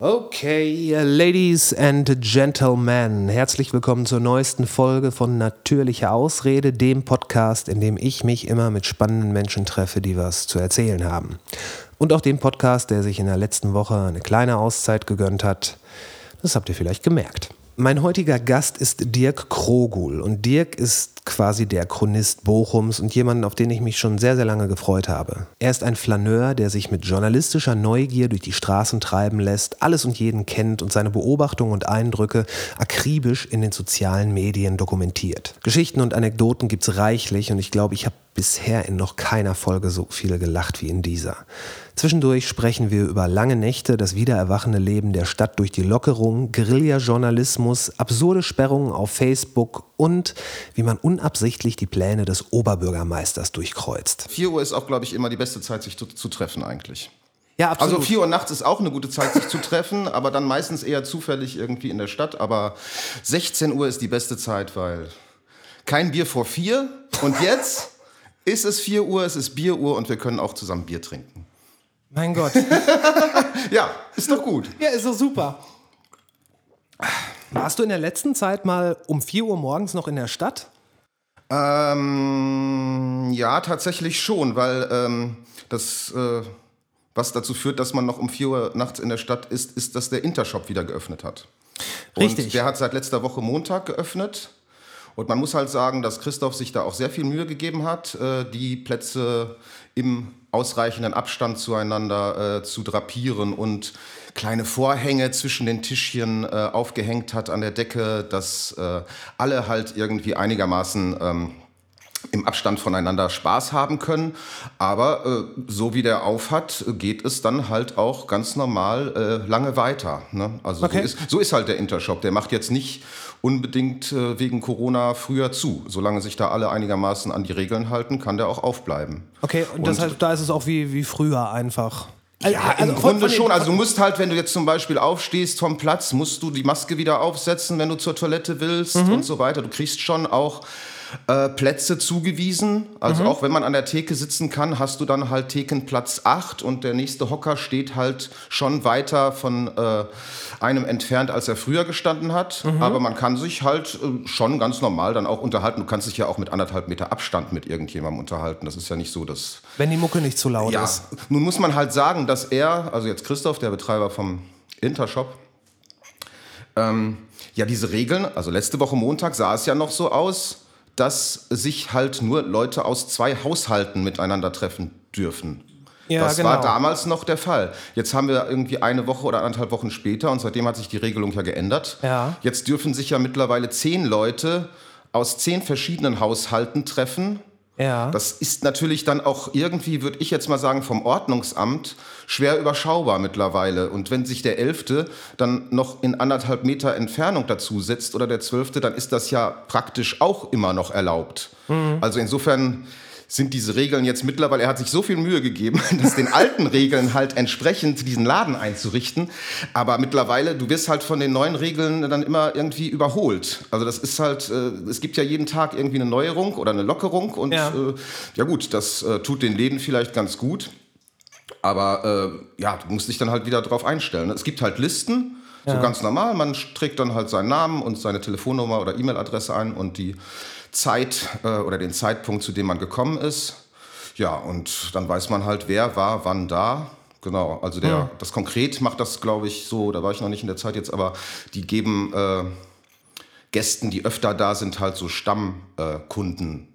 Okay, Ladies and Gentlemen, herzlich willkommen zur neuesten Folge von Natürliche Ausrede, dem Podcast, in dem ich mich immer mit spannenden Menschen treffe, die was zu erzählen haben. Und auch dem Podcast, der sich in der letzten Woche eine kleine Auszeit gegönnt hat. Das habt ihr vielleicht gemerkt. Mein heutiger Gast ist Dirk Krogul und Dirk ist quasi der Chronist Bochums und jemand, auf den ich mich schon sehr, sehr lange gefreut habe. Er ist ein Flaneur, der sich mit journalistischer Neugier durch die Straßen treiben lässt, alles und jeden kennt und seine Beobachtungen und Eindrücke akribisch in den sozialen Medien dokumentiert. Geschichten und Anekdoten gibt's reichlich und ich glaube, ich habe bisher in noch keiner Folge so viel gelacht wie in dieser. Zwischendurch sprechen wir über lange Nächte, das wiedererwachende Leben der Stadt durch die Lockerung, Guerillajournalismus, absurde Sperrungen auf Facebook und wie man unabsichtlich die Pläne des Oberbürgermeisters durchkreuzt. 4 Uhr ist auch, glaube ich, immer die beste Zeit, sich zu, zu treffen eigentlich. Ja, absolut. Also 4 Uhr nachts ist auch eine gute Zeit, sich zu treffen, aber dann meistens eher zufällig irgendwie in der Stadt. Aber 16 Uhr ist die beste Zeit, weil kein Bier vor 4 und jetzt ist es 4 Uhr, es ist Bieruhr und wir können auch zusammen Bier trinken. Mein Gott. ja, ist doch gut. Ja, ist doch super. Warst du in der letzten Zeit mal um 4 Uhr morgens noch in der Stadt? Ähm, ja, tatsächlich schon, weil ähm, das, äh, was dazu führt, dass man noch um 4 Uhr nachts in der Stadt ist, ist, dass der Intershop wieder geöffnet hat. Und Richtig. Der hat seit letzter Woche Montag geöffnet. Und man muss halt sagen, dass Christoph sich da auch sehr viel Mühe gegeben hat, äh, die Plätze im ausreichenden Abstand zueinander äh, zu drapieren und kleine Vorhänge zwischen den Tischchen äh, aufgehängt hat an der Decke, dass äh, alle halt irgendwie einigermaßen ähm, im Abstand voneinander Spaß haben können. Aber äh, so wie der aufhat, geht es dann halt auch ganz normal äh, lange weiter. Ne? Also Okay. so, ist, so ist halt der Intershop. Der macht jetzt nicht unbedingt äh, wegen Corona früher zu. Solange sich da alle einigermaßen an die Regeln halten, kann der auch aufbleiben. Okay, und, das Und- heißt, da ist es auch wie, wie früher einfach. Ja, im also Grunde schon. Also du musst halt, wenn du jetzt zum Beispiel aufstehst vom Platz, musst du die Maske wieder aufsetzen, wenn du zur Toilette willst Mhm. und so weiter. Du kriegst schon auch äh, Plätze zugewiesen. Also Mhm. auch wenn man an der Theke sitzen kann, hast du dann halt Thekenplatz 8 und der nächste Hocker steht halt schon weiter von äh, einem entfernt, als er früher gestanden hat. Mhm. Aber man kann sich halt äh, schon ganz normal dann auch unterhalten. Du kannst dich ja auch mit anderthalb Meter Abstand mit irgendjemandem unterhalten. Das ist ja nicht so, dass Wenn die Mucke nicht zu laut ja, ist. nun muss man halt sagen, dass er, also jetzt Christoph, der Betreiber vom Intershop, ähm, ja diese Regeln, also letzte Woche Montag sah es ja noch so aus, dass sich halt nur Leute aus zwei Haushalten miteinander treffen dürfen. Ja, das genau. war damals noch der Fall. Jetzt haben wir irgendwie eine Woche oder anderthalb Wochen später und seitdem hat sich die Regelung ja geändert. Ja. Jetzt dürfen sich ja mittlerweile zehn Leute aus zehn verschiedenen Haushalten treffen. Ja. Das ist natürlich dann auch irgendwie, würde ich jetzt mal sagen, vom Ordnungsamt schwer überschaubar mittlerweile. Und wenn sich der Elfte dann noch in anderthalb Meter Entfernung dazu setzt oder der Zwölfte, dann ist das ja praktisch auch immer noch erlaubt. Also insofern sind diese Regeln jetzt mittlerweile, er hat sich so viel Mühe gegeben, das den alten Regeln halt entsprechend diesen Laden einzurichten. Aber mittlerweile, du wirst halt von den neuen Regeln dann immer irgendwie überholt. Also das ist halt, äh, es gibt ja jeden Tag irgendwie eine Neuerung oder eine Lockerung und Ja. äh, ja gut, das äh, tut den Läden vielleicht ganz gut. Aber äh, ja, du musst dich dann halt wieder drauf einstellen. Es gibt halt Listen, so ganz normal. Man trägt dann halt seinen Namen und seine Telefonnummer oder E-Mail-Adresse ein und die Zeit äh, oder den Zeitpunkt, zu dem man gekommen ist. Ja, und dann weiß man halt, wer war wann da. Genau, also der, das konkret macht das, glaube ich, so, da war ich noch nicht in der Zeit jetzt, aber die geben äh, Gästen, die öfter da sind, halt so Stammkundennummern.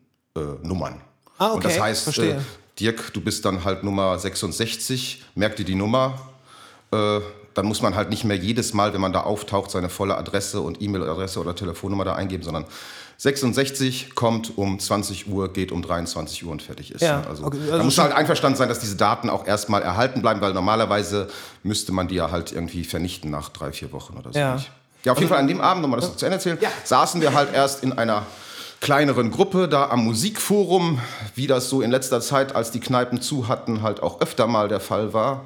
Äh. Ah, Und das okay, heißt, verstehe. äh, Dirk, du bist dann halt Nummer 66, merk dir die Nummer. Äh, dann muss man halt nicht mehr jedes Mal, wenn man da auftaucht, seine volle Adresse und E-Mail-Adresse oder Telefonnummer da eingeben, sondern 66 kommt um 20 Uhr, geht um 23 Uhr und fertig ist. Ja, ne? Also, okay, da also muss schon- halt einverstanden sein, dass diese Daten auch erstmal erhalten bleiben, weil normalerweise müsste man die ja halt irgendwie vernichten nach drei, vier Wochen oder so. Ja. Ja, auf jeden Fall an dem Abend, nochmal das noch zu Ende erzählen, saßen wir halt erst in einer kleineren Gruppe da am Musikforum, wie das so in letzter Zeit, als die Kneipen zu hatten, halt auch öfter mal der Fall war,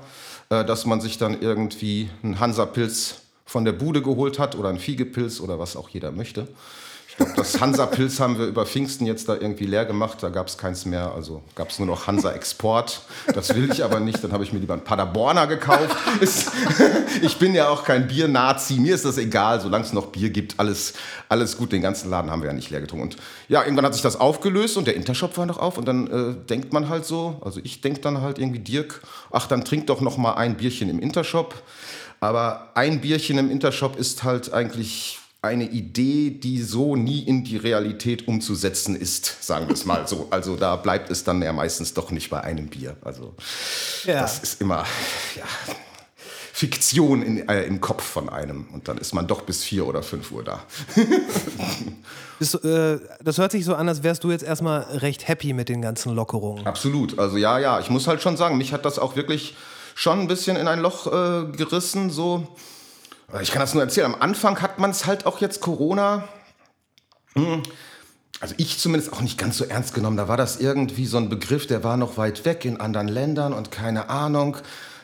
äh, dass man sich dann irgendwie einen Hansa-Pilz von der Bude geholt hat oder einen Fiegepilz oder was auch jeder möchte. Glaub, das Hansa-Pilz haben wir über Pfingsten jetzt da irgendwie leer gemacht. Da gab es keins mehr. Also gab es nur noch Hansa-Export. Das will ich aber nicht. Dann habe ich mir lieber ein Paderborner gekauft. ich bin ja auch kein Bier-Nazi. Mir ist das egal, solange es noch Bier gibt. Alles, alles gut. Den ganzen Laden haben wir ja nicht leer getrunken. Und ja, irgendwann hat sich das aufgelöst und der Intershop war noch auf. Und dann äh, denkt man halt so, also ich denke dann halt irgendwie, Dirk, ach, dann trink doch noch mal ein Bierchen im Intershop. Aber ein Bierchen im Intershop ist halt eigentlich eine Idee, die so nie in die Realität umzusetzen ist, sagen wir es mal so. Also da bleibt es dann ja meistens doch nicht bei einem Bier. Also ja. das ist immer ja, Fiktion in, äh, im Kopf von einem. Und dann ist man doch bis vier oder fünf Uhr da. das, äh, das hört sich so an, als wärst du jetzt erstmal recht happy mit den ganzen Lockerungen. Absolut. Also ja, ja, ich muss halt schon sagen, mich hat das auch wirklich schon ein bisschen in ein Loch äh, gerissen. So ich kann das nur erzählen. Am Anfang hat man es halt auch jetzt Corona. Hm, also ich zumindest auch nicht ganz so ernst genommen. Da war das irgendwie so ein Begriff, der war noch weit weg in anderen Ländern und keine Ahnung.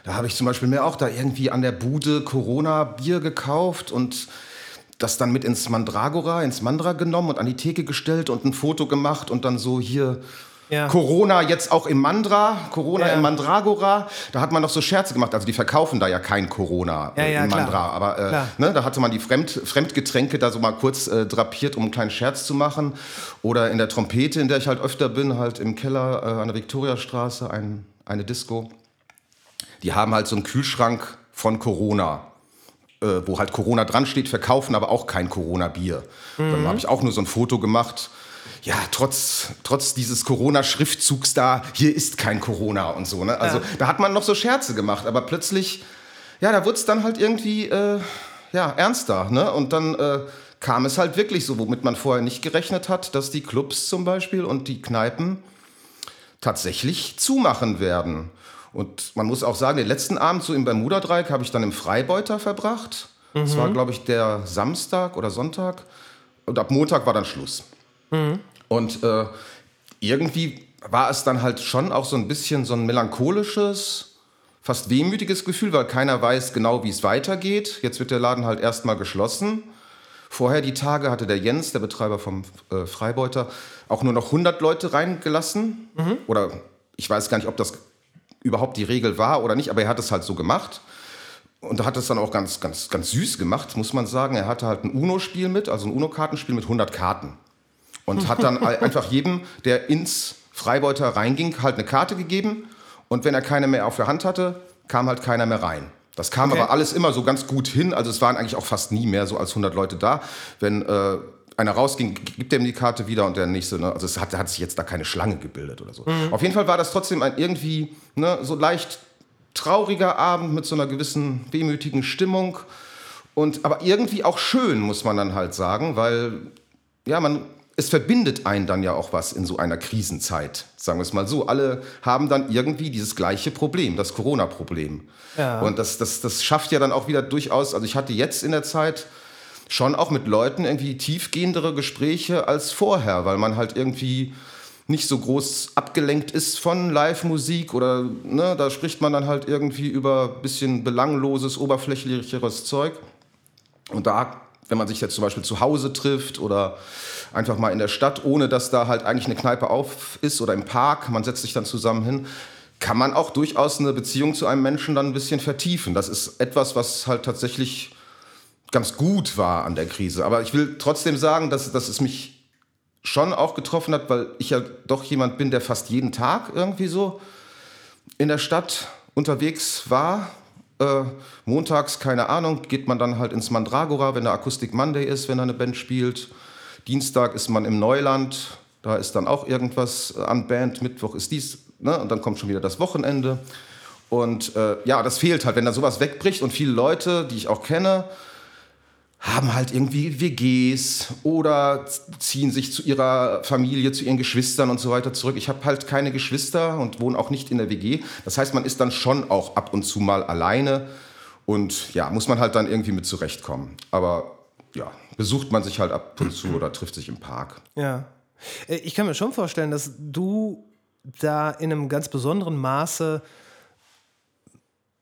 Da habe ich zum Beispiel mir auch da irgendwie an der Bude Corona-Bier gekauft und das dann mit ins Mandragora, ins Mandra genommen und an die Theke gestellt und ein Foto gemacht und dann so hier ja. Corona jetzt auch im Mandra, Corona ja. im Mandragora. Da hat man noch so Scherze gemacht. Also die verkaufen da ja kein Corona ja, äh, im Mandra. Klar. Aber äh, ne, da hatte man die Fremd, Fremdgetränke da so mal kurz äh, drapiert, um einen kleinen Scherz zu machen. Oder in der Trompete, in der ich halt öfter bin, halt im Keller äh, an der Viktoriastraße, ein, eine Disco. Die haben halt so einen Kühlschrank von Corona äh, wo halt Corona dran steht, verkaufen aber auch kein Corona-Bier. Mhm. Dann habe ich auch nur so ein Foto gemacht ja, trotz, trotz dieses Corona-Schriftzugs da, hier ist kein Corona und so. Ne? Also ja. da hat man noch so Scherze gemacht, aber plötzlich, ja, da wurde es dann halt irgendwie äh, ja, ernster. Ne? Und dann äh, kam es halt wirklich so, womit man vorher nicht gerechnet hat, dass die Clubs zum Beispiel und die Kneipen tatsächlich zumachen werden. Und man muss auch sagen, den letzten Abend so im Bermuda-Dreieck habe ich dann im Freibeuter verbracht. Mhm. Das war, glaube ich, der Samstag oder Sonntag. Und ab Montag war dann Schluss. Mhm. Und äh, irgendwie war es dann halt schon auch so ein bisschen so ein melancholisches, fast wehmütiges Gefühl, weil keiner weiß genau, wie es weitergeht. Jetzt wird der Laden halt erstmal geschlossen. Vorher die Tage hatte der Jens, der Betreiber vom äh, Freibeuter, auch nur noch 100 Leute reingelassen. Mhm. Oder ich weiß gar nicht, ob das überhaupt die Regel war oder nicht, aber er hat es halt so gemacht. Und er hat es dann auch ganz, ganz, ganz süß gemacht, muss man sagen. Er hatte halt ein UNO-Spiel mit, also ein UNO-Kartenspiel mit 100 Karten und hat dann einfach jedem, der ins Freibeuter reinging, halt eine Karte gegeben. Und wenn er keine mehr auf der Hand hatte, kam halt keiner mehr rein. Das kam okay. aber alles immer so ganz gut hin. Also es waren eigentlich auch fast nie mehr so als 100 Leute da. Wenn äh, einer rausging, gibt er ihm die Karte wieder und der nächste. Ne? Also es hat, hat sich jetzt da keine Schlange gebildet oder so. Mhm. Auf jeden Fall war das trotzdem ein irgendwie ne, so leicht trauriger Abend mit so einer gewissen wehmütigen Stimmung. Und, aber irgendwie auch schön, muss man dann halt sagen, weil ja, man es verbindet einen dann ja auch was in so einer Krisenzeit, sagen wir es mal so. Alle haben dann irgendwie dieses gleiche Problem, das Corona-Problem. Ja. Und das, das, das schafft ja dann auch wieder durchaus, also ich hatte jetzt in der Zeit schon auch mit Leuten irgendwie tiefgehendere Gespräche als vorher, weil man halt irgendwie nicht so groß abgelenkt ist von Live-Musik oder ne, da spricht man dann halt irgendwie über ein bisschen belangloses, oberflächlicheres Zeug. Und da, wenn man sich jetzt zum Beispiel zu Hause trifft oder einfach mal in der Stadt, ohne dass da halt eigentlich eine Kneipe auf ist oder im Park, man setzt sich dann zusammen hin, kann man auch durchaus eine Beziehung zu einem Menschen dann ein bisschen vertiefen. Das ist etwas, was halt tatsächlich ganz gut war an der Krise. Aber ich will trotzdem sagen, dass, dass es mich schon auch getroffen hat, weil ich ja doch jemand bin, der fast jeden Tag irgendwie so in der Stadt unterwegs war. Äh, montags, keine Ahnung, geht man dann halt ins Mandragora, wenn der Akustik Monday ist, wenn da eine Band spielt. Dienstag ist man im Neuland, da ist dann auch irgendwas an Band, Mittwoch ist dies, ne? und dann kommt schon wieder das Wochenende. Und äh, ja, das fehlt halt, wenn da sowas wegbricht und viele Leute, die ich auch kenne, haben halt irgendwie WGs oder ziehen sich zu ihrer Familie, zu ihren Geschwistern und so weiter zurück. Ich habe halt keine Geschwister und wohne auch nicht in der WG. Das heißt, man ist dann schon auch ab und zu mal alleine und ja, muss man halt dann irgendwie mit zurechtkommen. Aber ja, besucht man sich halt ab und zu oder trifft sich im Park. Ja. Äh, ich kann mir schon vorstellen, dass du da in einem ganz besonderen Maße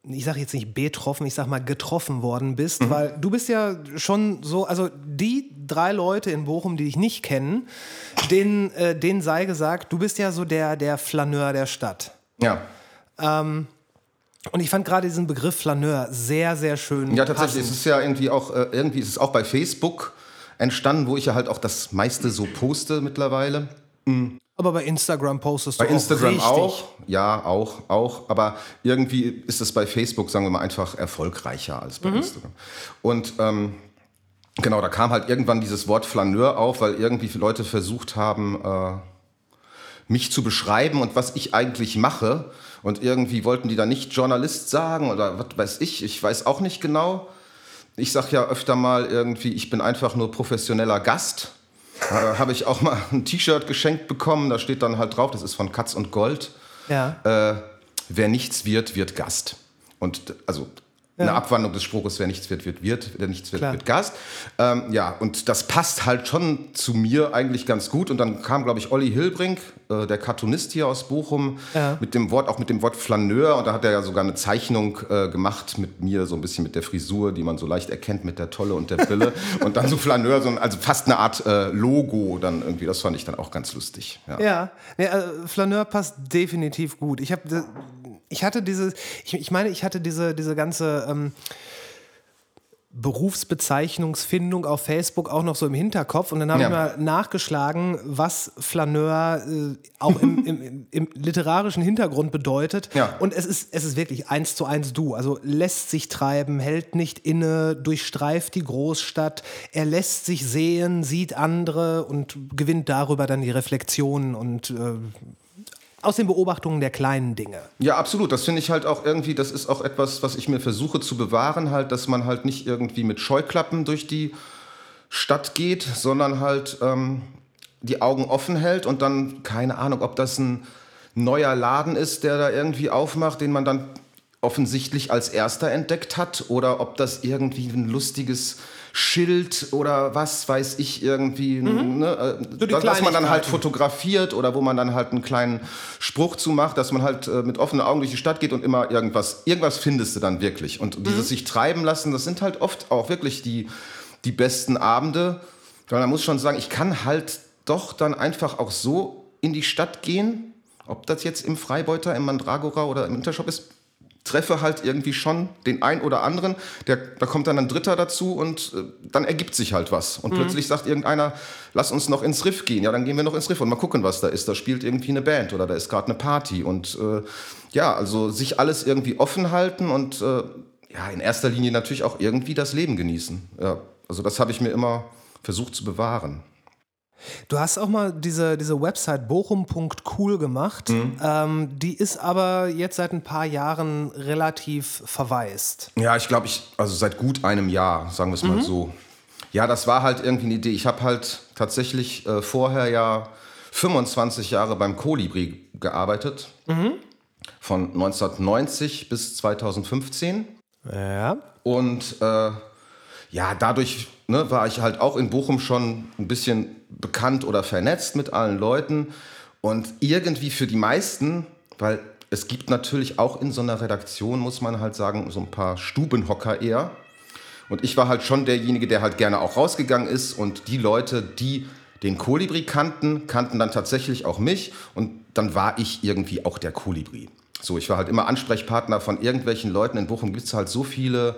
ich sage jetzt nicht betroffen, ich sage mal getroffen worden bist, mhm. weil du bist ja schon so, also die drei Leute in Bochum, die dich nicht kennen, denen, äh, denen sei gesagt, du bist ja so der, der Flaneur der Stadt. Ja. Ähm, und ich fand gerade diesen Begriff Flaneur sehr, sehr schön. Ja, tatsächlich. Passend. Es ist ja irgendwie auch, äh, irgendwie ist es auch bei Facebook entstanden, wo ich ja halt auch das meiste so poste mittlerweile. Mhm. Aber bei Instagram postest du bei Instagram richtig. auch, ja, auch, auch. Aber irgendwie ist es bei Facebook, sagen wir mal, einfach erfolgreicher als bei mhm. Instagram. Und ähm, genau, da kam halt irgendwann dieses Wort Flaneur auf, weil irgendwie Leute versucht haben, äh, mich zu beschreiben und was ich eigentlich mache. Und irgendwie wollten die da nicht Journalist sagen oder was weiß ich, ich weiß auch nicht genau. Ich sage ja öfter mal irgendwie, ich bin einfach nur professioneller Gast habe ich auch mal ein T-Shirt geschenkt bekommen. Da steht dann halt drauf, das ist von Katz und Gold. Ja. Äh, wer nichts wird, wird Gast. Und also ja. eine Abwandlung des Spruches, wer nichts wird, wird, wird, wer nichts wird, Klar. wird Gast. Ähm, ja, und das passt halt schon zu mir eigentlich ganz gut. Und dann kam, glaube ich, Olli Hilbrink, äh, der Cartoonist hier aus Bochum, ja. mit dem Wort, auch mit dem Wort Flaneur. Und da hat er ja sogar eine Zeichnung äh, gemacht mit mir, so ein bisschen mit der Frisur, die man so leicht erkennt mit der Tolle und der Brille. und dann so Flaneur, so ein, also fast eine Art äh, Logo dann irgendwie. Das fand ich dann auch ganz lustig. Ja, ja. Nee, also Flaneur passt definitiv gut. Ich habe ich hatte diese, ich, ich, meine, ich hatte diese, diese ganze ähm, Berufsbezeichnungsfindung auf Facebook auch noch so im Hinterkopf und dann habe ja. ich mal nachgeschlagen, was Flaneur äh, auch im, im, im, literarischen Hintergrund bedeutet. Ja. Und es ist, es ist wirklich eins zu eins du. Also lässt sich treiben, hält nicht inne, durchstreift die Großstadt, er lässt sich sehen, sieht andere und gewinnt darüber dann die Reflexionen und äh, aus den Beobachtungen der kleinen Dinge. Ja, absolut. Das finde ich halt auch irgendwie, das ist auch etwas, was ich mir versuche zu bewahren, halt, dass man halt nicht irgendwie mit Scheuklappen durch die Stadt geht, sondern halt ähm, die Augen offen hält und dann, keine Ahnung, ob das ein neuer Laden ist, der da irgendwie aufmacht, den man dann offensichtlich als erster entdeckt hat, oder ob das irgendwie ein lustiges Schild oder was weiß ich irgendwie, mhm. ne, äh, so dass man dann halt fotografiert oder wo man dann halt einen kleinen Spruch zu macht, dass man halt äh, mit offenen Augen durch die Stadt geht und immer irgendwas, irgendwas findest du dann wirklich. Und mhm. dieses sich treiben lassen, das sind halt oft auch wirklich die, die besten Abende. Weil man muss schon sagen, ich kann halt doch dann einfach auch so in die Stadt gehen, ob das jetzt im Freibeuter, im Mandragora oder im Intershop ist, treffe halt irgendwie schon den ein oder anderen. Der, da kommt dann ein Dritter dazu und äh, dann ergibt sich halt was. Und mhm. plötzlich sagt irgendeiner, lass uns noch ins Riff gehen. Ja, dann gehen wir noch ins Riff und mal gucken, was da ist. Da spielt irgendwie eine Band oder da ist gerade eine Party. Und äh, ja, also sich alles irgendwie offen halten und äh, ja, in erster Linie natürlich auch irgendwie das Leben genießen. Ja, also das habe ich mir immer versucht zu bewahren. Du hast auch mal diese, diese Website bochum.cool gemacht. Mhm. Ähm, die ist aber jetzt seit ein paar Jahren relativ verwaist. Ja, ich glaube, ich, also seit gut einem Jahr, sagen wir es mal mhm. so. Ja, das war halt irgendwie eine Idee. Ich habe halt tatsächlich äh, vorher ja 25 Jahre beim Kolibri gearbeitet. Mhm. Von 1990 bis 2015. Ja. Und äh, ja, dadurch ne, war ich halt auch in Bochum schon ein bisschen bekannt oder vernetzt mit allen Leuten. Und irgendwie für die meisten, weil es gibt natürlich auch in so einer Redaktion, muss man halt sagen, so ein paar Stubenhocker eher. Und ich war halt schon derjenige, der halt gerne auch rausgegangen ist. Und die Leute, die den Kolibri kannten, kannten dann tatsächlich auch mich. Und dann war ich irgendwie auch der Kolibri. So, ich war halt immer Ansprechpartner von irgendwelchen Leuten. In Bochum gibt es halt so viele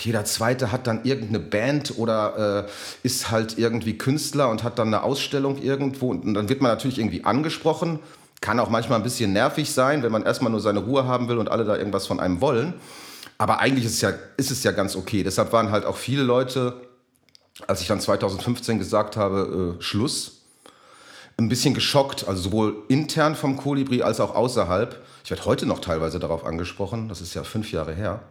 jeder Zweite hat dann irgendeine Band oder äh, ist halt irgendwie Künstler und hat dann eine Ausstellung irgendwo und dann wird man natürlich irgendwie angesprochen. Kann auch manchmal ein bisschen nervig sein, wenn man erstmal nur seine Ruhe haben will und alle da irgendwas von einem wollen. Aber eigentlich ist es ja, ist es ja ganz okay. Deshalb waren halt auch viele Leute, als ich dann 2015 gesagt habe, äh, Schluss, ein bisschen geschockt, also sowohl intern vom Kolibri als auch außerhalb. Ich werde heute noch teilweise darauf angesprochen, das ist ja fünf Jahre her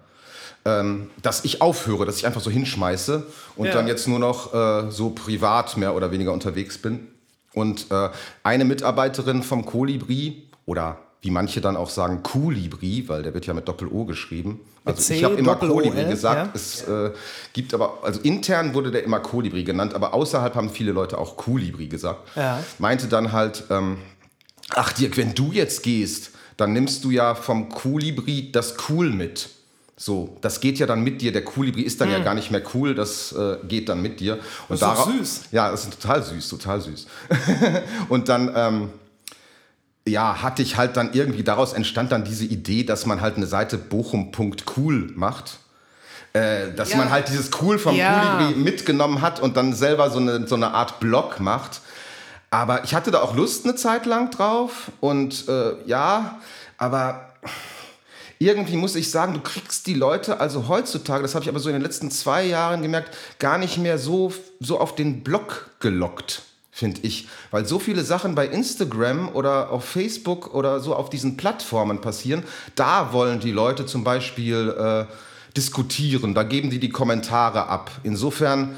ähm, dass ich aufhöre, dass ich einfach so hinschmeiße und ja. dann jetzt nur noch äh, so privat mehr oder weniger unterwegs bin. Und äh, eine Mitarbeiterin vom Kolibri oder wie manche dann auch sagen, Kolibri, weil der wird ja mit Doppel-O geschrieben. Also C, ich habe immer Kolibri gesagt. Ja? Es äh, gibt aber, also intern wurde der immer Kolibri genannt, aber außerhalb haben viele Leute auch Kolibri gesagt. Ja. Meinte dann halt, ähm, ach Dirk, wenn du jetzt gehst, dann nimmst du ja vom Kolibri das Cool mit. So, das geht ja dann mit dir. Der Kolibri ist dann Mhm. ja gar nicht mehr cool, das äh, geht dann mit dir. Und Das ist doch dara- süß. Ja, das ist total süß, total süß. und dann, ähm, ja, hatte ich halt dann irgendwie, daraus entstand dann diese Idee, dass man halt eine Seite bochum.cool macht. Äh, dass Ja. man halt dieses Cool vom Ja. Kolibri mitgenommen hat und dann selber so eine, so eine Art Blog macht. Aber ich hatte da auch Lust eine Zeit lang drauf und äh, ja, aber irgendwie muss ich sagen, du kriegst die Leute also heutzutage, das habe ich aber so in den letzten zwei Jahren gemerkt, gar nicht mehr so, so auf den Blog gelockt, finde ich. Weil so viele Sachen bei Instagram oder auf Facebook oder so auf diesen Plattformen passieren, da wollen die Leute zum Beispiel äh, diskutieren, da geben die die Kommentare ab. Insofern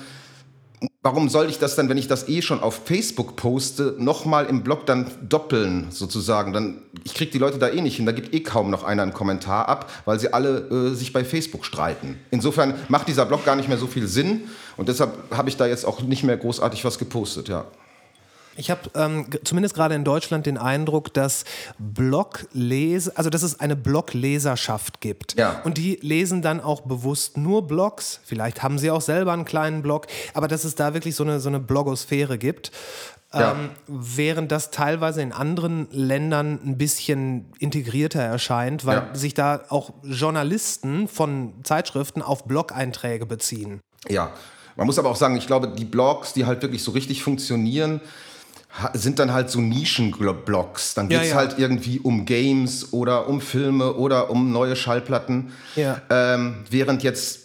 warum soll ich das dann, wenn ich das eh schon auf Facebook poste, nochmal im Blog dann doppeln sozusagen? Dann, ich kriege die Leute da eh nicht hin, da gibt eh kaum noch einer einen Kommentar ab, weil sie alle äh, sich bei Facebook streiten. Insofern macht dieser Blog gar nicht mehr so viel Sinn und deshalb habe ich da jetzt auch nicht mehr großartig was gepostet, ja. Ich habe ähm, zumindest gerade in Deutschland den Eindruck, dass Blogleser, also dass es eine Blogleserschaft gibt. Ja. Und die lesen dann auch bewusst nur Blogs. Vielleicht haben sie auch selber einen kleinen Blog, aber dass es da wirklich so eine, so eine Blogosphäre gibt. Ja. Ähm, während das teilweise in anderen Ländern ein bisschen integrierter erscheint, weil Ja. sich da auch Journalisten von Zeitschriften auf Blog-Einträge beziehen. Ja, man muss aber auch sagen, ich glaube, die Blogs, die halt wirklich so richtig funktionieren, sind dann halt so Nischenblogs. Dann Ja, geht es ja. halt irgendwie um Games oder um Filme oder um neue Schallplatten. Ja. Ähm, während jetzt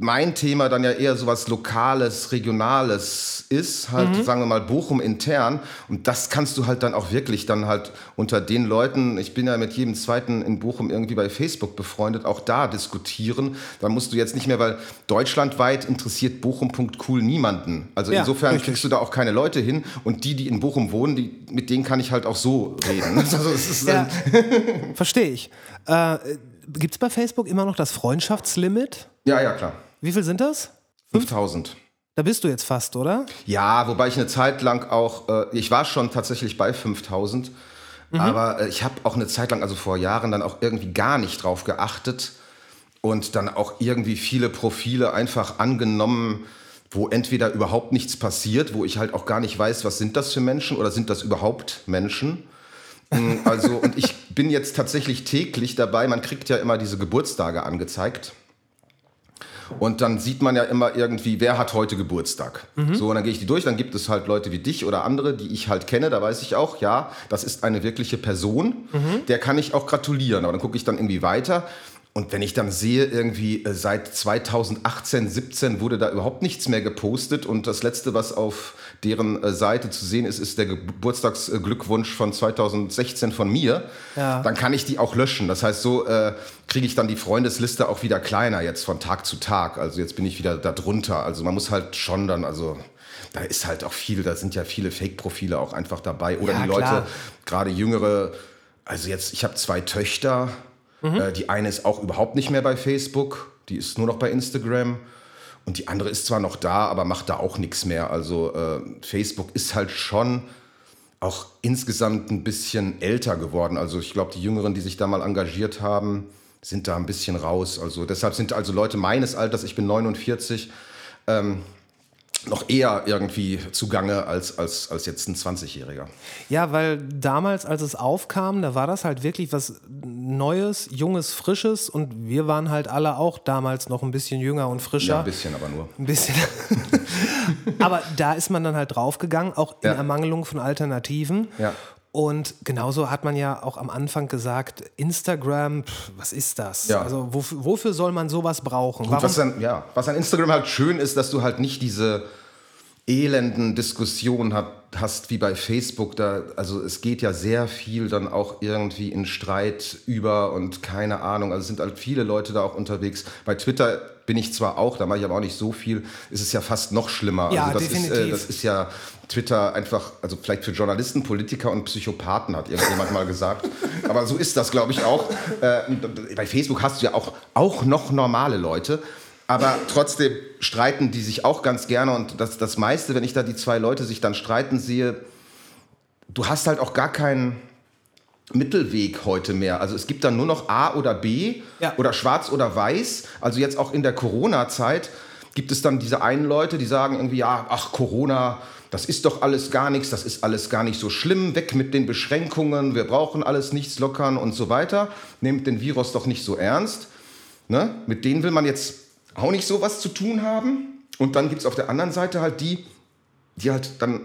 mein Thema dann ja eher so was Lokales, Regionales ist, halt Mhm. sagen wir mal Bochum intern. Und das kannst du halt dann auch wirklich dann halt unter den Leuten, ich bin ja mit jedem Zweiten in Bochum irgendwie bei Facebook befreundet, auch da diskutieren. Da musst du jetzt nicht mehr, weil deutschlandweit interessiert Bochum.cool niemanden. Also Ja, insofern richtig. kriegst du da auch keine Leute hin. Und die, die in Bochum wohnen, die, mit denen kann ich halt auch so reden. Also Ja, verstehe ich. Äh, Gibt es bei Facebook immer noch das Freundschaftslimit? ja, ja, klar. Wie viel sind das? 5000. Da bist du jetzt fast, oder? Ja, wobei ich eine Zeit lang auch, äh, ich war schon tatsächlich bei 5000, aber äh, ich habe auch eine Zeit lang, also vor Jahren, dann auch irgendwie gar nicht drauf geachtet und dann auch irgendwie viele Profile einfach angenommen, wo entweder überhaupt nichts passiert, wo ich halt auch gar nicht weiß, was sind das für Menschen oder sind das überhaupt Menschen. Mm, Also, und ich bin jetzt tatsächlich täglich dabei, man kriegt ja immer diese Geburtstage angezeigt. Und dann sieht man ja immer irgendwie, wer hat heute Geburtstag. So, und dann gehe ich die durch, dann gibt es halt Leute wie dich oder andere, die ich halt kenne. Da weiß ich auch, ja, das ist eine wirkliche Person, der kann ich auch gratulieren. Aber dann gucke ich dann irgendwie weiter. Und wenn ich dann sehe, irgendwie äh, seit 2018, 17 wurde da überhaupt nichts mehr gepostet und das letzte, was auf deren äh, Seite zu sehen ist, ist der Geburtstagsglückwunsch von 2016 von mir, Ja. dann kann ich die auch löschen. Das heißt, so äh, kriege ich dann die Freundesliste auch wieder kleiner jetzt von Tag zu Tag. Also jetzt bin ich wieder da drunter. Also man muss halt schon dann, also da ist halt auch viel, da sind ja viele Fake-Profile auch einfach dabei. Oder Ja, die Leute, gerade jüngere, also jetzt, ich habe zwei Töchter. Äh, die eine ist auch überhaupt nicht mehr bei Facebook, die ist nur noch bei Instagram. Und die andere ist zwar noch da, aber macht da auch nichts mehr. Also äh, Facebook ist halt schon auch insgesamt ein bisschen älter geworden. Also ich glaube, die Jüngeren, die sich da mal engagiert haben, sind da ein bisschen raus. Also deshalb sind also Leute meines Alters, ich bin 49, ähm, noch eher irgendwie zugange als, als, als jetzt ein 20-Jähriger. Ja, weil damals, als es aufkam, da war das halt wirklich was Neues, Junges, Frisches und wir waren halt alle auch damals noch ein bisschen jünger und frischer. Ja, ein bisschen aber nur. Ein bisschen. Aber da ist man dann halt draufgegangen, auch in Ja. Ermangelung von Alternativen. Ja. Und genauso hat man ja auch am Anfang gesagt, Instagram, pff, was ist das? Ja. Also wofür, wofür soll man sowas brauchen? Gut, was, dann, ja, was an Instagram halt schön ist, dass du halt nicht diese elenden Diskussionen hat, hast wie bei Facebook. Da, also es geht ja sehr viel dann auch irgendwie in Streit über und keine Ahnung. Also es sind halt viele Leute da auch unterwegs. Bei Twitter bin ich zwar auch, da mache ich aber auch nicht so viel, ist es ja fast noch schlimmer. Ja, also das Ist, definitiv. äh, das ist ja Twitter einfach, also vielleicht für Journalisten, Politiker und Psychopathen, hat irgendjemand mal gesagt. Aber so ist das, glaube ich, auch. Äh, und bei Facebook hast du ja auch, auch noch normale Leute. Aber trotzdem streiten die sich auch ganz gerne. Und das, das meiste, wenn ich da die zwei Leute sich dann streiten sehe, du hast halt auch gar keinen Mittelweg heute mehr. Also es gibt dann nur noch A oder B Ja. oder schwarz oder weiß. Also jetzt auch in der Corona-Zeit gibt es dann diese einen Leute, die sagen irgendwie, ja, ach Corona, das ist doch alles gar nichts, das ist alles gar nicht so schlimm, weg mit den Beschränkungen, wir brauchen alles nichts lockern und so weiter. Nehmt den Virus doch nicht so ernst. Ne? Mit denen will man jetzt auch nicht so was zu tun haben. Und dann gibt es auf der anderen Seite halt die, die halt dann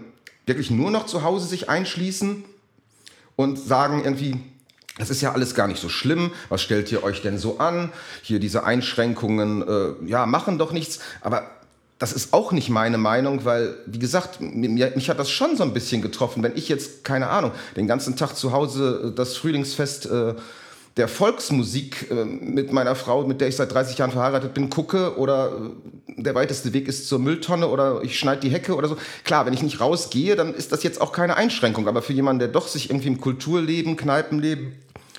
wirklich nur noch zu Hause sich einschließen und sagen irgendwie, das ist ja alles gar nicht so schlimm, was stellt ihr euch denn so an? Hier diese Einschränkungen, äh, ja, machen doch nichts. Aber das ist auch nicht meine Meinung, weil, wie gesagt, mich hat das schon so ein bisschen getroffen. Wenn ich jetzt, keine Ahnung, den ganzen Tag zu Hause äh, das Frühlingsfest äh, der Volksmusik äh, mit meiner Frau, mit der ich seit 30 Jahren verheiratet bin, gucke oder äh, der weiteste Weg ist zur Mülltonne oder ich schneide die Hecke oder so. Klar, wenn ich nicht rausgehe, dann ist das jetzt auch keine Einschränkung. Aber für jemanden, der doch sich irgendwie im Kulturleben, Kneipenleben,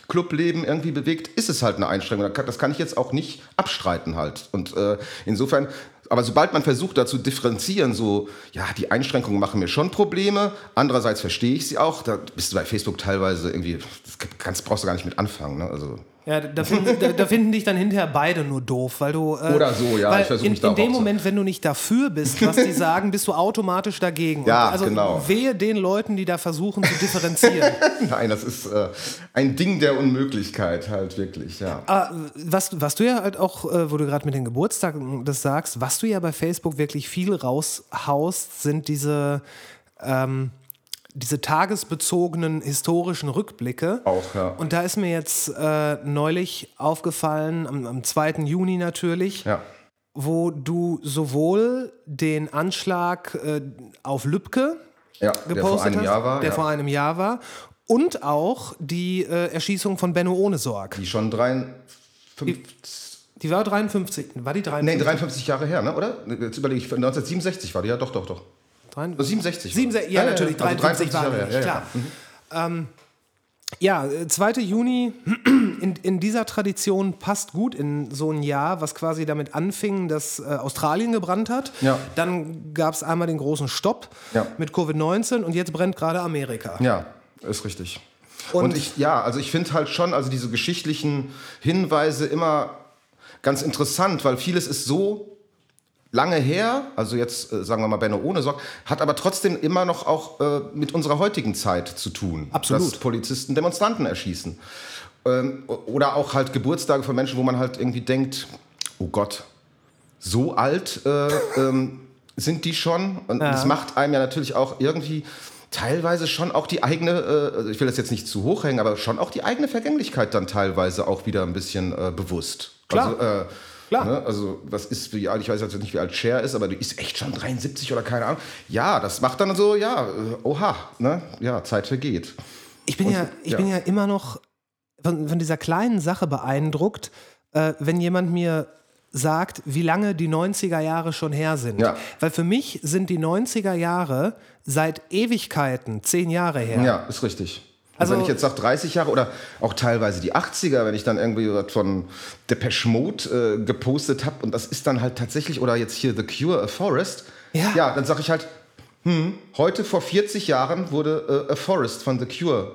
Clubleben irgendwie bewegt, ist es halt eine Einschränkung. Das kann ich jetzt auch nicht abstreiten halt. Und äh, insofern, aber sobald man versucht, da zu differenzieren, so, ja, die Einschränkungen machen mir schon Probleme, andererseits verstehe ich sie auch, da bist du bei Facebook teilweise irgendwie, das kannst, brauchst du gar nicht mit anfangen. Ne? Also, Ja, da finden, da, da finden dich dann hinterher beide nur doof, weil du. Äh, Oder so, ja, ich versuch in, mich da in dem Moment, wenn du nicht dafür bist, was die sagen, bist du automatisch dagegen. Ja, Und also genau. wehe den Leuten, die da versuchen zu differenzieren. nein, das ist äh, ein Ding der Unmöglichkeit halt wirklich, ja. Ah, was, was du ja halt auch, äh, wo du gerade mit den Geburtstagen das sagst, was du ja bei Facebook wirklich viel raushaust, sind diese, ähm, diese tagesbezogenen historischen Rückblicke. Auch, ja. Und da ist mir jetzt äh, neulich aufgefallen, am, am 2. Juni natürlich, Ja, wo du sowohl den Anschlag äh, auf Lübcke ja gepostet der vor einem hast, Jahr war, der vor einem Jahr war, und auch die äh, Erschießung von Benno Ohnesorg. die schon drei, fünf, Die war 53. War die 53? nee, 53 Jahre her, ne? oder? Jetzt überlege ich, 1967 war die, ja doch, doch, doch. 63. 67. war 67, ja, das. natürlich, Also 53 war Jahre her, nicht, ja, klar. ja. Mhm. Ja, äh, 2. Juni in, in dieser Tradition passt gut in so ein Jahr, was quasi damit anfing, dass äh, Australien gebrannt hat. Ja. Dann gab es einmal den großen Stopp Ja. mit Covid-19 und jetzt brennt gerade Amerika. Ja, ist richtig. Und- Und, ich, ja, also ich finde halt schon, also diese geschichtlichen Hinweise immer ganz interessant, weil vieles ist so lange her, also jetzt äh, sagen wir mal Benno ohne Sorg, hat aber trotzdem immer noch auch äh, mit unserer heutigen Zeit zu tun. Absolut. Dass Polizisten Demonstranten erschießen. Ähm, oder auch halt Geburtstage von Menschen, wo man halt irgendwie denkt, oh Gott, so alt äh, ähm, sind die schon. Und Ja. das macht einem ja natürlich auch irgendwie teilweise schon auch die eigene, äh, also ich will das jetzt nicht zu hoch hängen, aber schon auch die eigene Vergänglichkeit dann teilweise auch wieder ein bisschen äh, bewusst. Klar. Also, äh, Klar. Ne, also was ist, wie alt, ich weiß jetzt nicht, wie alt Cher ist, aber die ist echt schon 73 oder keine Ahnung. Ja, das macht dann so, ja, äh, oha, ne? ja, Zeit vergeht. Ich bin, Und- ja, ich ja. bin ja immer noch von, von dieser kleinen Sache beeindruckt, äh, wenn jemand mir sagt, wie lange die 90er Jahre schon her sind. Ja. Weil für mich sind die 90er Jahre seit Ewigkeiten zehn Jahre her. Ja, ist richtig. Also- wenn ich jetzt sage 30 Jahre oder auch teilweise die 80er, wenn ich dann irgendwie was von Depeche Mode äh, gepostet habe und das ist dann halt tatsächlich, oder jetzt hier The Cure, A Forest, Ja. dann sage ich halt, hm, heute vor 40 Jahren wurde äh, A Forest von The Cure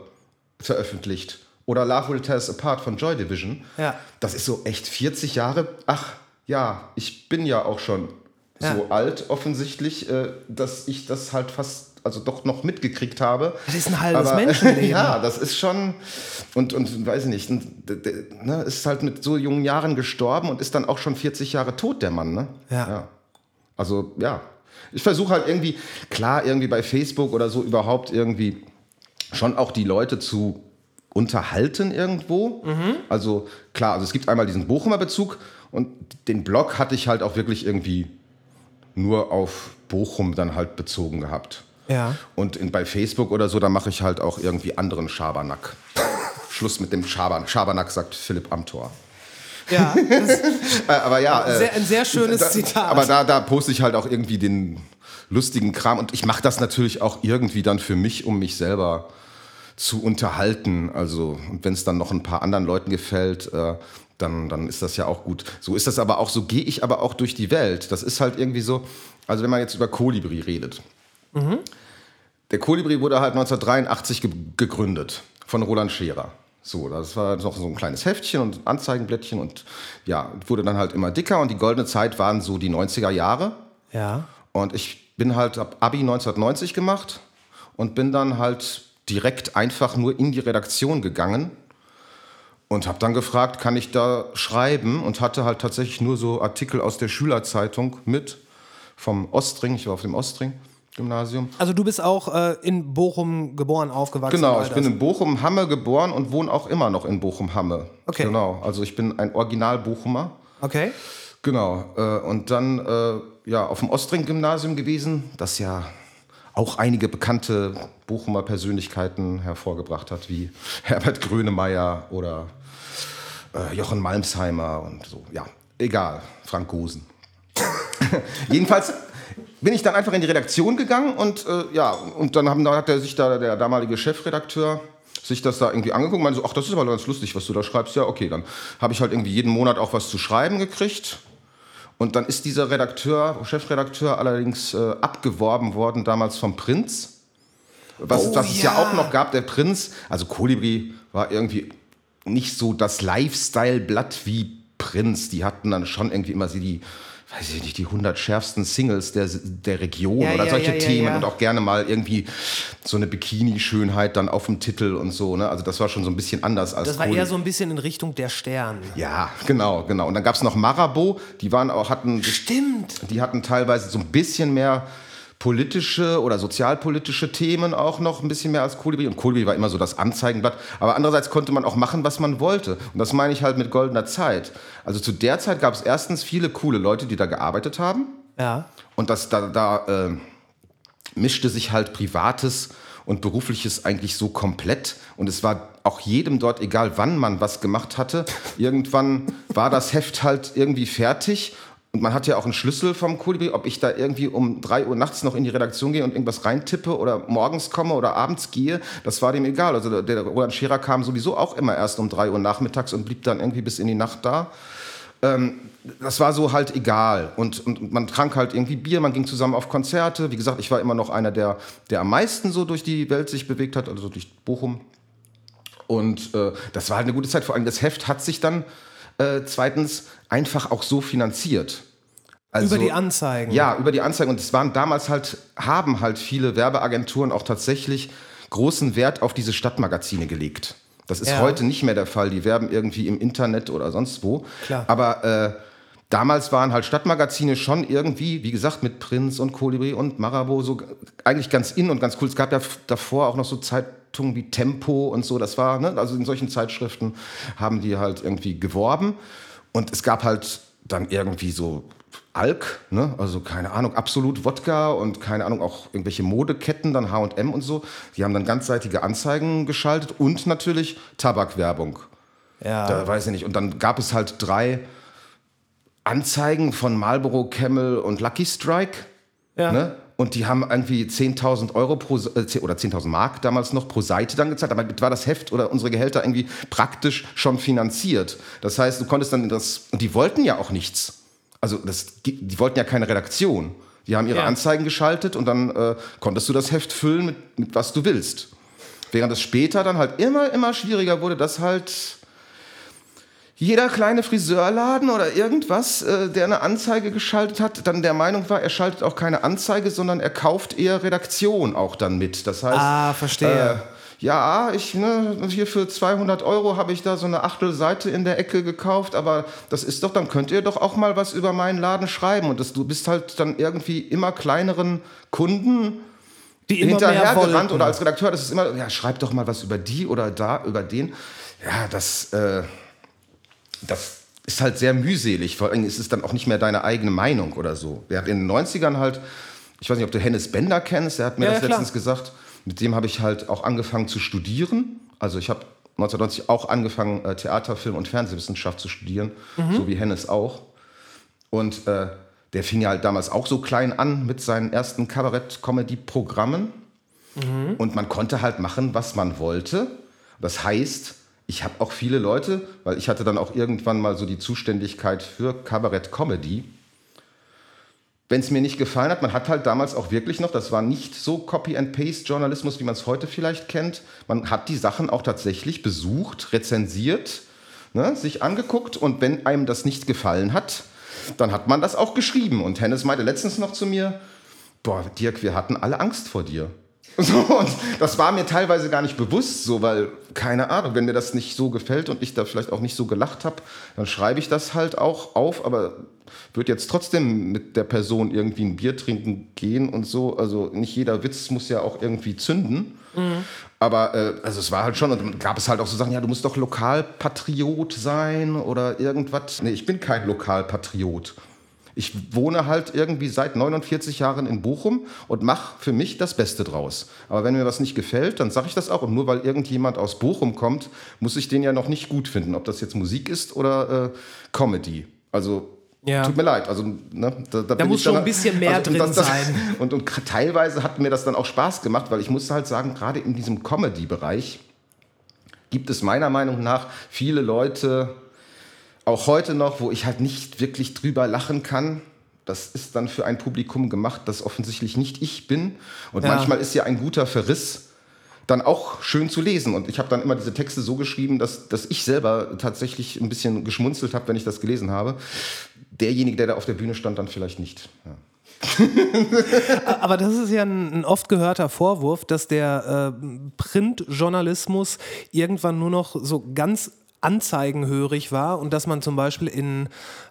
veröffentlicht. Oder Love Will Tear Us Apart von Joy Division. Ja. Das ist so echt 40 Jahre. Ach ja, ich bin ja auch schon Ja. so alt offensichtlich, äh, dass ich das halt fast, also doch noch mitgekriegt habe. Das ist ein halbes Menschenleben. ja, das ist schon und und weiß ich nicht, und, ne, ist halt mit so jungen Jahren gestorben und ist dann auch schon 40 Jahre tot der Mann, ne? Ja. Also ja, ich versuche halt irgendwie klar irgendwie bei Facebook oder so überhaupt irgendwie schon auch die Leute zu unterhalten irgendwo. Also klar, also es gibt einmal diesen Bochumer Bezug und den Blog hatte ich halt auch wirklich irgendwie nur auf Bochum dann halt bezogen gehabt. Ja. Und in, bei Facebook oder so, da mache ich halt auch irgendwie anderen Schabernack. Schluss mit dem Schabernack. Schabernack sagt Philipp Amthor. Ja, das, Äh, aber ja, äh, Sehr- ein sehr schönes da, Zitat. Aber da, da poste ich halt auch irgendwie den lustigen Kram und ich mache das natürlich auch irgendwie dann für mich, um mich selber zu unterhalten. Also, und wenn es dann noch ein paar anderen Leuten gefällt, äh, dann, dann ist das ja auch gut. So ist das aber auch, so gehe ich aber auch durch die Welt. Das ist halt irgendwie so, also wenn man jetzt über Kolibri redet. Der Kolibri wurde halt 1983 ge gegründet von Roland Scherer. So, das war noch so ein kleines Heftchen und Anzeigenblättchen und ja, wurde dann halt immer dicker und die goldene Zeit waren so die 90er Jahre. Ja. Und ich bin halt ab Abi 1990 gemacht und bin dann halt direkt einfach nur in die Redaktion gegangen und habe dann gefragt, kann ich da schreiben und hatte halt tatsächlich nur so Artikel aus der Schülerzeitung mit vom Ostring, ich war auf dem Ostring. Gymnasium. Also du bist auch äh, in Bochum geboren, aufgewachsen? Genau, ich bin in Bochum-Hamme geboren und wohne auch immer noch in Bochum-Hamme. Okay. Genau, also ich bin ein Original-Bochumer. Okay. Genau, äh, und dann äh, ja, auf dem Ostring-Gymnasium gewesen, das ja auch einige bekannte Bochumer Persönlichkeiten hervorgebracht hat, wie Herbert Grönemeyer oder äh, Jochen Malmsheimer und so. Ja, egal, Frank Gosen. Jedenfalls bin ich dann einfach in die Redaktion gegangen und äh, ja, und dann haben, da hat der, sich da der damalige Chefredakteur sich das da irgendwie angeguckt und meinte so, ach, das ist aber ganz lustig, was du da schreibst. Ja, okay, dann habe ich halt irgendwie jeden Monat auch was zu schreiben gekriegt. Und dann ist dieser Redakteur, Chefredakteur allerdings äh, abgeworben worden damals vom Prinz. Was, Oh, was es ja. ja auch noch gab, der Prinz, also Kolibri war irgendwie nicht so das Lifestyle-Blatt wie Prinz. Die hatten dann schon irgendwie immer so die, weiß ich nicht, die 100 schärfsten Singles der, der Region Ja, oder ja, solche ja, Themen und auch gerne mal irgendwie so eine Bikini-Schönheit dann auf dem Titel und so. Ne? Also das war schon so ein bisschen anders als Das war Kolibri. eher so ein bisschen in Richtung der Stern. Ja, genau, genau. Und dann gab es noch Marabou, die waren auch, hatten, Stimmt. die hatten teilweise so ein bisschen mehr politische oder sozialpolitische Themen auch noch ein bisschen mehr als Kolibri. Und Kolibri war immer so das Anzeigenblatt. Aber andererseits konnte man auch machen, was man wollte. Und das meine ich halt mit goldener Zeit. Also zu der Zeit gab es erstens viele coole Leute, die da gearbeitet haben. Ja. Und das, da, da äh, mischte sich halt Privates und Berufliches eigentlich so komplett. Und es war auch jedem dort, egal wann man was gemacht hatte, irgendwann war das Heft halt irgendwie fertig. Und man hat ja auch einen Schlüssel vom Kolibri, ob ich da irgendwie um 3 Uhr nachts noch in die Redaktion gehe und irgendwas reintippe oder morgens komme oder abends gehe, das war dem egal. Also der, Roland Scherer kam sowieso auch immer erst um 3 Uhr nachmittags und blieb dann irgendwie bis in die Nacht da das war so halt egal. Und, und man trank halt irgendwie Bier, man ging zusammen auf Konzerte. Wie gesagt, ich war immer noch einer, der, der am meisten so durch die Welt sich bewegt hat, also durch Bochum. Und äh, das war halt eine gute Zeit. Vor allem das Heft hat sich dann äh, zweitens einfach auch so finanziert. Also, Über die Anzeigen. Ja, über die Anzeigen. Und es waren damals halt, haben halt viele Werbeagenturen auch tatsächlich großen Wert auf diese Stadtmagazine gelegt. Das ist Ja. heute nicht mehr der Fall. Die werben irgendwie im Internet oder sonst wo. Klar. Aber äh, damals waren halt Stadtmagazine schon irgendwie, wie gesagt, mit Prinz und Kolibri und Marabou so eigentlich ganz in und ganz cool. Es gab ja davor auch noch so Zeitungen wie Tempo und so. Das war, ne, also in solchen Zeitschriften haben die halt irgendwie geworben. Und es gab halt dann irgendwie so Alk, ne? also keine Ahnung, Absolut Wodka und keine Ahnung, auch irgendwelche Modeketten, dann H&M und so. Die haben dann ganzseitige Anzeigen geschaltet und natürlich Tabakwerbung. Ja. Da weiß ich nicht. Und dann gab es halt drei Anzeigen von Marlboro, Camel und Lucky Strike. Ja. Ne? Und die haben irgendwie 10.000 Euro pro, äh, 10 oder 10.000 Mark damals noch pro Seite dann gezahlt. Damit war das Heft oder unsere Gehälter irgendwie praktisch schon finanziert. Das heißt, du konntest dann das, und die wollten ja auch nichts. Also das, die wollten ja keine Redaktion. Die haben ihre Ja. Anzeigen geschaltet und dann äh, konntest du das Heft füllen mit, mit was du willst. Während es später dann halt immer, immer schwieriger wurde, dass halt jeder kleine Friseurladen oder irgendwas, äh, der eine Anzeige geschaltet hat, dann der Meinung war, er schaltet auch keine Anzeige, sondern er kauft eher Redaktion auch dann mit. Das heißt, Ah, verstehe. Äh, ja, ich, ne, hier für 200 Euro habe ich da so eine Achtelseite in der Ecke gekauft, aber das ist doch, dann könnt ihr doch auch mal was über meinen Laden schreiben. Und das, du bist halt dann irgendwie immer kleineren Kunden die immer mehr hinterhergerannt oder als Redakteur, das ist immer, ja, schreib doch mal was über die oder da, über den. Ja, das, äh, das ist halt sehr mühselig. Vor allem ist es dann auch nicht mehr deine eigene Meinung oder so. Der hat in den 90ern halt, ich weiß nicht, ob du Hennes Bender kennst, der hat mir Ja, das ja, letztens gesagt. Mit dem habe ich halt auch angefangen zu studieren. Also ich habe 1990 auch angefangen, äh, Theater, Film und Fernsehwissenschaft zu studieren, Mhm. so wie Hennes auch. Und äh, der fing ja halt damals auch so klein an mit seinen ersten Kabarett-Comedy-Programmen. Und man konnte halt machen, was man wollte. Das heißt, ich habe auch viele Leute, weil ich hatte dann auch irgendwann mal so die Zuständigkeit für Kabarett-Comedy. wenn es mir nicht gefallen hat, man hat halt damals auch wirklich noch, das war nicht so Copy-and-Paste-Journalismus, wie man es heute vielleicht kennt. Man hat die Sachen auch tatsächlich besucht, rezensiert, ne, sich angeguckt und wenn einem das nicht gefallen hat, dann hat man das auch geschrieben. Und Hennes meinte letztens noch zu mir, boah, Dirk, wir hatten alle Angst vor dir. So, und das war mir teilweise gar nicht bewusst so, weil, keine Ahnung, wenn mir das nicht so gefällt und ich da vielleicht auch nicht so gelacht habe, dann schreibe ich das halt auch auf, aber würde jetzt trotzdem mit der Person irgendwie ein Bier trinken gehen und so. Also nicht jeder Witz muss ja auch irgendwie zünden. Mhm. Aber äh, also es war halt schon, und dann gab es halt auch so Sachen, ja, du musst doch Lokalpatriot sein oder irgendwas. Nee, ich bin kein Lokalpatriot. Ich wohne halt irgendwie seit 49 Jahren in Bochum und mache für mich das Beste draus. Aber wenn mir was nicht gefällt, dann sage ich das auch. Und nur weil irgendjemand aus Bochum kommt, muss ich den ja noch nicht gut finden, ob das jetzt Musik ist oder äh, Comedy. Also ja. Tut mir leid. Also, ne, da, da, da muss schon ein bisschen mehr also, drin und das, sein. Und, und, teilweise hat mir das dann auch Spaß gemacht, weil ich muss halt sagen, gerade in diesem Comedy-Bereich gibt es meiner Meinung nach viele Leute, auch heute noch, wo ich halt nicht wirklich drüber lachen kann. Das ist dann für ein Publikum gemacht, das offensichtlich nicht ich bin. Und ja. manchmal ist ja ein guter Verriss dann auch schön zu lesen. Und ich habe dann immer diese Texte so geschrieben, dass, dass ich selber tatsächlich ein bisschen geschmunzelt habe, wenn ich das gelesen habe. Derjenige, der da auf der Bühne stand, dann vielleicht nicht. Ja. Aber das ist ja ein, ein, oft gehörter Vorwurf, dass der äh, Printjournalismus irgendwann nur noch so ganz anzeigenhörig war und dass man zum Beispiel in,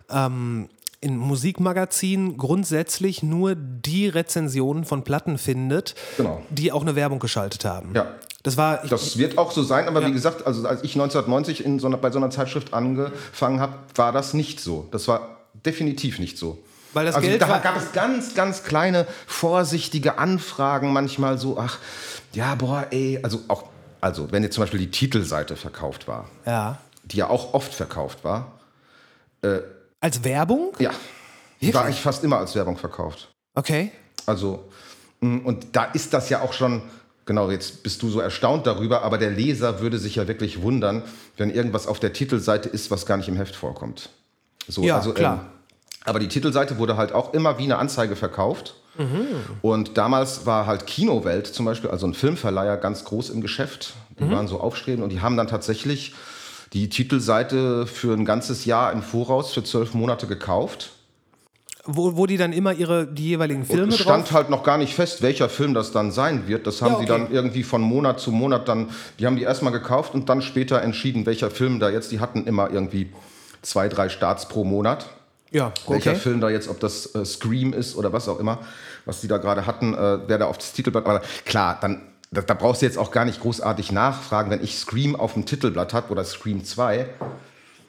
ähm, in Musikmagazinen grundsätzlich nur die Rezensionen von Platten findet, genau. die auch eine Werbung geschaltet haben. Ja. Das, war, ich, das wird auch so sein, aber ja. wie gesagt, also als ich 1990 in so einer, bei so einer Zeitschrift angefangen habe, war das nicht so. Das war definitiv nicht so. Weil das also Geld da gab es ganz, ganz kleine, vorsichtige Anfragen manchmal so, ach, ja, boah, ey, also auch also wenn jetzt zum Beispiel die Titelseite verkauft war, ja. die ja auch oft verkauft war. Äh, als Werbung? Ja. Die war eigentlich fast immer als Werbung verkauft. Okay. Also, mm, und da ist das ja auch schon, genau, jetzt bist du so erstaunt darüber, aber der Leser würde sich ja wirklich wundern, wenn irgendwas auf der Titelseite ist, was gar nicht im Heft vorkommt. So, ja, also, klar. Ähm, aber die Titelseite wurde halt auch immer wie eine Anzeige verkauft. Mhm. Und damals war halt Kinowelt zum Beispiel, also ein Filmverleiher, ganz groß im Geschäft. Die mhm. waren so aufstrebend und die haben dann tatsächlich die Titelseite für ein ganzes Jahr im Voraus für zwölf Monate gekauft. Wo, wo die dann immer ihre die jeweiligen Filme und es stand drauf? halt noch gar nicht fest, welcher Film das dann sein wird. Das haben ja, okay. die dann irgendwie von Monat zu Monat dann, die haben die erstmal gekauft und dann später entschieden, welcher Film da jetzt, die hatten immer irgendwie zwei, drei Starts pro Monat. Ja, okay. Welcher Film da jetzt, ob das äh, Scream ist oder was auch immer was die da gerade hatten, äh, wer da auf das Titelblatt. Aber klar, dann da, da, brauchst du jetzt auch gar nicht großartig nachfragen, wenn ich Scream auf dem Titelblatt habe oder Scream 2.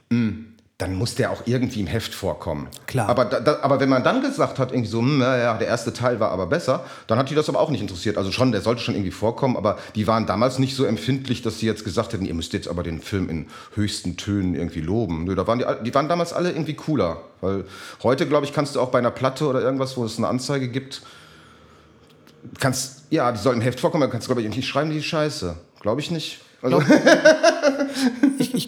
Mh, hm, dann muss der auch irgendwie im Heft vorkommen. Klar. Aber, da, aber wenn man dann gesagt hat, irgendwie so, naja, hm, der erste Teil war aber besser, dann hat die das aber auch nicht interessiert. Also schon, der sollte schon irgendwie vorkommen, aber die waren damals nicht so empfindlich, dass sie jetzt gesagt hätten, ihr müsst jetzt aber den Film in höchsten Tönen irgendwie loben. Nö, da waren die, die waren damals alle irgendwie cooler. Weil heute, glaube ich, kannst du auch bei einer Platte oder irgendwas, wo es eine Anzeige gibt, kannst, ja, die soll im Heft vorkommen, dann kannst du, glaube ich, nicht schreiben, die Scheiße. Glaube ich nicht. Also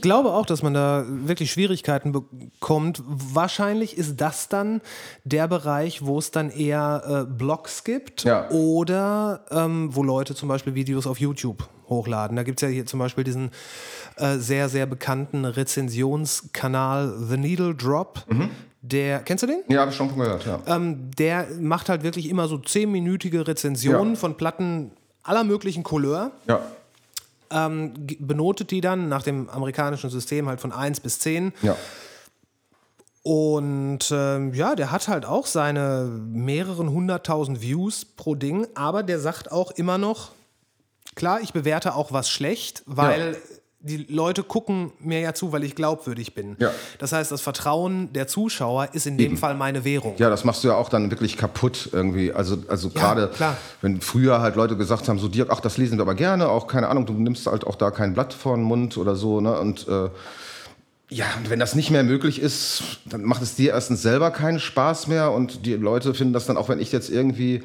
ich, glaube auch, dass man da wirklich Schwierigkeiten bekommt. Wahrscheinlich ist das dann der Bereich, wo es dann eher äh, Blogs gibt ja. oder ähm, wo Leute zum Beispiel Videos auf YouTube hochladen. Da gibt es ja hier zum Beispiel diesen äh, sehr, sehr bekannten Rezensionskanal The Needle Drop. Mhm. Der, kennst du den? Ja, habe ich schon von gehört, ja. Ähm, der macht halt wirklich immer so zehnminütige Rezensionen ja. von Platten aller möglichen Couleur. Ja ähm, benotet die dann nach dem amerikanischen System halt von 1 bis 10. Ja. Und ähm, ja, der hat halt auch seine mehreren hunderttausend Views pro Ding, aber der sagt auch immer noch, klar, ich bewerte auch was schlecht, weil ja die Leute gucken mir ja zu, weil ich glaubwürdig bin. Ja. Das heißt, das Vertrauen der Zuschauer ist in dem Fall meine Währung. Ja, das machst du ja auch dann wirklich kaputt irgendwie. Also, also ja, gerade, wenn früher halt Leute gesagt haben, so Dirk, ach, das lesen wir aber gerne, auch keine Ahnung, du nimmst halt auch da kein Blatt vor den Mund oder so, ne? Und äh, ja, und wenn das nicht mehr möglich ist, dann macht es dir erstens selber keinen Spaß mehr und die Leute finden das dann auch, wenn ich jetzt irgendwie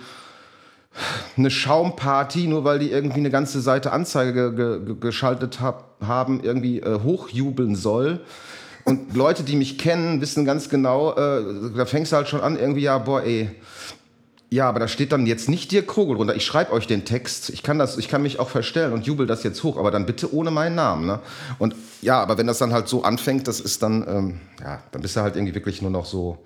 eine Schaumparty, nur weil die irgendwie eine ganze Seite Anzeige ge ge geschaltet hab, haben, irgendwie äh, hochjubeln soll. Und Leute, die mich kennen, wissen ganz genau, äh, da fängst du halt schon an, irgendwie, ja, boah, ey, ja, aber da steht dann jetzt nicht Dirk Krogel drunter. Ich schreibe euch den Text. Ich kann, das, ich kann mich auch verstellen und jubel das jetzt hoch, aber dann bitte ohne meinen Namen. Ne? Und ja, aber wenn das dann halt so anfängt, das ist dann, ähm, ja, dann bist du halt irgendwie wirklich nur noch so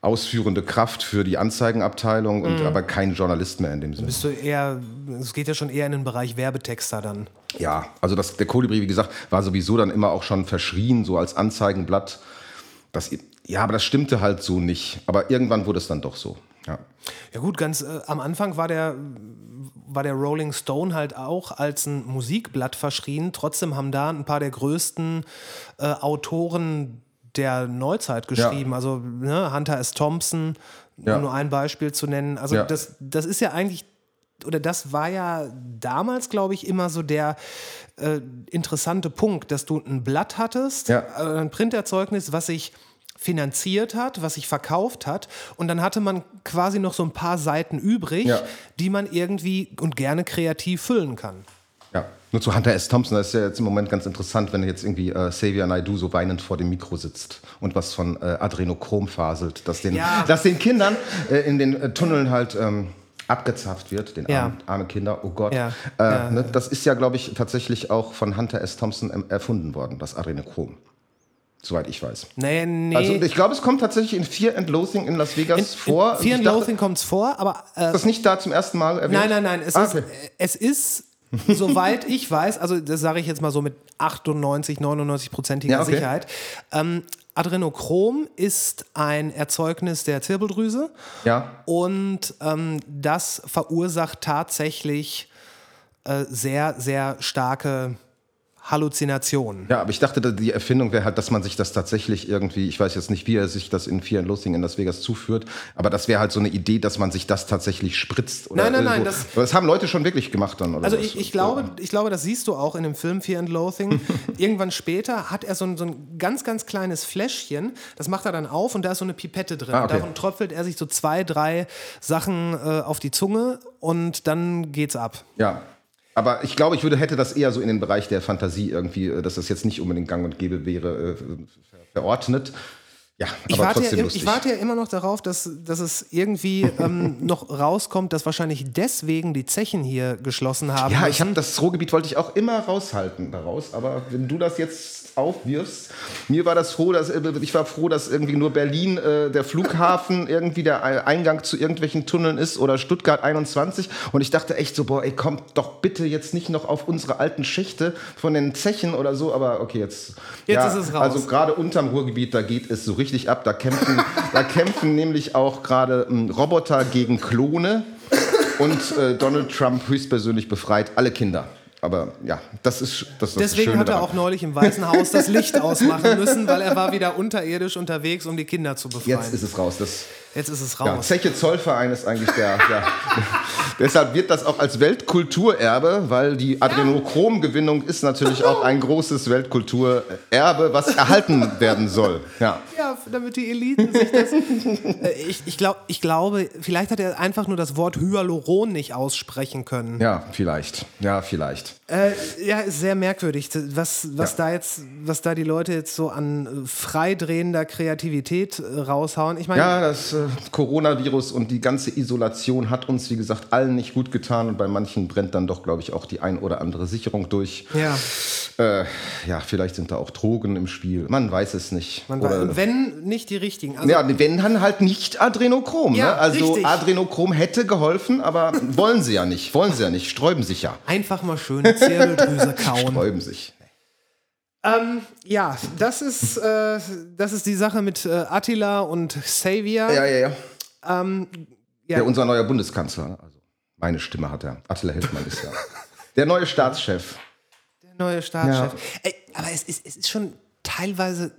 ausführende Kraft für die Anzeigenabteilung und aber kein Journalist mehr in dem Sinne. Bist du eher, es geht ja schon eher in den Bereich Werbetexter dann. Ja, also das, der Kolibri, wie gesagt, war sowieso dann immer auch schon verschrien, so als Anzeigenblatt. Das, ja, aber das stimmte halt so nicht. Aber irgendwann wurde es dann doch so. Ja, Ja gut, ganz äh, am Anfang war der, war der Rolling Stone halt auch als ein Musikblatt verschrien. Trotzdem haben da ein paar der größten äh, Autoren der Neuzeit geschrieben. Also ne, Hunter S. Thompson, Ja. um nur ein Beispiel zu nennen. Also Ja. das, das ist ja eigentlich, oder das war ja damals, glaube ich, immer so der äh, interessante Punkt, dass du ein Blatt hattest, Ja. äh, ein Printerzeugnis, was sich finanziert hat, was sich verkauft hat und dann hatte man quasi noch so ein paar Seiten übrig, Ja. die man irgendwie und gerne kreativ füllen kann. Nur zu Hunter S. Thompson, das ist ja jetzt im Moment ganz interessant, wenn jetzt irgendwie äh, Xavier Naidoo so weinend vor dem Mikro sitzt und was von äh, Adrenochrom faselt, dass den, Ja. dass den Kindern äh, in den äh, Tunneln halt ähm, abgezapft wird, den Ja. armen, arme Kinder, oh Gott. Ja. Äh. Ne, das ist ja, glaube ich, tatsächlich auch von Hunter S. Thompson ähm, erfunden worden, das Adrenochrom. Soweit ich weiß. Nee, nee. Also ich glaube, es kommt tatsächlich in Fear and Loathing in Las Vegas vor. in Fear and dachte, Loathing kommt es vor, aber äh, Ist das nicht da zum ersten Mal erwähnt? nein, nein, nein. Es, Ah, ist, okay. es ist, soweit ich weiß, also das sage ich jetzt mal so mit 98, 99-prozentiger Ja, okay. Sicherheit. Ähm, Adrenochrom ist ein Erzeugnis der Zirbeldrüse Ja. und ähm, das verursacht tatsächlich äh, sehr, sehr starke Halluzinationen. Ja, aber ich dachte, da- die Erfindung wäre halt, dass man sich das tatsächlich irgendwie, ich weiß jetzt nicht, wie er sich das in Fear and Loathing in Las Vegas zuführt, aber das wäre halt so eine Idee, dass man sich das tatsächlich spritzt. Nein, nein, nein, das- das haben Leute schon wirklich gemacht dann, oder Also ich, ich, glaube, ich glaube, das siehst du auch in dem Film Fear and Loathing. Irgendwann später hat er so ein, so ein ganz, ganz kleines Fläschchen, das macht er dann auf und da ist so eine Pipette drin. Ah, okay. Davon tröpfelt er sich so zwei, drei Sachen äh, auf die Zunge und dann geht's ab. Ja. Aber ich glaube, ich würde, hätte das eher so in den Bereich der Fantasie irgendwie, äh, dass das jetzt nicht unbedingt gang und gäbe wäre, äh, ver- verordnet. Ja, Ich aber warte, ja, trotzdem im- lustig. ich warte ja immer noch darauf, dass, dass es irgendwie ähm, noch rauskommt, dass wahrscheinlich deswegen die Zechen hier geschlossen haben. Ja, ich habe das Ruhrgebiet wollte ich auch immer raushalten daraus, aber wenn du das jetzt aufwirfst, mir war das froh, dass äh, ich war froh, dass irgendwie nur Berlin äh, der Flughafen irgendwie der Ei- Eingang zu irgendwelchen Tunneln ist oder Stuttgart 21 und ich dachte echt so, boah, ey, kommt doch bitte jetzt nicht noch auf unsere alten Schächte von den Zechen oder so, aber okay, jetzt Jetzt ja, ist es raus. Also gerade unterm Ruhrgebiet, da geht es so richtig ab, da kämpfen da kämpfen nämlich auch gerade ähm, Roboter gegen Klone. Und äh, Donald Trump höchstpersönlich befreit alle Kinder. Aber ja, das ist das, ist das Deswegen Schöne hat er daran. auch neulich im Weißen Haus das Licht ausmachen müssen, weil er war wieder unterirdisch unterwegs, um die Kinder zu befreien. Jetzt ist es raus. Das, Jetzt ist es ja, raus. Zeche Zollverein ist eigentlich der. ja. Deshalb wird das auch als Weltkulturerbe, weil die Adrenochrom-Gewinnung ist natürlich auch ein großes Weltkulturerbe, was erhalten werden soll. Ja. Ja, damit die Eliten sich das. Äh, ich, ich, glaub, ich glaube, vielleicht hat er einfach nur das Wort Hyaluron nicht aussprechen können. ja, vielleicht. Ja, vielleicht. Äh, ja, ist sehr merkwürdig, was, was Ja. da jetzt, was da die Leute jetzt so an freidrehender Kreativität äh, raushauen. Ich meine, Ja, das äh, Coronavirus und die ganze Isolation hat uns, wie gesagt, allen nicht gut getan und bei manchen brennt dann doch, glaube ich, auch die ein oder andere Sicherung durch. ja. Äh, ja, vielleicht sind da auch Drogen im Spiel. Man weiß es nicht. Man war, wenn nicht die richtigen. Also, ja, wenn dann halt nicht Adrenochrom. Ja, ne? Also richtig. Adrenochrom hätte geholfen, aber wollen sie ja nicht. Wollen sie ja nicht. Sträuben sich ja. Einfach mal schöne Zirbeldrüse kauen. Sträuben sich. Ähm, ja, das ist, äh, das ist die Sache mit äh, Attila und Xavier. Ja, ja, ja. Ähm, ja. Der unser neuer Bundeskanzler. Also meine Stimme hat er. Attila Hildmann ist ja. Der neue Staatschef. Der neue Staatschef. Ey, aber es ist, es ist schon teilweise.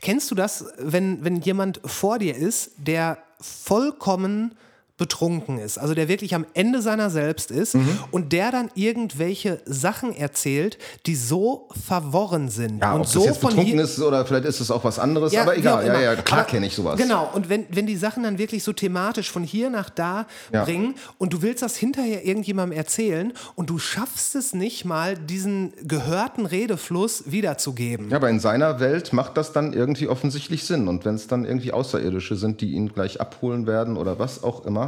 Kennst du das, wenn, wenn jemand vor dir ist, der vollkommen betrunken ist, also der wirklich am Ende seiner selbst ist Mhm. und der dann irgendwelche Sachen erzählt, die so verworren sind Ja, und ob so das jetzt betrunken ist oder vielleicht ist es auch was anderes, Ja, aber egal. Ja, ja, klar kenne ich sowas. Genau, und wenn, wenn die Sachen dann wirklich so thematisch von hier nach da Ja. bringen und du willst das hinterher irgendjemandem erzählen und du schaffst es nicht mal, diesen gehörten Redefluss wiederzugeben. Ja, aber in seiner Welt macht das dann irgendwie offensichtlich Sinn. Und wenn es dann irgendwie Außerirdische sind, die ihn gleich abholen werden oder was auch immer.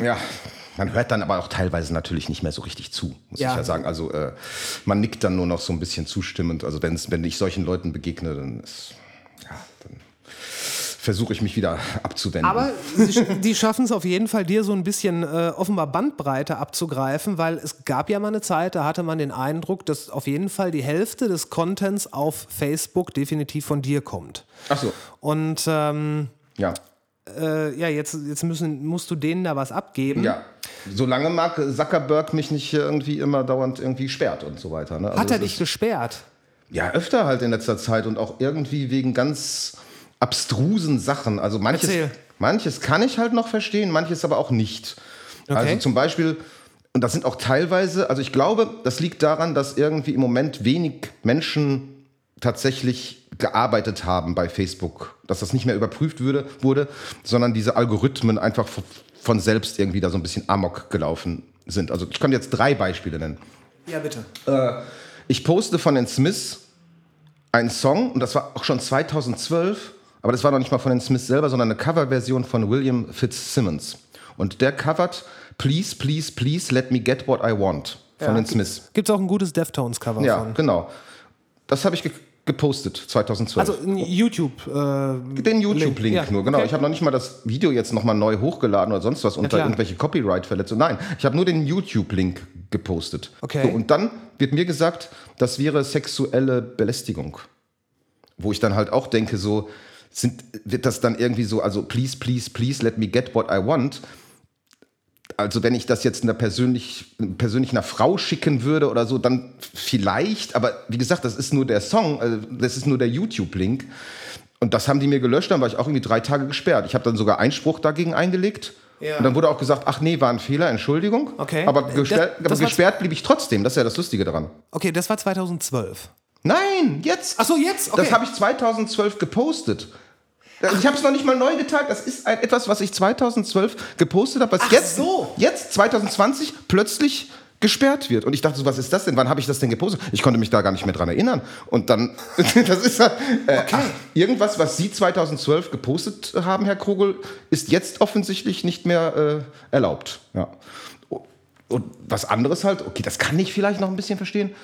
Ja, man hört dann aber auch teilweise natürlich nicht mehr so richtig zu, muss Ja. ich ja sagen. Also äh, man nickt dann nur noch so ein bisschen zustimmend. Also wenn ich solchen Leuten begegne, dann ist, ja, dann versuche ich mich wieder abzuwenden. Aber die schaffen es auf jeden Fall, dir so ein bisschen äh, offenbar Bandbreite abzugreifen, weil es gab ja mal eine Zeit, da hatte man den Eindruck, dass auf jeden Fall die Hälfte des Contents auf Facebook definitiv von dir kommt. Ach so, Und ähm, ja. Äh, ja, jetzt, jetzt müssen, musst du denen da was abgeben. Ja, solange Mark Zuckerberg mich nicht irgendwie immer dauernd irgendwie sperrt und so weiter. Ne? Also Hat er dich gesperrt? Ja, öfter halt in letzter Zeit und auch irgendwie wegen ganz abstrusen Sachen. Also manches, Erzähl. manches kann ich halt noch verstehen, manches aber auch nicht. Okay. Also zum Beispiel, und das sind auch teilweise, also ich glaube, das liegt daran, dass irgendwie im Moment wenig Menschen tatsächlich gearbeitet haben bei Facebook, dass das nicht mehr überprüft würde, wurde, sondern diese Algorithmen einfach von selbst irgendwie da so ein bisschen amok gelaufen sind. Also ich kann jetzt drei Beispiele nennen. Ja, bitte. Ich poste von den Smiths einen Song, und das war auch schon 2012, aber das war noch nicht mal von den Smiths selber, sondern eine Coverversion von William Fitzsimmons. Und der covert Please, Please, Please Let Me Get What I Want von den Smiths. Gibt es auch ein gutes Deftones-Cover Ja, von? genau. Das habe ich ge gepostet 2012. Also ein YouTube. Äh, den YouTube-Link Ja, nur, genau. okay. Ich habe noch nicht mal das Video jetzt nochmal neu hochgeladen oder sonst was unter klar. irgendwelche Copyright-Verletzungen. Nein, ich habe nur den YouTube-Link gepostet. Okay. So, und dann wird mir gesagt, das wäre sexuelle Belästigung. Wo ich dann halt auch denke, so, sind, wird das dann irgendwie so, also please, please, please, let me get what I want. Also wenn ich das jetzt einer persönlich, persönlich einer Frau schicken würde oder so, dann vielleicht. Aber wie gesagt, das ist nur der Song, also das ist nur der YouTube-Link. Und das haben die mir gelöscht, dann war ich auch irgendwie drei Tage gesperrt. Ich habe dann sogar Einspruch dagegen eingelegt. Ja. Und dann wurde auch gesagt, ach nee, war ein Fehler, Entschuldigung. Okay. Aber, Das- gesperrt, das aber war- gesperrt blieb ich trotzdem. Das ist ja das Lustige daran. okay, das war 2012. Nein, jetzt. Ach so, jetzt? Okay. Das habe ich 2012 gepostet. Ich habe es noch nicht mal neu geteilt. Das ist ein, etwas, was ich 2012 gepostet habe, was Ach jetzt, so. jetzt 2020 plötzlich gesperrt wird. Und ich dachte so, was ist das denn? Wann habe ich das denn gepostet? Ich konnte mich da gar nicht mehr dran erinnern. Und dann, das ist halt, äh, ach, irgendwas, was Sie 2012 gepostet haben, Herr Krugel, ist jetzt offensichtlich nicht mehr äh, erlaubt. Ja. Und was anderes halt, okay, das kann ich vielleicht noch ein bisschen verstehen.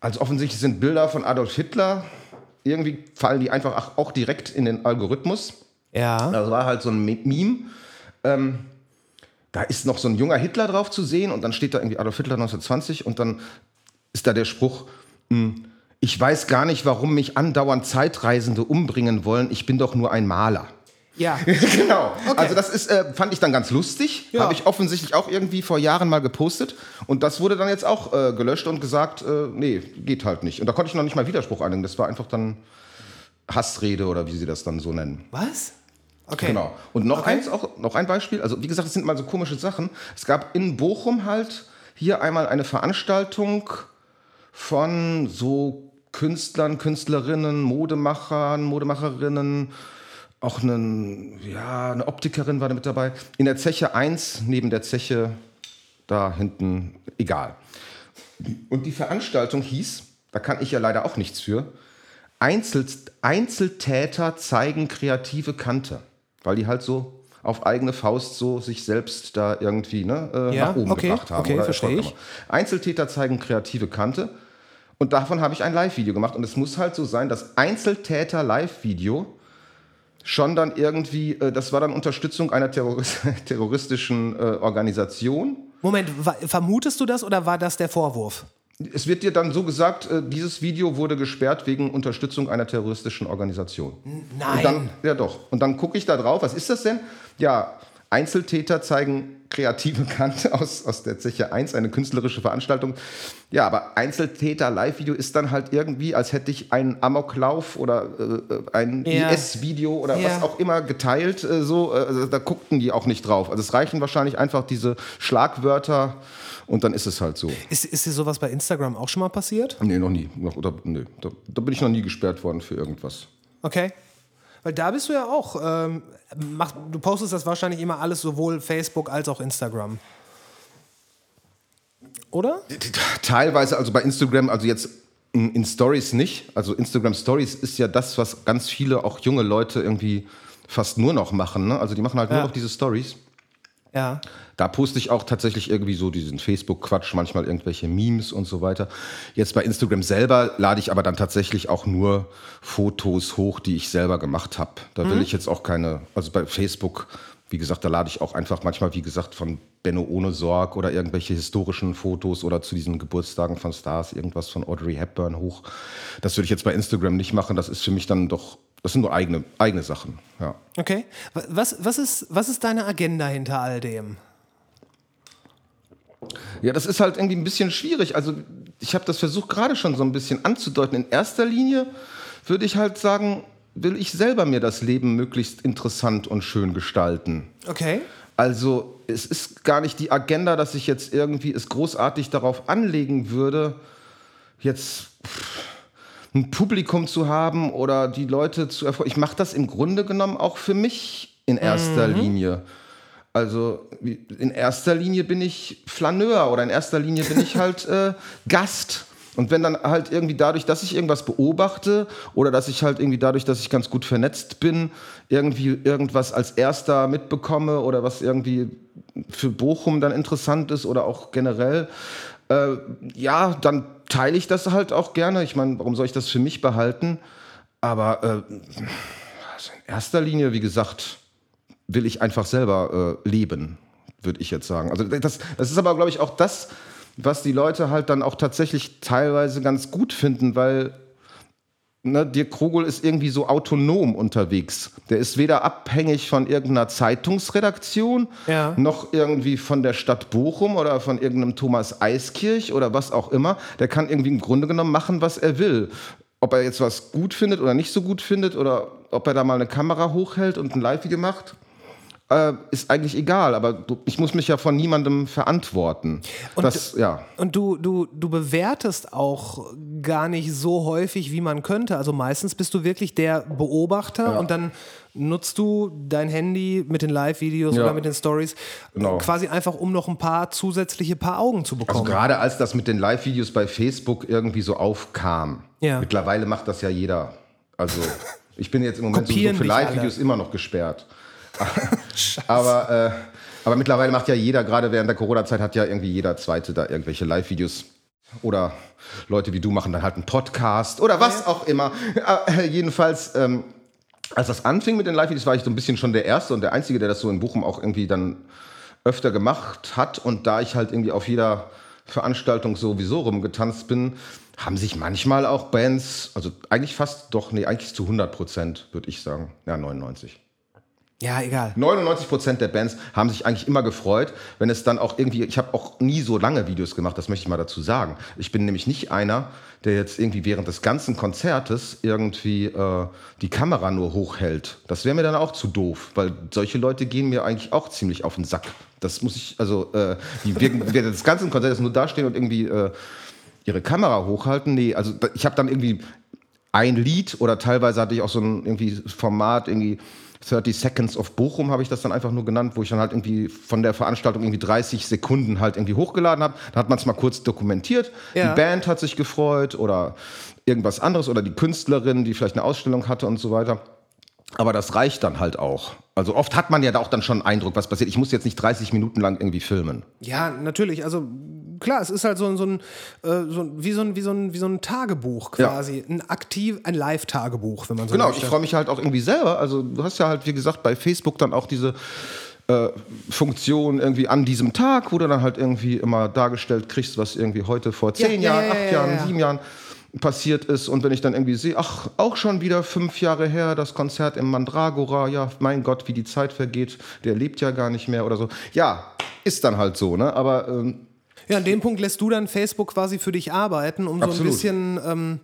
Also offensichtlich sind Bilder von Adolf Hitler, irgendwie fallen die einfach ach- auch direkt in den Algorithmus. ja. Das war halt so ein Me- Meme. Ähm, da ist noch so ein junger Hitler drauf zu sehen und dann steht da irgendwie Adolf Hitler 1920 und dann ist da der Spruch, hm, ich weiß gar nicht, warum mich andauernd Zeitreisende umbringen wollen, ich bin doch nur ein Maler. Ja. genau. Okay. Also das ist, äh, fand ich dann ganz lustig. Ja. Habe ich offensichtlich auch irgendwie vor Jahren mal gepostet. Und das wurde dann jetzt auch äh, gelöscht und gesagt, äh, nee, geht halt nicht. Und da konnte ich noch nicht mal Widerspruch einlegen. Das war einfach dann Hassrede oder wie sie das dann so nennen. Was? Okay. Genau. Und noch Okay. eins, auch noch ein Beispiel. Also wie gesagt, es sind mal so komische Sachen. Es gab in Bochum halt hier einmal eine Veranstaltung von so Künstlern, Künstlerinnen, Modemachern, Modemacherinnen, auch einen, ja, eine Optikerin war da mit dabei. In der Zeche 1, neben der Zeche da hinten, egal. Und die Veranstaltung hieß, da kann ich ja leider auch nichts für, Einzel Einzeltäter zeigen kreative Kante. Weil die halt so auf eigene Faust so sich selbst da irgendwie ne, äh, Ja, nach oben okay, gebracht haben. okay, oder verstehe haben. Einzeltäter zeigen kreative Kante. Und davon habe ich ein Live-Video gemacht. Und es muss halt so sein, dass Einzeltäter-Live-Video schon dann irgendwie, äh, das war dann Unterstützung einer Terroris terroristischen äh, Organisation. Moment, vermutest du das oder war das der Vorwurf? Es wird dir dann so gesagt, äh, dieses Video wurde gesperrt wegen Unterstützung einer terroristischen Organisation. Nein. Und dann, ja doch. Und dann gucke ich da drauf, was ist das denn? Ja, Einzeltäter zeigen kreative Kante aus, aus der Zeche 1, eine künstlerische Veranstaltung. Ja, aber Einzeltäter Live-Video ist dann halt irgendwie, als hätte ich einen Amoklauf oder äh, ein Ja. IS-Video oder Ja. was auch immer geteilt. Äh, so, äh, also da guckten die auch nicht drauf. Also es reichen wahrscheinlich einfach diese Schlagwörter und dann ist es halt so. Ist, ist dir sowas bei Instagram auch schon mal passiert? Nee, noch nie. Noch, oder, nee, da, da bin ich noch nie gesperrt worden für irgendwas. Okay. Weil da bist du ja auch, ähm, mach, du postest das wahrscheinlich immer alles, sowohl Facebook als auch Instagram. Oder? Teilweise, also bei Instagram, also jetzt in, Stories nicht. Also Instagram Stories ist ja das, was ganz viele, auch junge Leute irgendwie fast nur noch machen. Ne? Also die machen halt Ja. nur noch diese Stories. Ja. Da poste ich auch tatsächlich irgendwie so diesen Facebook-Quatsch, manchmal irgendwelche Memes und so weiter. Jetzt bei Instagram selber lade ich aber dann tatsächlich auch nur Fotos hoch, die ich selber gemacht habe. Da will ich jetzt auch keine, also bei Facebook, wie gesagt, da lade ich auch einfach manchmal, wie gesagt, von Benno ohne Sorg oder irgendwelche historischen Fotos oder zu diesen Geburtstagen von Stars irgendwas von Audrey Hepburn hoch. Das würde ich jetzt bei Instagram nicht machen. Das ist für mich dann doch, das sind nur eigene, eigene Sachen. Ja. Okay. Wa- Was, was, ist, was ist deine Agenda hinter all dem? Ja, das ist halt irgendwie ein bisschen schwierig. Also ich habe das versucht gerade schon so ein bisschen anzudeuten. In erster Linie würde ich halt sagen, will ich selber mir das Leben möglichst interessant und schön gestalten. Okay. Also es ist gar nicht die Agenda, dass ich jetzt irgendwie es großartig darauf anlegen würde, jetzt ein Publikum zu haben oder die Leute zu erfolgen. Ich mache das im Grunde genommen auch für mich in erster Linie. Also in erster Linie bin ich Flaneur oder in erster Linie bin ich halt äh, Gast. Und wenn dann halt irgendwie dadurch, dass ich irgendwas beobachte oder dass ich halt irgendwie dadurch, dass ich ganz gut vernetzt bin, irgendwie irgendwas als erster mitbekomme oder was irgendwie für Bochum dann interessant ist oder auch generell, äh, ja, dann teile ich das halt auch gerne. Ich meine, warum soll ich das für mich behalten? Aber äh, also in erster Linie, wie gesagt, will ich einfach selber äh, leben, würde ich jetzt sagen. Also das, das ist aber, glaube ich, auch das, was die Leute halt dann auch tatsächlich teilweise ganz gut finden, weil ne, Dirk Krogel ist irgendwie so autonom unterwegs. Der ist weder abhängig von irgendeiner Zeitungsredaktion, Ja. noch irgendwie von der Stadt Bochum oder von irgendeinem Thomas Eiskirch oder was auch immer. Der kann irgendwie im Grunde genommen machen, was er will. Ob er jetzt was gut findet oder nicht so gut findet oder ob er da mal eine Kamera hochhält und ein Live-Video macht, äh, ist eigentlich egal. Aber du, ich muss mich ja von niemandem verantworten. das, ja. Und du, du, du bewertest auch gar nicht so häufig, wie man könnte. Also meistens bist du wirklich der Beobachter und dann nutzt du dein Handy mit den Live-Videos Ja. oder mit den Stories Genau. quasi einfach, um noch ein paar zusätzliche Paar Augen zu Also bekommen. gerade als das mit den Live-Videos bei Facebook irgendwie so aufkam. Ja. Mittlerweile macht das ja jeder. Also ich bin jetzt im Moment Kopieren für Live-Videos immer noch gesperrt. aber, äh, aber mittlerweile macht ja jeder, gerade während der Corona-Zeit hat ja irgendwie jeder Zweite da irgendwelche Live-Videos. Oder Leute wie du machen dann halt einen Podcast oder was auch immer. Äh, jedenfalls, ähm, als das anfing mit den Live-Videos, war ich so ein bisschen schon der Erste und der Einzige, der das so in Bochum auch irgendwie dann öfter gemacht hat. Und da ich halt irgendwie auf jeder Veranstaltung sowieso rumgetanzt bin, haben sich manchmal auch Bands, also eigentlich fast doch, nee, eigentlich zu 100 Prozent, würde ich sagen. Ja, 99. ja, egal. 99 Prozent der Bands haben sich eigentlich immer gefreut, wenn es dann auch irgendwie, ich habe auch nie so lange Videos gemacht, das möchte ich mal dazu sagen. Ich bin nämlich nicht einer, der jetzt irgendwie während des ganzen Konzertes irgendwie äh, die Kamera nur hochhält. Das wäre mir dann auch zu doof, weil solche Leute gehen mir eigentlich auch ziemlich auf den Sack. Das muss ich, also äh, die während während des ganzen Konzertes nur dastehen und irgendwie äh, ihre Kamera hochhalten. Nee, also ich habe dann irgendwie ein Lied oder teilweise hatte ich auch so ein irgendwie Format, irgendwie 30 Seconds of Bochum habe ich das dann einfach nur genannt, wo ich dann halt irgendwie von der Veranstaltung irgendwie 30 Sekunden halt irgendwie hochgeladen habe. Da hat man es mal kurz dokumentiert. Ja. Die Band hat sich gefreut oder irgendwas anderes oder die Künstlerin, die vielleicht eine Ausstellung hatte und so weiter. Aber das reicht dann halt auch. Also oft hat man ja da auch dann schon einen Eindruck, was passiert. Ich muss jetzt nicht 30 Minuten lang irgendwie filmen. Ja, natürlich. Also klar, es ist halt so, ein- so ein, äh, so wie, so ein, wie, so ein, wie so ein Tagebuch Ja. quasi. Ein aktiv, ein Live-Tagebuch, wenn man so Genau, möchte. ich freue mich halt auch irgendwie selber. Also du hast ja halt, wie gesagt, bei Facebook dann auch diese äh, Funktion irgendwie an diesem Tag, wo du dann halt irgendwie immer dargestellt kriegst, was irgendwie heute vor zehn Ja, ja, Jahren, ja, acht ja, Jahren, ja. sieben Jahren passiert ist und wenn ich dann irgendwie sehe, ach, auch schon wieder fünf Jahre her, das Konzert im Mandragora, ja, mein Gott, wie die Zeit vergeht, der lebt ja gar nicht mehr oder so. Ja, ist dann halt so, ne? Aber ähm, ja, an dem Punkt lässt du dann Facebook quasi für dich arbeiten, um Absolut. so ein bisschen ähm,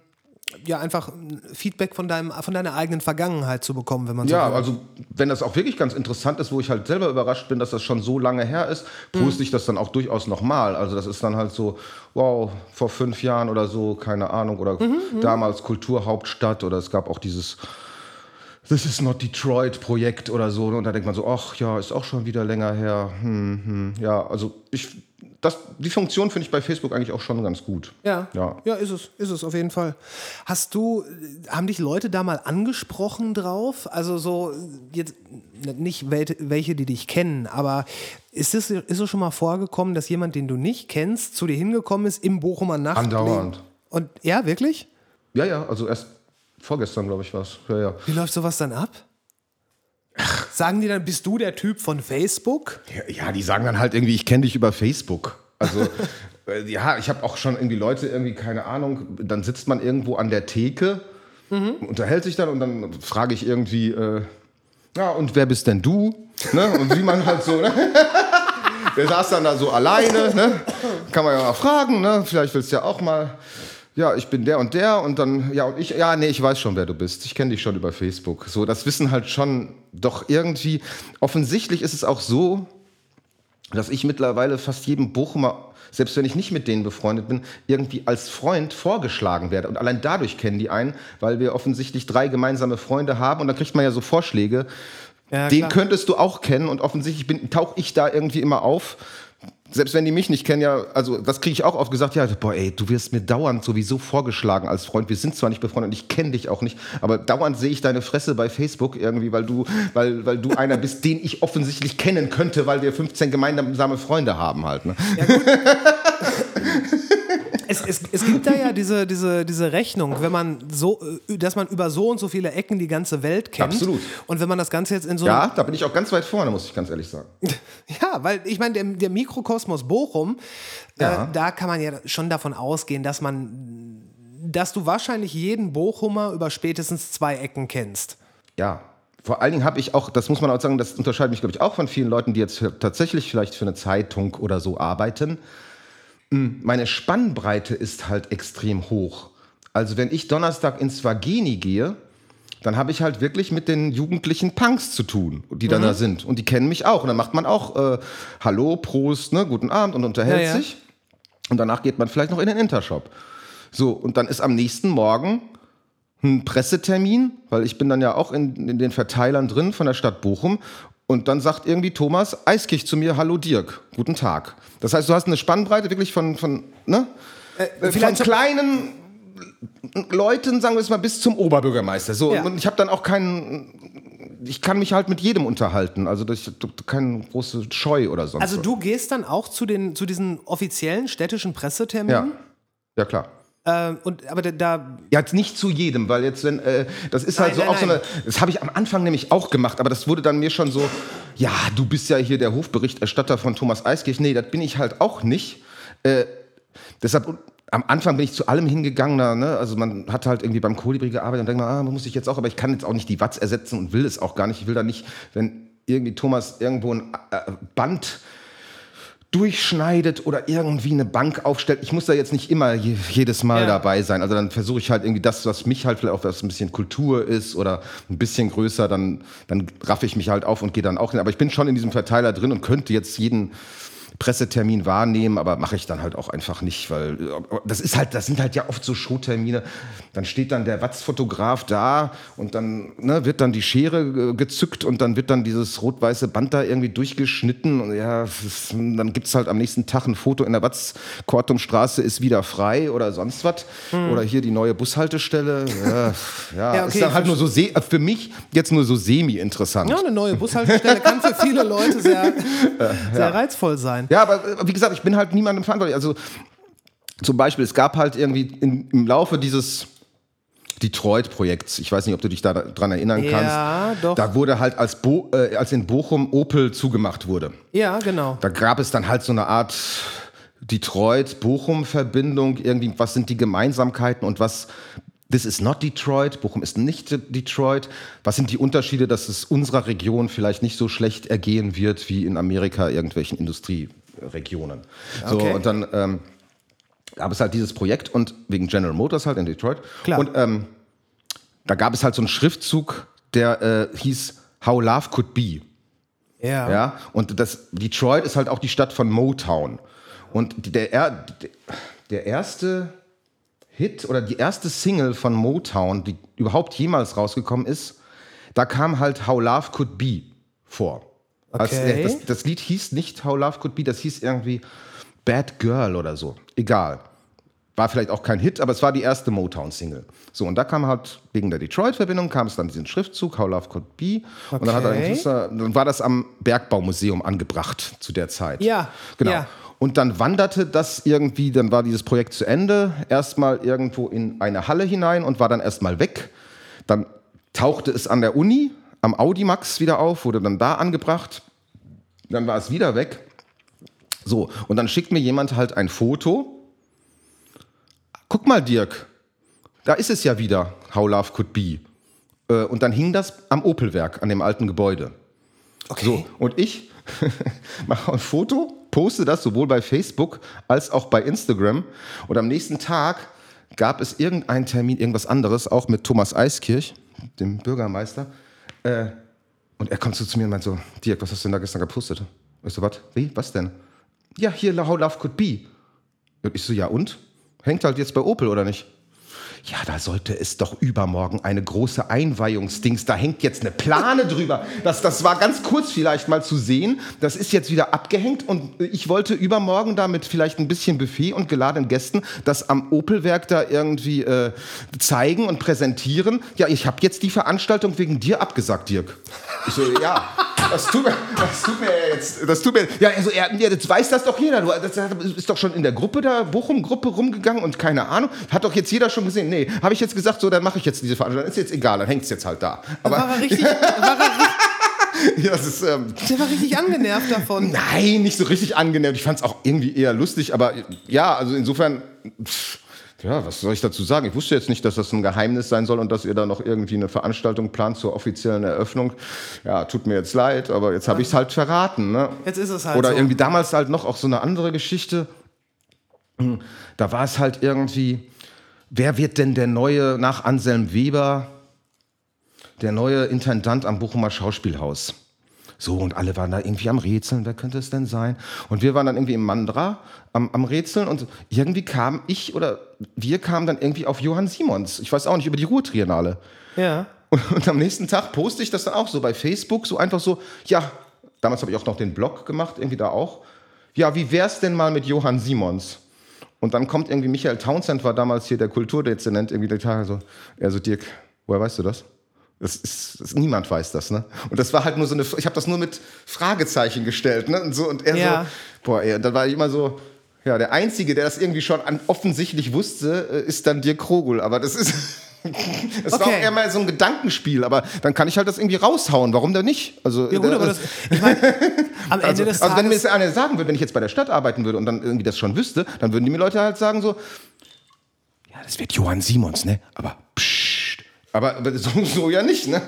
ja einfach Feedback von deinem von deiner eigenen Vergangenheit zu bekommen, wenn man so Ja, will. also wenn das auch wirklich ganz interessant ist, wo ich halt selber überrascht bin, dass das schon so lange her ist, poste ich das dann auch durchaus nochmal. Also das ist dann halt so, wow, vor fünf Jahren oder so, keine Ahnung, oder damals Kulturhauptstadt oder es gab auch dieses This is not Detroit Projekt oder so. Und da denkt man so, ach ja, ist auch schon wieder länger her. Hm, hm. Ja, also ich, das, die Funktion finde ich bei Facebook eigentlich auch schon ganz gut. Ja. Ja. ja, ist es, ist es auf jeden Fall. Hast du, haben dich Leute da mal angesprochen drauf? Also so, jetzt nicht wel- welche, die dich kennen, aber ist es, ist es schon mal vorgekommen, dass jemand, den du nicht kennst, zu dir hingekommen ist im Bochumer Nachtleben? Andauernd. Und ja, wirklich? Ja, ja, also erst vorgestern, glaube ich, war es. Ja, ja. Wie läuft sowas dann ab? Sagen die dann, bist du der Typ von Facebook? Ja, ja, die sagen dann halt irgendwie, ich kenne dich über Facebook. Also, äh, ja, ich habe auch schon irgendwie Leute, irgendwie, keine Ahnung, dann sitzt man irgendwo an der Theke, unterhält sich dann und dann frage ich irgendwie, äh, ja, und wer bist denn du? Ne? Und wie man halt so, ne? Der saß dann da so alleine, ne? Kann man ja mal fragen, ne? Vielleicht willst du ja auch mal. Ja, ich bin der und der und dann, ja, und ich, ja, nee, ich weiß schon, wer du bist. Ich kenne dich schon über Facebook. So, das wissen halt schon doch irgendwie. Offensichtlich ist es auch so, dass ich mittlerweile fast jedem Bochumer, selbst wenn ich nicht mit denen befreundet bin, irgendwie als Freund vorgeschlagen werde. Und allein dadurch kennen die einen, weil wir offensichtlich drei gemeinsame Freunde haben und dann kriegt man ja so Vorschläge. Ja, Den klar. könntest du auch kennen und offensichtlich bin, tauche ich da irgendwie immer auf. Selbst wenn die mich nicht kennen, ja, also das kriege ich auch oft gesagt, ja, boah, ey, du wirst mir dauernd sowieso vorgeschlagen als Freund. Wir sind zwar nicht befreundet und ich kenne dich auch nicht, aber dauernd sehe ich deine Fresse bei Facebook irgendwie, weil du, weil, weil du einer bist, den ich offensichtlich kennen könnte, weil wir 15 gemeinsame Freunde haben halt. Ne? Es, es, es gibt da ja diese, diese, diese Rechnung, wenn man so, äh, dass man über so und so viele Ecken die ganze Welt kennt. Absolut. Und wenn man das Ganze jetzt in so Ja, da bin ich auch ganz weit vorne, muss ich ganz ehrlich sagen. Ja, weil ich meine, der, der Mikrokosmos Bochum, Ja. äh, da kann man ja schon davon ausgehen, dass man, dass du wahrscheinlich jeden Bochumer über spätestens zwei Ecken kennst. Ja. Vor allen Dingen habe ich auch, das muss man auch sagen, das unterscheidet mich, glaube ich, auch von vielen Leuten, die jetzt tatsächlich vielleicht für eine Zeitung oder so arbeiten. Mm, Meine Spannbreite ist halt extrem hoch. Also wenn ich Donnerstag ins Vageni gehe, dann habe ich halt wirklich mit den jugendlichen Punks zu tun, die dann da sind. Und die kennen mich auch. Und dann macht man auch äh, Hallo, Prost, ne, guten Abend und unterhält Ja, ja. sich. Und danach geht man vielleicht noch in den Intershop. So, und dann ist am nächsten Morgen ein Pressetermin, weil ich bin dann ja auch in, in den Verteilern drin von der Stadt Bochum. Und dann sagt irgendwie Thomas Eiskich zu mir, hallo Dirk, guten Tag. Das heißt, du hast eine Spannbreite wirklich von, von, ne? Äh, von kleinen Leuten, sagen wir es mal, bis zum Oberbürgermeister. So, Ja. und ich habe dann auch keinen, ich kann mich halt mit jedem unterhalten. Also das, keine große Scheu oder sonst Also du gehst dann auch zu, den, zu diesen offiziellen städtischen Ja, Presseterminen? ja klar. Äh, und, aber da, da Ja, jetzt nicht zu jedem, weil jetzt, wenn, äh, das ist halt Nein, so nein, auch so nein. eine, das habe ich am Anfang nämlich auch gemacht, aber das wurde dann mir schon so, ja, du bist ja hier der Hofberichterstatter von Thomas Eiskirch. Nee, das bin ich halt auch nicht. Äh, deshalb, am Anfang bin ich zu allem hingegangen, da, ne? also man hat halt irgendwie beim Kolibri gearbeitet und denkt man, ah, muss ich jetzt auch, aber ich kann jetzt auch nicht die Watz ersetzen und will es auch gar nicht. Ich will da nicht, wenn irgendwie Thomas irgendwo ein äh, Band durchschneidet oder irgendwie eine Bank aufstellt. Ich muss da jetzt nicht immer je, jedes Mal Ja. dabei sein. Also dann versuche ich halt irgendwie das, was mich halt vielleicht auch was ein bisschen Kultur ist oder ein bisschen größer, dann, dann raff ich mich halt auf und gehe dann auch hin. Aber ich bin schon in diesem Verteiler drin und könnte jetzt jeden Pressetermin wahrnehmen, aber mache ich dann halt auch einfach nicht, weil das ist halt, das sind halt ja oft so Showtermine. Dann steht dann der Watz-Fotograf da und dann ne, wird dann die Schere gezückt und dann wird dann dieses rot-weiße Band da irgendwie durchgeschnitten und ja, dann gibt es halt am nächsten Tag ein Foto in der Watz-Kortumstraße ist wieder frei oder sonst was. Oder hier die neue Bushaltestelle. Ja, ja, Hm. Ja, okay, ist dann halt nur so, für mich jetzt nur so semi-interessant. ja, eine neue Bushaltestelle kann für viele Leute sehr, sehr reizvoll sein. Ja, aber äh, wie gesagt, ich bin halt niemandem verantwortlich. Also zum Beispiel, es gab halt irgendwie in, im Laufe dieses Detroit-Projekts, ich weiß nicht, ob du dich da dran erinnern Ja, kannst, doch. da wurde halt, als, Bo äh, als in Bochum Opel zugemacht wurde, Ja, genau. da gab es dann halt so eine Art Detroit-Bochum-Verbindung, irgendwie, was sind die Gemeinsamkeiten und was This is not Detroit, Bochum ist nicht Detroit. Was sind die Unterschiede, dass es unserer Region vielleicht nicht so schlecht ergehen wird wie in Amerika irgendwelchen Industrieregionen? Okay. So, und dann ähm, gab es halt dieses Projekt und wegen General Motors halt in Detroit. Klar. Und ähm, da gab es halt so einen Schriftzug, der äh, hieß How Love Could Be. Ja. ja. Und das, Detroit ist halt auch die Stadt von Motown. Und der, der erste Hit oder die erste Single von Motown, die überhaupt jemals rausgekommen ist, da kam halt How Love Could Be vor. Okay. Also das, das, Lied hieß nicht How Love Could Be, das hieß irgendwie Bad Girl oder so. Egal. War vielleicht auch kein Hit, aber es war die erste Motown-Single. So, und da kam halt, wegen der Detroit-Verbindung, kam es dann diesen Schriftzug, How Love Could Be. Okay. Und dann, hat er, dann war das am Bergbaumuseum angebracht zu der Zeit. Ja, genau. Ja. Und dann wanderte das irgendwie, dann war dieses Projekt zu Ende, erstmal irgendwo in eine Halle hinein und war dann erstmal weg. Dann tauchte es an der Uni, am Audimax wieder auf, wurde dann da angebracht. Dann war es wieder weg. So, und dann schickt mir jemand halt ein Foto. Guck mal, Dirk, da ist es ja wieder, How Love Could Be. Äh, und dann hing das am Opelwerk, an dem alten Gebäude. Okay. So, und ich mache ein Foto, poste das sowohl bei Facebook als auch bei Instagram. Und am nächsten Tag gab es irgendeinen Termin, irgendwas anderes, auch mit Thomas Eiskirch, dem Bürgermeister. Äh, und er kommt so zu mir und meint so, Dirk, was hast du denn da gestern gepostet? Ich so, was? Wie? Was denn? Ja, hier, How Love Could Be. Und ich so, ja und? Hängt halt jetzt bei Opel, oder nicht? Ja, da sollte es doch übermorgen eine große Einweihungsdings, da hängt jetzt eine Plane drüber. Das, das war ganz kurz vielleicht mal zu sehen. Das ist jetzt wieder abgehängt und ich wollte übermorgen da mit vielleicht ein bisschen Buffet und geladenen Gästen das am Opelwerk da irgendwie äh, zeigen und präsentieren. Ja, ich habe jetzt die Veranstaltung wegen dir abgesagt, Dirk. Ich so, ja. Das tut mir, das tut mir jetzt, das tut mir, ja, also er, ja, das weiß das doch jeder. Du, das ist doch schon in der Gruppe da, Bochum-Gruppe rumgegangen und keine Ahnung. Hat doch jetzt jeder schon gesehen. Nee, habe ich jetzt gesagt, so, dann mache ich jetzt diese Veranstaltung. Ist jetzt egal, dann hängt es jetzt halt da. Aber war er richtig, war er, ja, das ist, ähm, der war richtig angenervt davon. Nein, nicht so richtig angenervt. Ich fand es auch irgendwie eher lustig, aber ja, also insofern. Pff, ja, was soll ich dazu sagen? Ich wusste jetzt nicht, dass das ein Geheimnis sein soll und dass ihr da noch irgendwie eine Veranstaltung plant zur offiziellen Eröffnung. Ja, tut mir jetzt leid, aber jetzt habe ich es halt verraten. Ne? Jetzt ist es halt Oder so. irgendwie damals halt noch auch so eine andere Geschichte. Da war es halt irgendwie, wer wird denn der neue, nach Anselm Weber, der neue Intendant am Bochumer Schauspielhaus? So, und alle waren da irgendwie am Rätseln, wer könnte es denn sein? Und wir waren dann irgendwie im Mandra am, am Rätseln und irgendwie kam ich oder wir kamen dann irgendwie auf Johann Simons. Ich weiß auch nicht, über die Ruhrtriennale. Ja. Und, und am nächsten Tag poste ich das dann auch so bei Facebook, so einfach so, ja, damals habe ich auch noch den Blog gemacht, irgendwie da auch. Ja, wie wär's denn mal mit Johann Simons? Und dann kommt irgendwie Michael Townsend, war damals hier der Kulturdezernent, irgendwie der Tag so, er so, Dirk, woher weißt du das? Das ist, das, niemand weiß das, ne? Und das war halt nur so eine, ich habe das nur mit Fragezeichen gestellt, ne? Und so und er Ja. so, boah, ey, und dann war ich immer so, ja, der einzige, der das irgendwie schon an, offensichtlich wusste, äh, ist dann Dirk Krogul, aber das ist Es war Okay. auch eher mal so ein Gedankenspiel, aber dann kann ich halt das irgendwie raushauen. Warum denn nicht? Also, Ja, gut, äh, aber das, ich meine, am Ende also, des also wenn mir das einer sagen würde, wenn ich jetzt bei der Stadt arbeiten würde und dann irgendwie das schon wüsste, dann würden die mir Leute halt sagen so, ja, das wird Johann Simons, ne? Aber pssst. Aber, aber so, so ja nicht, ne?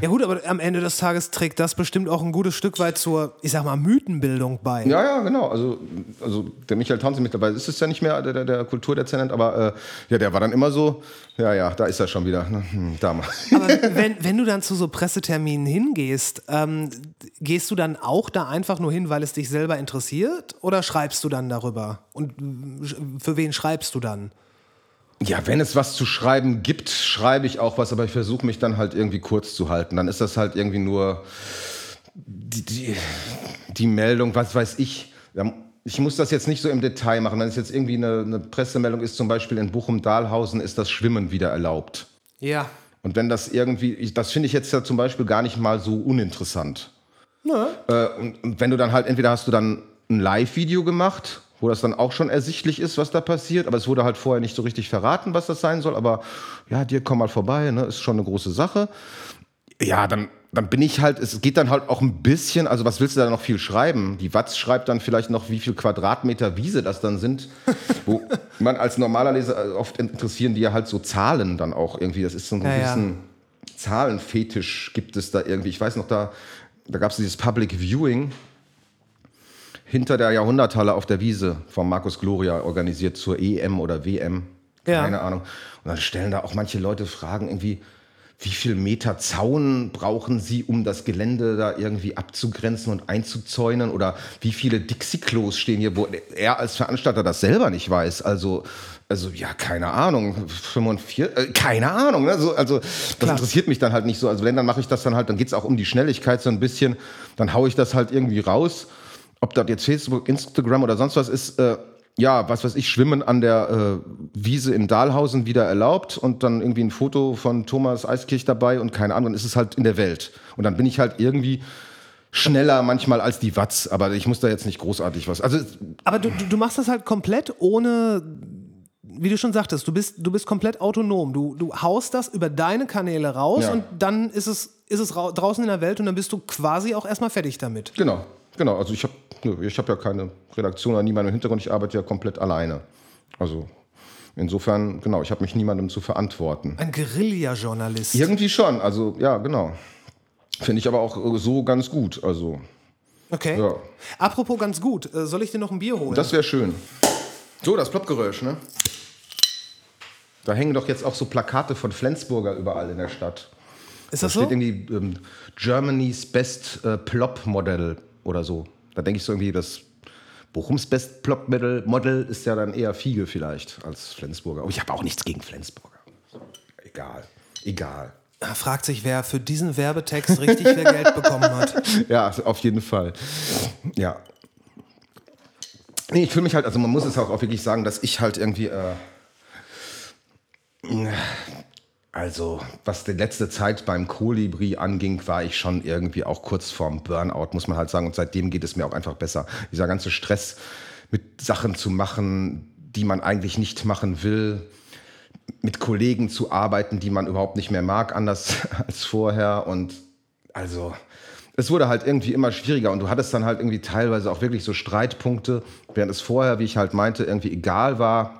Ja, gut, aber am Ende des Tages trägt das bestimmt auch ein gutes Stück weit zur, ich sag mal, Mythenbildung bei. Ja, ja, genau. Also, also der Michael Townsend mittlerweile ist es ja nicht mehr, der, der, der Kulturdezernent, aber äh, ja, der war dann immer so, ja, ja, da ist er schon wieder. Ne? Hm, da mal. Aber wenn, wenn du dann zu so Presseterminen hingehst, ähm, gehst du dann auch da einfach nur hin, weil es dich selber interessiert? Oder schreibst du dann darüber? Und äh, für wen schreibst du dann? Ja, wenn es was zu schreiben gibt, schreibe ich auch was, aber ich versuche mich dann halt irgendwie kurz zu halten. Dann ist das halt irgendwie nur die, die, die Meldung, was weiß ich. Ich muss das jetzt nicht so im Detail machen. Wenn es jetzt irgendwie eine, eine Pressemeldung ist, zum Beispiel in Bochum-Dahlhausen ist das Schwimmen wieder erlaubt. Ja. Und wenn das irgendwie, das finde ich jetzt ja zum Beispiel gar nicht mal so uninteressant. Äh, und, und wenn du dann halt, entweder hast du dann ein Live-Video gemacht, wo das dann auch schon ersichtlich ist, was da passiert, aber es wurde halt vorher nicht so richtig verraten, was das sein soll. Aber ja, dir komm mal vorbei, ne? ist schon eine große Sache. Ja, dann dann bin ich halt, es geht dann halt auch ein bisschen, also was willst du da noch viel schreiben? Die Watz schreibt dann vielleicht noch, wie viel Quadratmeter Wiese das dann sind, wo man als normaler Leser oft interessieren die ja halt so Zahlen dann auch irgendwie. Das ist so ein Ja, ja. bisschen Zahlenfetisch gibt es da irgendwie. Ich weiß noch, da, da gab es dieses Public Viewing hinter der Jahrhunderthalle auf der Wiese von Markus Gloria organisiert zur EM oder WM. Ja. Keine Ahnung. Und dann stellen da auch manche Leute Fragen irgendwie, wie viel Meter Zaun brauchen sie, um das Gelände da irgendwie abzugrenzen und einzuzäunen? Oder wie viele Dixie-Klos stehen hier, wo er als Veranstalter das selber nicht weiß? Also, also ja, keine Ahnung. 45, äh, keine Ahnung. Ne? So, also, das Klar. interessiert mich dann halt nicht so. Also, wenn, dann mache ich das dann halt, dann geht es auch um die Schnelligkeit so ein bisschen. Dann haue ich das halt irgendwie raus. Ob das jetzt Facebook, Instagram oder sonst was ist, äh, ja, was weiß ich, Schwimmen an der äh, Wiese in Dahlhausen wieder erlaubt und dann irgendwie ein Foto von Thomas Eiskirch dabei und keine Ahnung, dann ist es halt in der Welt. Und dann bin ich halt irgendwie schneller manchmal als die Watz, aber ich muss da jetzt nicht großartig was. Also Aber du, du, machst das halt komplett ohne, wie du schon sagtest, du bist, du bist komplett autonom. Du, du haust das über deine Kanäle raus Ja. und dann ist es, ist es rau- draußen in der Welt und dann bist du quasi auch erstmal fertig damit. genau, genau. Also ich habe ich hab ja keine Redaktion oder niemanden im Hintergrund, ich arbeite ja komplett alleine. Also insofern, genau, ich habe mich niemandem zu verantworten. Ein Guerilla-Journalist. Irgendwie schon, also ja, genau. Finde ich aber auch äh, so ganz gut. Also, Okay. ja. Apropos ganz gut, äh, soll ich dir noch ein Bier holen? Das wäre schön. So, das Ploppgeräusch, ne? Da hängen doch jetzt auch so Plakate von Flensburger überall in der Stadt. ist Da das steht so? irgendwie ähm, Germany's Best äh, Plop Model oder so. Da denke ich so irgendwie, das Bochums Best Plop Model, ist ja dann eher Fiege vielleicht als Flensburger. Aber ich habe auch nichts gegen Flensburger. Egal, egal. Da fragt sich, wer für diesen Werbetext richtig viel Geld bekommen hat. Ja, auf jeden Fall. Ja. Nee, ich fühle mich halt, also man muss es auch, auch wirklich sagen, dass ich halt irgendwie, äh, also was die letzte Zeit beim Kolibri anging, war ich schon irgendwie auch kurz vorm Burnout, muss man halt sagen. Und seitdem geht es mir auch einfach besser. Dieser ganze Stress mit Sachen zu machen, die man eigentlich nicht machen will, mit Kollegen zu arbeiten, die man überhaupt nicht mehr mag, anders als vorher. Und also, es wurde halt irgendwie immer schwieriger und du hattest dann halt irgendwie teilweise auch wirklich so Streitpunkte, während es vorher, wie ich halt meinte, irgendwie egal war,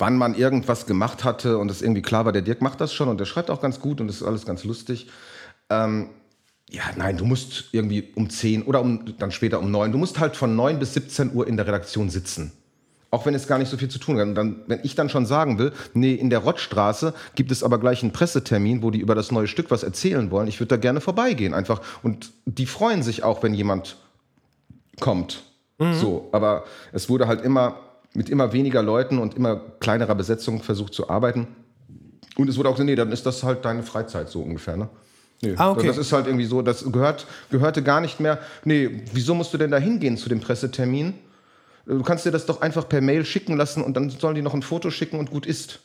wann man irgendwas gemacht hatte und es irgendwie klar war, der Dirk macht das schon und der schreibt auch ganz gut und das ist alles ganz lustig. Ähm, ja, nein, du musst irgendwie um 10 oder um, dann später um 9, du musst halt von 9 bis 17 Uhr in der Redaktion sitzen. Auch wenn es gar nicht so viel zu tun hat. Und dann, wenn ich dann schon sagen will, nee, in der Rottstraße gibt es aber gleich einen Pressetermin, wo die über das neue Stück was erzählen wollen, ich würde da gerne vorbeigehen einfach. Und die freuen sich auch, wenn jemand kommt. So, aber es wurde halt immer mit immer weniger Leuten und immer kleinerer Besetzung versucht zu arbeiten. Und es wurde auch gesagt, nee, dann ist das halt deine Freizeit so ungefähr, ne? Nee, Ah, okay. Das ist halt irgendwie so, das gehört, gehörte gar nicht mehr. Nee, wieso musst du denn da hingehen zu dem Pressetermin? Du kannst dir das doch einfach per Mail schicken lassen und dann sollen die noch ein Foto schicken und gut ist.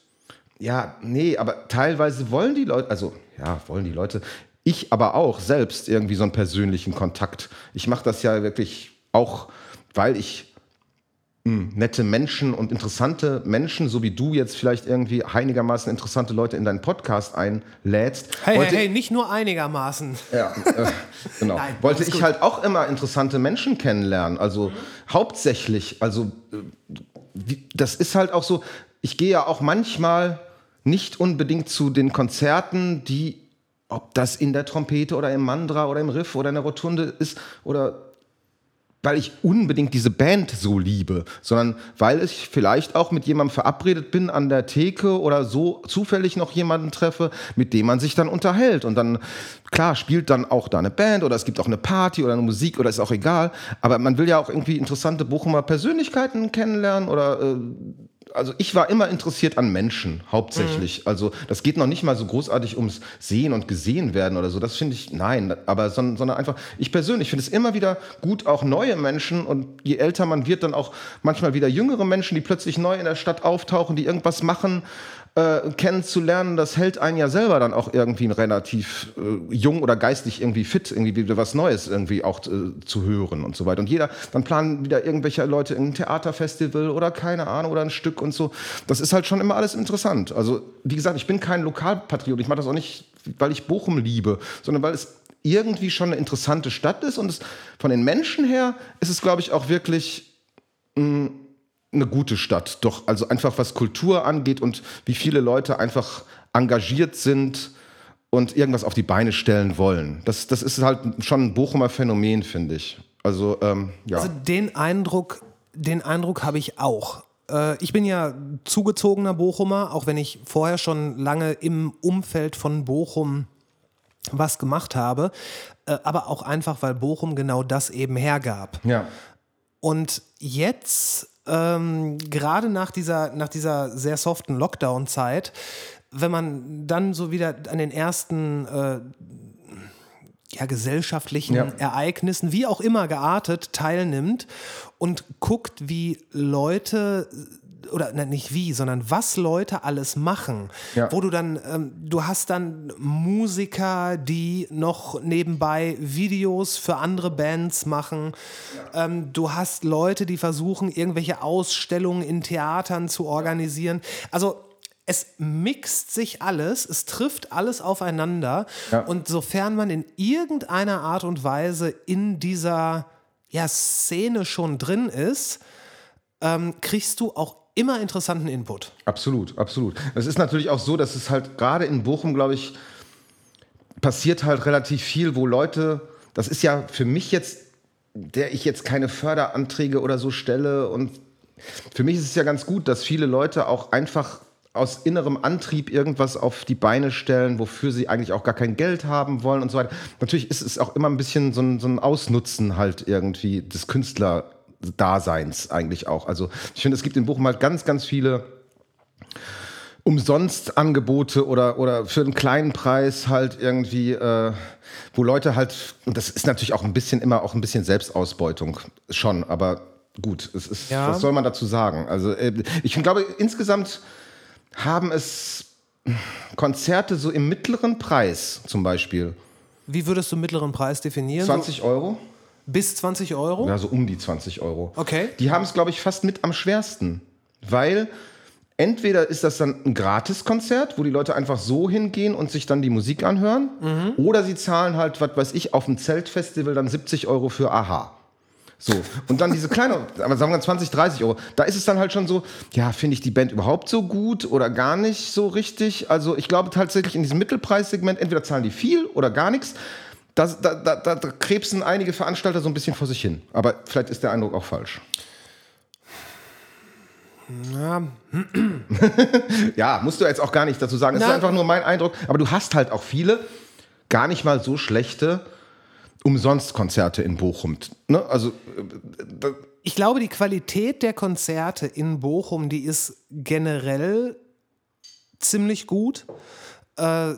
Ja, nee, aber teilweise wollen die Leute, also ja, wollen die Leute, ich aber auch selbst irgendwie so einen persönlichen Kontakt. Ich mache das ja wirklich auch, weil ich mh, nette Menschen und interessante Menschen, so wie du jetzt vielleicht irgendwie einigermaßen interessante Leute in deinen Podcast einlädst. Hey, hey, hey, nicht nur einigermaßen. ja, äh, genau. Nein, Wollte ich gut. halt auch immer interessante Menschen kennenlernen. Also hauptsächlich, also äh, das ist halt auch so, ich gehe ja auch manchmal nicht unbedingt zu den Konzerten, die, ob das in der Trompete oder im Mandra oder im Riff oder in der Rotunde ist oder weil ich unbedingt diese Band so liebe, sondern weil ich vielleicht auch mit jemandem verabredet bin an der Theke oder so zufällig noch jemanden treffe, mit dem man sich dann unterhält. Und dann, klar, spielt dann auch da eine Band oder es gibt auch eine Party oder eine Musik oder ist auch egal. Aber man will ja auch irgendwie interessante Bochumer Persönlichkeiten kennenlernen oder äh, also ich war immer interessiert an Menschen, hauptsächlich. Also das geht noch nicht mal so großartig ums Sehen und Gesehen werden oder so. Das finde ich, nein, aber sondern, sondern einfach, ich persönlich finde es immer wieder gut, auch neue Menschen und je älter man wird, dann auch manchmal wieder jüngere Menschen, die plötzlich neu in der Stadt auftauchen, die irgendwas machen. Äh, kennenzulernen, das hält einen ja selber dann auch irgendwie relativ äh, jung oder geistig irgendwie fit, irgendwie wieder was Neues irgendwie auch äh, zu hören und so weiter. Und jeder, dann planen wieder irgendwelche Leute ein Theaterfestival oder keine Ahnung oder ein Stück und so. Das ist halt schon immer alles interessant. Also wie gesagt, ich bin kein Lokalpatriot. Ich mache das auch nicht, weil ich Bochum liebe, sondern weil es irgendwie schon eine interessante Stadt ist und es, von den Menschen her ist es, glaube ich, auch wirklich mh, mm, eine gute Stadt. Doch, also einfach was Kultur angeht und wie viele Leute einfach engagiert sind und irgendwas auf die Beine stellen wollen. Das, das ist halt schon ein Bochumer Phänomen, finde ich. Also, ähm, ja. Also den Eindruck, den Eindruck habe ich auch. Äh, ich bin ja zugezogener Bochumer, auch wenn ich vorher schon lange im Umfeld von Bochum was gemacht habe, äh, aber auch einfach, weil Bochum genau das eben hergab. Ja. Und jetzt, ähm, gerade nach dieser, nach dieser sehr soften Lockdown-Zeit, wenn man dann so wieder an den ersten äh, ja, gesellschaftlichen ja. Ereignissen, wie auch immer geartet, teilnimmt und guckt, wie Leute oder ne, nicht wie, sondern was Leute alles machen. Ja. Wo du dann, ähm, du hast dann Musiker, die noch nebenbei Videos für andere Bands machen. Ja. Ähm, du hast Leute, die versuchen, irgendwelche Ausstellungen in Theatern zu organisieren. Also es mixt sich alles, es trifft alles aufeinander. Ja. Und sofern man in irgendeiner Art und Weise in dieser ja, Szene schon drin ist, ähm, kriegst du auch immer interessanten Input. Absolut, absolut. Es ist natürlich auch so, dass es halt gerade in Bochum, glaube ich, passiert halt relativ viel, wo Leute, das ist ja für mich jetzt, der ich jetzt keine Förderanträge oder so stelle und für mich ist es ja ganz gut, dass viele Leute auch einfach aus innerem Antrieb irgendwas auf die Beine stellen, wofür sie eigentlich auch gar kein Geld haben wollen und so weiter. Natürlich ist es auch immer ein bisschen so ein, so ein Ausnutzen halt irgendwie des Künstlerdaseins eigentlich auch. Also ich finde, es gibt in Bochum halt ganz, ganz viele umsonst Angebote oder, oder für einen kleinen Preis halt irgendwie, äh, wo Leute halt, und das ist natürlich auch ein bisschen immer auch ein bisschen Selbstausbeutung schon, aber gut, es ist, ja. was soll man dazu sagen? Also äh, ich glaube insgesamt haben es Konzerte so im mittleren Preis zum Beispiel. Wie würdest du mittleren Preis definieren? 20 Euro. Bis 20 Euro? Ja, so um die 20 Euro. Okay. Die haben es, glaube ich, fast mit am schwersten. Weil entweder ist das dann ein Gratiskonzert, wo die Leute einfach so hingehen und sich dann die Musik anhören, mhm. oder sie zahlen halt, was weiß ich, auf dem Zeltfestival dann 70 Euro für Aha. So. Und dann diese kleine, aber sagen wir 20, 30 Euro. Da ist es dann halt schon so, ja, finde ich die Band überhaupt so gut oder gar nicht so richtig? Also ich glaube tatsächlich in diesem Mittelpreissegment, entweder zahlen die viel oder gar nichts. Da, da, da, da krebsen einige Veranstalter so ein bisschen vor sich hin. Aber vielleicht ist der Eindruck auch falsch. Ja. ja, musst du jetzt auch gar nicht dazu sagen. Es ist einfach nur mein Eindruck. Aber du hast halt auch viele gar nicht mal so schlechte umsonst Konzerte in Bochum. Ne? Also, äh, ich glaube, die Qualität der Konzerte in Bochum, die ist generell ziemlich gut. Äh,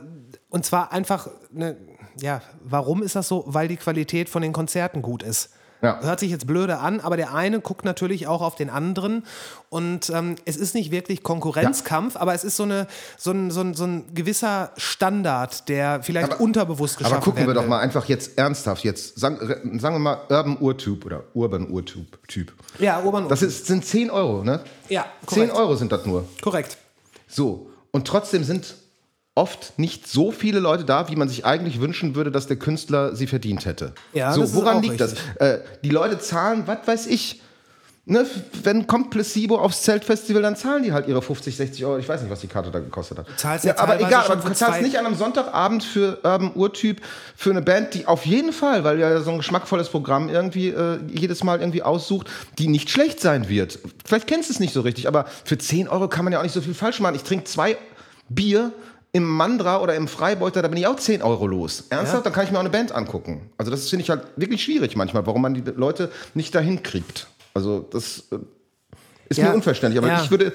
und zwar einfach, ne, ja, warum ist das so? Weil die Qualität von den Konzerten gut ist. Ja. Hört sich jetzt blöde an, aber der eine guckt natürlich auch auf den anderen. Und ähm, es ist nicht wirklich Konkurrenzkampf, ja. aber es ist so, eine, so, ein, so, ein, so ein gewisser Standard, der vielleicht aber, unterbewusst geschaffen wird. Aber gucken wir doch mal einfach jetzt ernsthaft. Jetzt sagen, sagen wir mal Urban Urtyp oder Urban Urtyp. Typ. Ja, Urban Urtyp. Das ist, sind 10 Euro, ne? Ja, korrekt. 10 Euro sind das nur. Korrekt. So, und trotzdem sind oft nicht so viele Leute da, wie man sich eigentlich wünschen würde, dass der Künstler sie verdient hätte. Ja, so, woran liegt richtig. das? Äh, die Leute zahlen, was weiß ich. Ne, wenn kommt Placebo aufs Zeltfestival, dann zahlen die halt ihre 50, 60 Euro. Ich weiß nicht, was die Karte da gekostet hat. Zahlst ja, aber egal, aber du zahlst nicht an einem Sonntagabend für Urban Urtyp für eine Band, die auf jeden Fall, weil ja so ein geschmackvolles Programm irgendwie äh, jedes Mal irgendwie aussucht, die nicht schlecht sein wird. Vielleicht kennst du es nicht so richtig, aber für 10 Euro kann man ja auch nicht so viel falsch machen. Ich trinke zwei Bier im Mandra oder im Freibeuter, da bin ich auch 10 Euro los. Ernsthaft? Ja. Dann kann ich mir auch eine Band angucken. Also das finde ich halt wirklich schwierig manchmal, warum man die Leute nicht dahin kriegt. Also das äh, ist ja. mir unverständlich. Aber ja. ich würde,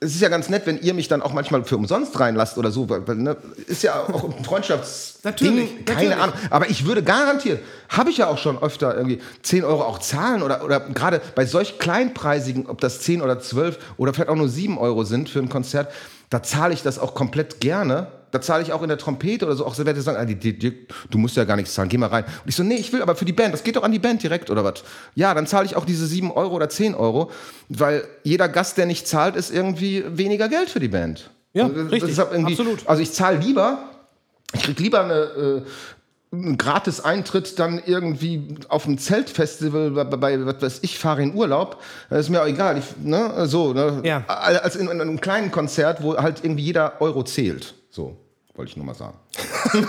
es ist ja ganz nett, wenn ihr mich dann auch manchmal für umsonst reinlasst oder so, weil, ne, ist ja auch ein Freundschaftsding, natürlich, keine natürlich. Ahnung. Aber ich würde garantiert, habe ich ja auch schon öfter irgendwie 10 Euro auch zahlen oder, oder gerade bei solch kleinpreisigen, ob das 10 oder 12 oder vielleicht auch nur 7 Euro sind für ein Konzert, da zahle ich das auch komplett gerne. Da zahle ich auch in der Trompete oder so. Auch so Leute sagen, ah, du musst ja gar nichts zahlen, geh mal rein. Und ich so, nee, ich will aber für die Band, das geht doch an die Band direkt oder was? Ja, dann zahle ich auch diese 7 Euro oder 10 Euro, weil jeder Gast, der nicht zahlt, ist irgendwie weniger Geld für die Band. Ja, ist richtig, absolut. Also ich zahle lieber, ich krieg lieber eine, gratis Eintritt dann irgendwie auf einem Zeltfestival bei, bei was weiß ich, fahre in Urlaub. Das ist mir auch egal. Ich, ne, so, ne? Ja. Als in, in einem kleinen Konzert, wo halt irgendwie jeder Euro zählt. So, wollte ich nur mal sagen.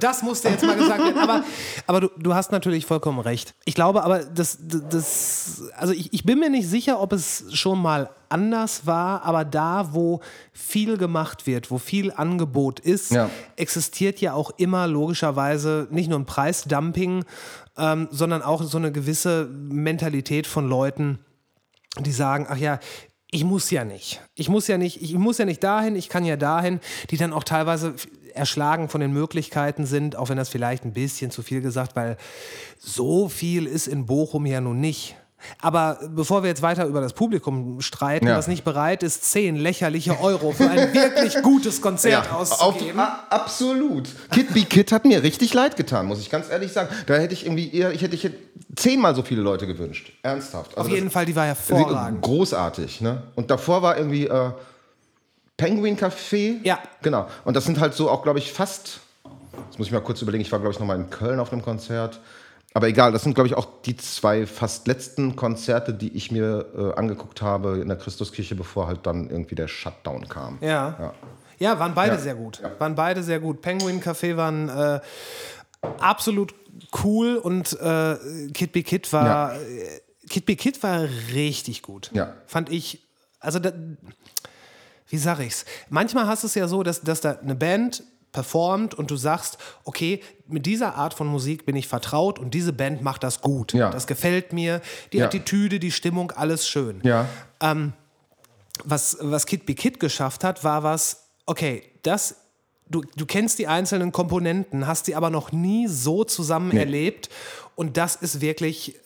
Das musste jetzt mal gesagt werden. Aber, aber du, du hast natürlich vollkommen recht. Ich glaube aber, das, das also ich, ich bin mir nicht sicher, ob es schon mal anders war, aber da, wo viel gemacht wird, wo viel Angebot ist, Ja. existiert ja auch immer logischerweise nicht nur ein Preisdumping, ähm, sondern auch so eine gewisse Mentalität von Leuten, die sagen, ach ja, ich muss ja nicht. Ich muss ja nicht, ich muss ja nicht dahin, ich kann ja dahin, die dann auch teilweise erschlagen von den Möglichkeiten sind, auch wenn das vielleicht ein bisschen zu viel gesagt, weil so viel ist in Bochum ja nun nicht. Aber bevor wir jetzt weiter über das Publikum streiten, Ja. das nicht bereit ist, 10 lächerliche Euro für ein wirklich gutes Konzert auf, auszugeben. a- absolut. Kid Be Kid hat mir richtig leid getan, muss ich ganz ehrlich sagen. Da hätte ich irgendwie eher, ich hätte ich hätte zehnmal so viele Leute gewünscht. Ernsthaft. Also Auf das- jeden Fall, die war das hervorragend. Großartig, ne? Und davor war irgendwie äh, Penguin Café. Ja. Genau. Und das sind halt so auch, glaube ich, fast. Jetzt muss ich mal kurz überlegen. Ich war, glaube ich, noch mal in Köln auf einem Konzert. Aber egal, das sind, glaube ich, auch die zwei fast letzten Konzerte, die ich mir äh, angeguckt habe in der Christuskirche, bevor halt dann irgendwie der Shutdown kam. Ja. Ja. Ja, waren beide Ja. sehr gut. Waren beide sehr gut. Penguin Café waren äh, absolut cool und äh, Kid Be Kid war äh, Kid Be Kid war richtig gut. Ja. Fand ich. Also da, wie sag ich's? Manchmal hast du es ja so, dass, dass da eine Band performt und du sagst, okay, mit dieser Art von Musik bin ich vertraut und diese Band macht das gut. Ja. Das gefällt mir. Die Ja. Attitüde, die Stimmung, alles schön Ja. was, was Kid Be Kid geschafft hat, war was, okay, das, du, du kennst die einzelnen Komponenten, hast sie aber noch nie so zusammen Nee. erlebt und das ist wirklich äh,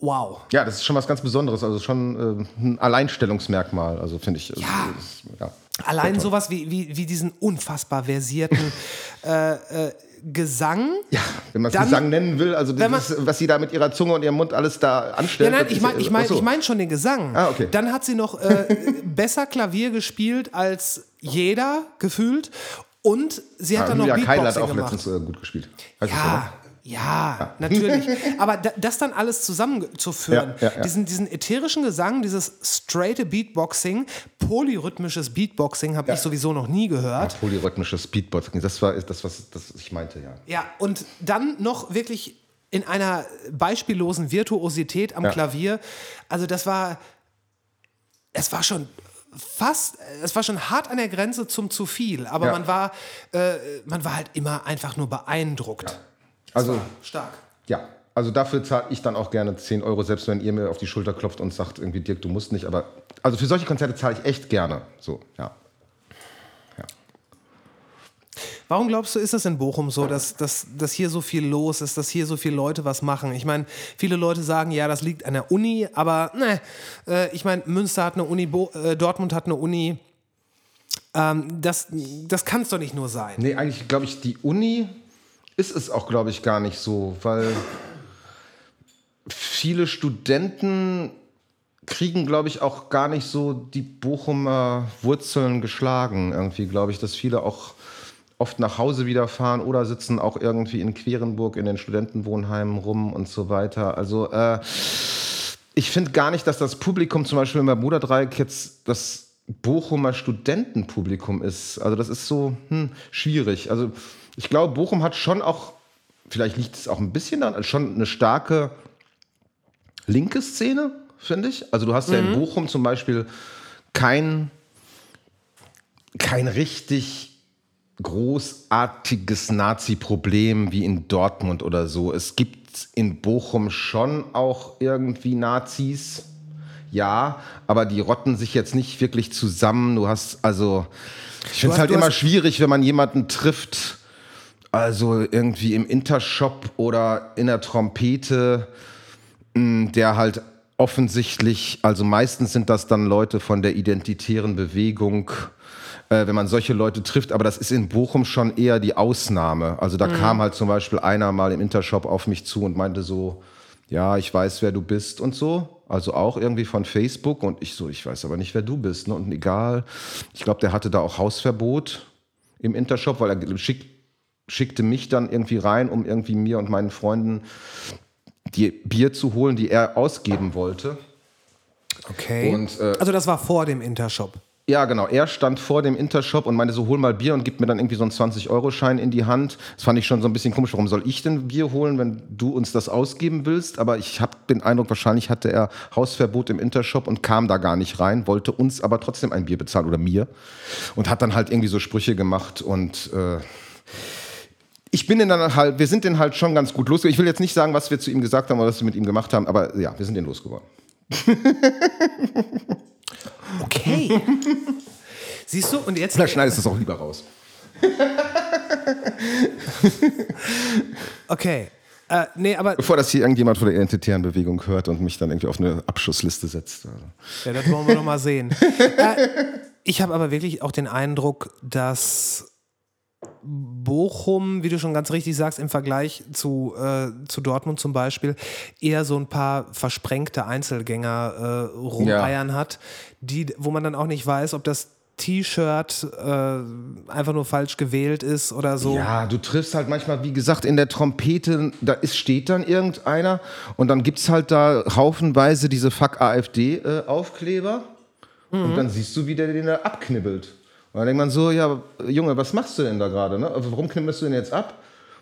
wow. Ja, das ist schon was ganz Besonderes, also schon äh, ein Alleinstellungsmerkmal, also finde ich. Ja. Also, das ist- ja. Allein sowas wie, wie, wie diesen unfassbar versierten äh, äh, Gesang. Ja, wenn man es Gesang nennen will, also Wenn man- dieses, was sie da mit ihrer Zunge und ihrem Mund alles da Ja, anstellt. nein, das ich meine ich mein, ich mein schon den Gesang. Ah, okay. Dann hat sie noch äh, besser Klavier gespielt als jeder gefühlt und sie hat Ja, dann noch Julia Keil hat auch gemacht. letztens gut gespielt. Das, Ja? Ja, natürlich. Aber da, das dann alles zusammenzuführen, Ja, ja, ja. Diesen, diesen ätherischen Gesang, dieses straighte Beatboxing, polyrhythmisches Beatboxing habe ich sowieso noch nie gehört. Polyrhythmisches Beatboxing, das war das, was das ich meinte, ja. Ja, und dann noch wirklich in einer beispiellosen Virtuosität am Ja. Klavier. Also das war, es war schon fast, es war schon hart an der Grenze zum zu viel, aber Ja. man war, äh, man war halt immer einfach nur beeindruckt. Also, Stark. ja. Also dafür zahle ich dann auch gerne 10 Euro, selbst wenn ihr mir auf die Schulter klopft und sagt, irgendwie, Dirk, du musst nicht. Aber also für solche Konzerte zahle ich echt gerne. So, ja. Warum glaubst du, ist das in Bochum so, dass, dass, dass hier so viel los ist, dass hier so viele Leute was machen? Ich meine, viele Leute sagen, ja, das liegt an der Uni, aber ne, äh, ich meine, Münster hat eine Uni, Bo äh, Dortmund hat eine Uni. Ähm, das das kann es doch nicht nur sein. Nee, eigentlich glaube ich, die Uni ist es auch, glaube ich, gar nicht so, weil viele Studenten kriegen, glaube ich, auch gar nicht so die Bochumer Wurzeln geschlagen. Irgendwie glaube ich, dass viele auch oft nach Hause wieder fahren oder sitzen auch irgendwie in Querenburg in den Studentenwohnheimen rum und so weiter. Also äh, ich finde gar nicht, dass das Publikum zum Beispiel im Bermuda-Dreieck jetzt das Bochumer Studentenpublikum ist. Also das ist so hm, schwierig. Also ich glaube, Bochum hat schon auch, vielleicht liegt es auch ein bisschen daran, schon eine starke linke Szene, finde ich. Also du hast ja in Bochum zum Beispiel kein, kein richtig großartiges Nazi-Problem wie in Dortmund oder so. Es gibt in Bochum schon auch irgendwie Nazis. Ja, aber die rotten sich jetzt nicht wirklich zusammen. Du hast also, ich finde es halt immer schwierig, wenn man jemanden trifft, also irgendwie im Intershop oder in der Trompete, mh, der halt offensichtlich, also meistens sind das dann Leute von der identitären Bewegung, äh, wenn man solche Leute trifft, aber das ist in Bochum schon eher die Ausnahme. Also da mhm. kam halt zum Beispiel einer mal im Intershop auf mich zu und meinte so, ja, ich weiß, wer du bist und so. Also auch irgendwie von Facebook und ich so, ich weiß aber nicht, wer du bist. Ne? Und egal, ich glaube, der hatte da auch Hausverbot im Intershop, weil er schick, schickte mich dann irgendwie rein, um irgendwie mir und meinen Freunden die Bier zu holen, die er ausgeben wollte. Okay. Und, äh, also das war vor dem Intershop. Ja, genau. Er stand vor dem Intershop und meinte so, hol mal Bier und gibt mir dann irgendwie so einen 20-Euro-Schein in die Hand. Das fand ich schon so ein bisschen komisch. Warum soll ich denn Bier holen, wenn du uns das ausgeben willst? Aber ich habe den Eindruck, wahrscheinlich hatte er Hausverbot im Intershop und kam da gar nicht rein, wollte uns aber trotzdem ein Bier bezahlen oder mir. Und hat dann halt irgendwie so Sprüche gemacht und äh, ich bin dann halt, wir sind den halt schon ganz gut losgeworden. Ich will jetzt nicht sagen, was wir zu ihm gesagt haben oder was wir mit ihm gemacht haben, aber ja, wir sind den losgeworden. Okay. Siehst du, und jetzt. Da schneidest du es auch lieber raus. okay. Äh, nee, aber Bevor das hier irgendjemand von der identitären Bewegung hört und mich dann irgendwie auf eine Abschussliste setzt. Ja, das wollen wir noch mal sehen. äh, ich habe aber wirklich auch den Eindruck, dass Bochum, wie du schon ganz richtig sagst, im Vergleich zu, äh, zu Dortmund zum Beispiel, eher so ein paar versprengte Einzelgänger äh, rumeiern ja. hat, die, wo man dann auch nicht weiß, ob das T-Shirt äh, einfach nur falsch gewählt ist oder so. Ja, du triffst halt manchmal, wie gesagt, in der Trompete, da ist, steht dann irgendeiner und dann gibt es halt da haufenweise diese Fuck-AfD-Aufkleber äh, mhm. und dann siehst du, wie der den da abknibbelt. Und dann denkt man so, ja, Junge, was machst du denn da gerade? Ne? Warum knippelst du denn jetzt ab?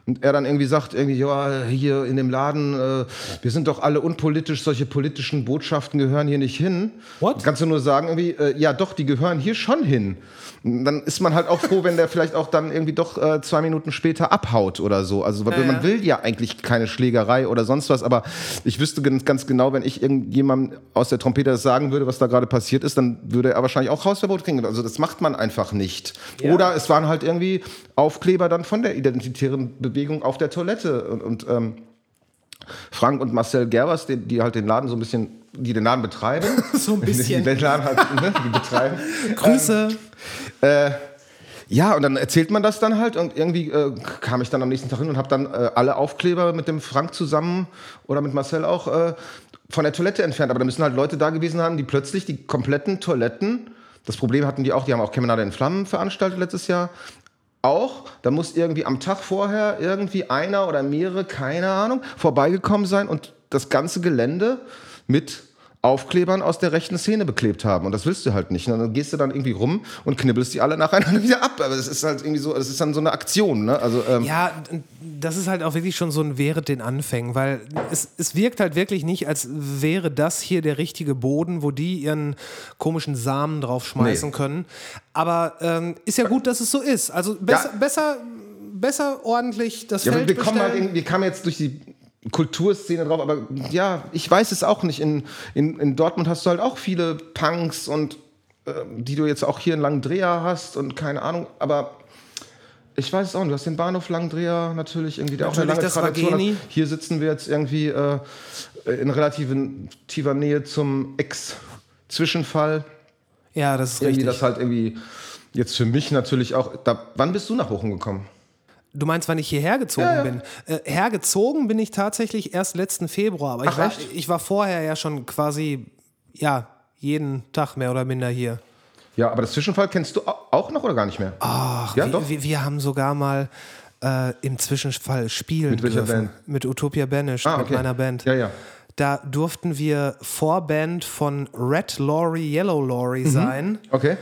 Und er dann irgendwie sagt, irgendwie, ja, hier in dem Laden, äh, wir sind doch alle unpolitisch, solche politischen Botschaften gehören hier nicht hin. What? Kannst du nur sagen, irgendwie, äh, ja doch, die gehören hier schon hin dann ist man halt auch froh, wenn der vielleicht auch dann irgendwie doch äh, zwei Minuten später abhaut oder so. Also ja, man will ja eigentlich keine Schlägerei oder sonst was, aber ich wüsste ganz genau, wenn ich irgendjemandem aus der Trompete das sagen würde, was da gerade passiert ist, dann würde er wahrscheinlich auch Hausverbot kriegen. Also das macht man einfach nicht. Ja. Oder es waren halt irgendwie Aufkleber dann von der identitären Bewegung auf der Toilette und, und ähm, Frank und Marcel Gerbers, die, die, halt den Laden so ein bisschen, die den Laden betreiben. so ein bisschen. Den Laden halt, ne, die betreiben. Grüße. Ähm, äh, ja, und dann erzählt man das dann halt und irgendwie äh, kam ich dann am nächsten Tag hin und habe dann äh, alle Aufkleber mit dem Frank zusammen oder mit Marcel auch äh, von der Toilette entfernt. Aber da müssen halt Leute da gewesen haben, die plötzlich die kompletten Toiletten, das Problem hatten die auch, die haben auch Kemenade in Flammen veranstaltet letztes Jahr, auch, da muss irgendwie am Tag vorher irgendwie einer oder mehrere, keine Ahnung, vorbeigekommen sein und das ganze Gelände mit Aufklebern aus der rechten Szene beklebt haben. Und das willst du halt nicht. Und dann gehst du dann irgendwie rum und knibbelst die alle nacheinander wieder ab. Aber es ist halt irgendwie so, das ist dann so eine Aktion. Ne? Also, ähm ja, das ist halt auch wirklich schon so ein Während den Anfängen, weil es, es wirkt halt wirklich nicht, als wäre das hier der richtige Boden, wo die ihren komischen Samen draufschmeißen nee. können. Aber ähm, ist ja gut, dass es so ist. Also besser, ja. besser, besser ordentlich das ja, Feld wir, kommen halt, wir kamen jetzt durch die Kulturszene drauf, aber ja, ich weiß es auch nicht. In, in, in Dortmund hast du halt auch viele Punks und äh, die du jetzt auch hier in Langdreher hast und keine Ahnung, aber ich weiß es auch nicht. Du hast den Bahnhof Langdreher natürlich irgendwie, der natürlich auch eine lange Tradition hat. Hier sitzen wir jetzt irgendwie äh, in relativer Nähe zum Ex-Zwischenfall. Ja, das ist irgendwie richtig. Das halt irgendwie jetzt für mich natürlich auch. Da, wann bist du nach Bochum gekommen? Du meinst, wann ich hierher gezogen ja, ja. bin? Äh, hergezogen bin ich tatsächlich erst letzten Februar, aber Ach, ich, war, ich war vorher ja schon quasi, ja, jeden Tag mehr oder minder hier. Ja, aber das Zwischenfall kennst du auch noch oder gar nicht mehr? Ach, ja, wir, doch. Wir, wir haben sogar mal äh, im Zwischenfall spielen mit welcher dürfen. Band? Mit Utopia Banish, ah, okay. mit meiner Band. Ja, ja. Da durften wir Vorband von Red Lorry, Yellow Lorry mhm. sein. Okay.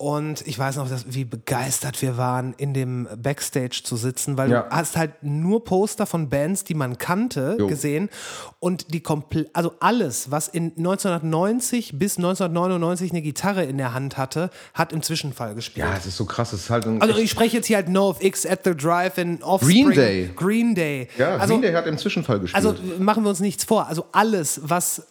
Und ich weiß noch, dass, wie begeistert wir waren, in dem Backstage zu sitzen, weil ja. du hast halt nur Poster von Bands, die man kannte, jo. gesehen. Und die komplett, also alles, was in 1990 bis 1999 eine Gitarre in der Hand hatte, hat im Zwischenfall gespielt. Ja, es ist so krass. Es ist halt also ich spreche jetzt hier halt No of X at the Drive in Offspring. Green Day. Green Day. Ja, also, Green Day hat im Zwischenfall gespielt. Also machen wir uns nichts vor. Also alles, was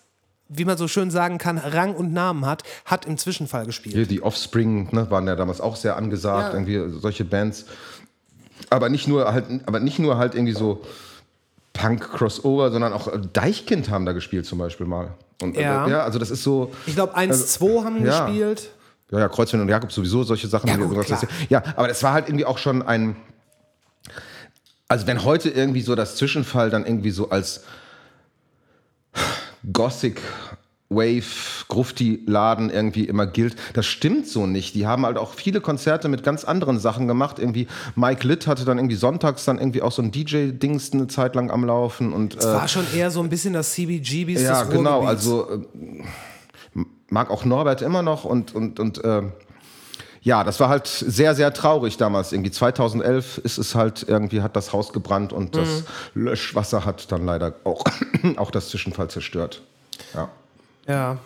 wie man so schön sagen kann, Rang und Namen hat, hat im Zwischenfall gespielt. Hier, die Offspring ne, waren ja damals auch sehr angesagt, ja. irgendwie solche Bands. Aber nicht nur halt, aber nicht nur halt irgendwie so Punk-Crossover, sondern auch äh, Deichkind haben da gespielt zum Beispiel mal. Und, äh, Ja. ja, also das ist so. Ich glaube, 1-2 haben ja. gespielt. Ja, ja, Kreuzfeld und Jakob sowieso, solche Sachen. Ja, gut, ja, aber das war halt irgendwie auch schon ein. Also, wenn heute irgendwie so das Zwischenfall dann irgendwie so als Gothic Wave, Grufti-Laden irgendwie immer gilt. Das stimmt so nicht. Die haben halt auch viele Konzerte mit ganz anderen Sachen gemacht. Irgendwie Mike Litt hatte dann irgendwie sonntags dann irgendwie auch so ein DJ-Dings eine Zeit lang am Laufen und Es äh, war schon eher so ein bisschen das CBGBs ja, des genau. Also äh, mag auch Norbert immer noch und und und äh, ja, das war halt sehr sehr traurig damals. Irgendwie 2011 ist es halt irgendwie hat das Haus gebrannt und das Mhm. Löschwasser hat dann leider auch auch das Zwischenfall zerstört. Ja. ja.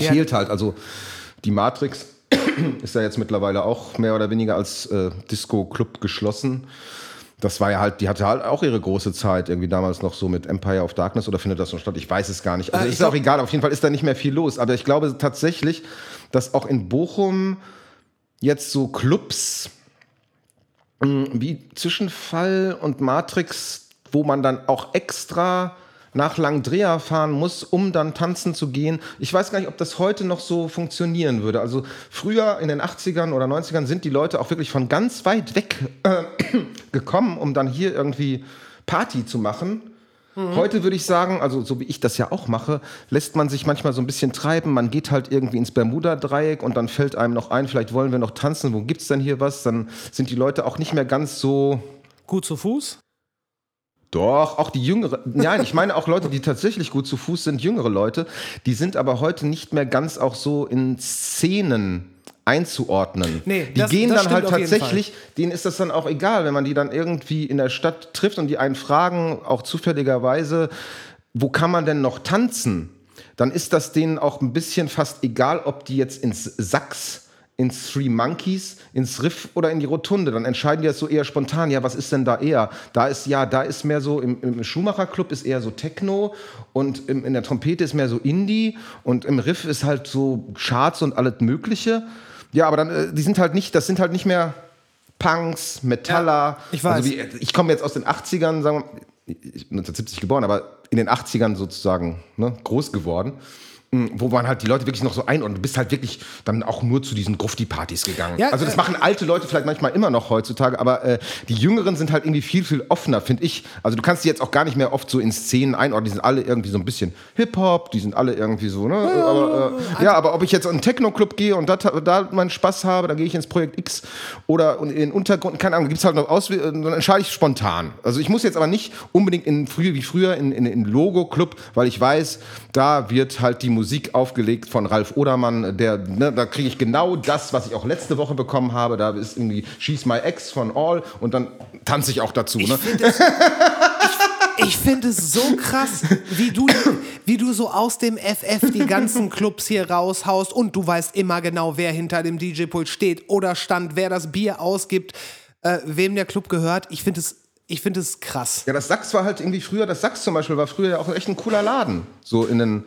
Ja. Fehlt halt also die Matrix ist ja jetzt mittlerweile auch mehr oder weniger als äh, Disco-Club geschlossen. Das war ja halt, die hatte halt auch ihre große Zeit, irgendwie damals noch so mit Empire of Darkness oder findet das noch statt? Ich weiß es gar nicht. Also Äh, ist auch egal, auf jeden Fall ist da nicht mehr viel los. Aber ich glaube tatsächlich, dass auch in Bochum jetzt so Clubs mh, wie Zwischenfall und Matrix, wo man dann auch extra nach Langdrea fahren muss, um dann tanzen zu gehen. Ich weiß gar nicht, ob das heute noch so funktionieren würde. Also früher in den 80ern oder 90ern sind die Leute auch wirklich von ganz weit weg äh, gekommen, um dann hier irgendwie Party zu machen. Heute würde ich sagen, also so wie ich das ja auch mache, lässt man sich manchmal so ein bisschen treiben. Man geht halt irgendwie ins Bermuda-Dreieck und dann fällt einem noch ein, vielleicht wollen wir noch tanzen, wo gibt's denn hier was? Dann sind die Leute auch nicht mehr ganz so. Gut zu Fuß. Doch, auch die jüngere. Nein, ich meine auch Leute, die tatsächlich gut zu Fuß sind, jüngere Leute, die sind aber heute nicht mehr ganz auch so in Szenen einzuordnen. Nee, die das- gehen das dann halt tatsächlich, denen ist das dann auch egal, wenn man die dann irgendwie in der Stadt trifft und die einen fragen, auch zufälligerweise, wo kann man denn noch tanzen? Dann ist das denen auch ein bisschen fast egal, ob die jetzt ins Sachs ins Three Monkeys, ins Riff oder in die Rotunde. Dann entscheiden die das so eher spontan. Ja, was ist denn da eher? Da ist ja, da ist mehr so, im, im Schumacher Club ist eher so Techno und im, in der Trompete ist mehr so Indie und im Riff ist halt so Charts und alles Mögliche. Ja, aber dann, äh, die sind halt nicht, das sind halt nicht mehr Punks, Metaller. Ja, ich weiß. Also wie, ich komme jetzt aus den 80ern, sagen wir, ich bin 1970 geboren, aber in den 80ern sozusagen ne, groß geworden. Mh, Wo man halt die Leute wirklich noch so einordnet. Du bist halt wirklich dann auch nur zu diesen Grufti-Partys gegangen. Ja, also das äh, machen alte Leute vielleicht manchmal immer noch heutzutage, aber äh, die Jüngeren sind halt irgendwie viel, viel offener, finde ich. Also du kannst die jetzt auch gar nicht mehr oft so in Szenen einordnen. Die sind alle irgendwie so ein bisschen Hip-Hop, die sind alle irgendwie so, ne? aber, äh, ja, aber ob ich jetzt in einen Techno-Club gehe und dat, da meinen Spaß habe, dann gehe ich ins Projekt X oder in den Untergrund, keine Ahnung, gibt es halt noch aus, dann entscheide ich spontan. Also ich muss jetzt aber nicht unbedingt in früher wie früher in, in, in Logo-Club, weil ich weiß, da wird halt die Musik aufgelegt von Ralf Odermann, der, ne, da kriege ich genau das, was ich auch letzte Woche bekommen habe. Da ist irgendwie She's My Ex von All und dann tanze ich auch dazu. Ne? Ich finde es so krass, wie du, wie du so aus dem FF die ganzen Clubs hier raushaust und du weißt immer genau, wer hinter dem DJ-Pult steht oder stand, wer das Bier ausgibt, äh, wem der Club gehört. Ich finde es, ich finde es krass. Ja, das Sachs war halt irgendwie früher, das Sachs zum Beispiel war früher ja auch echt ein cooler Laden. So in den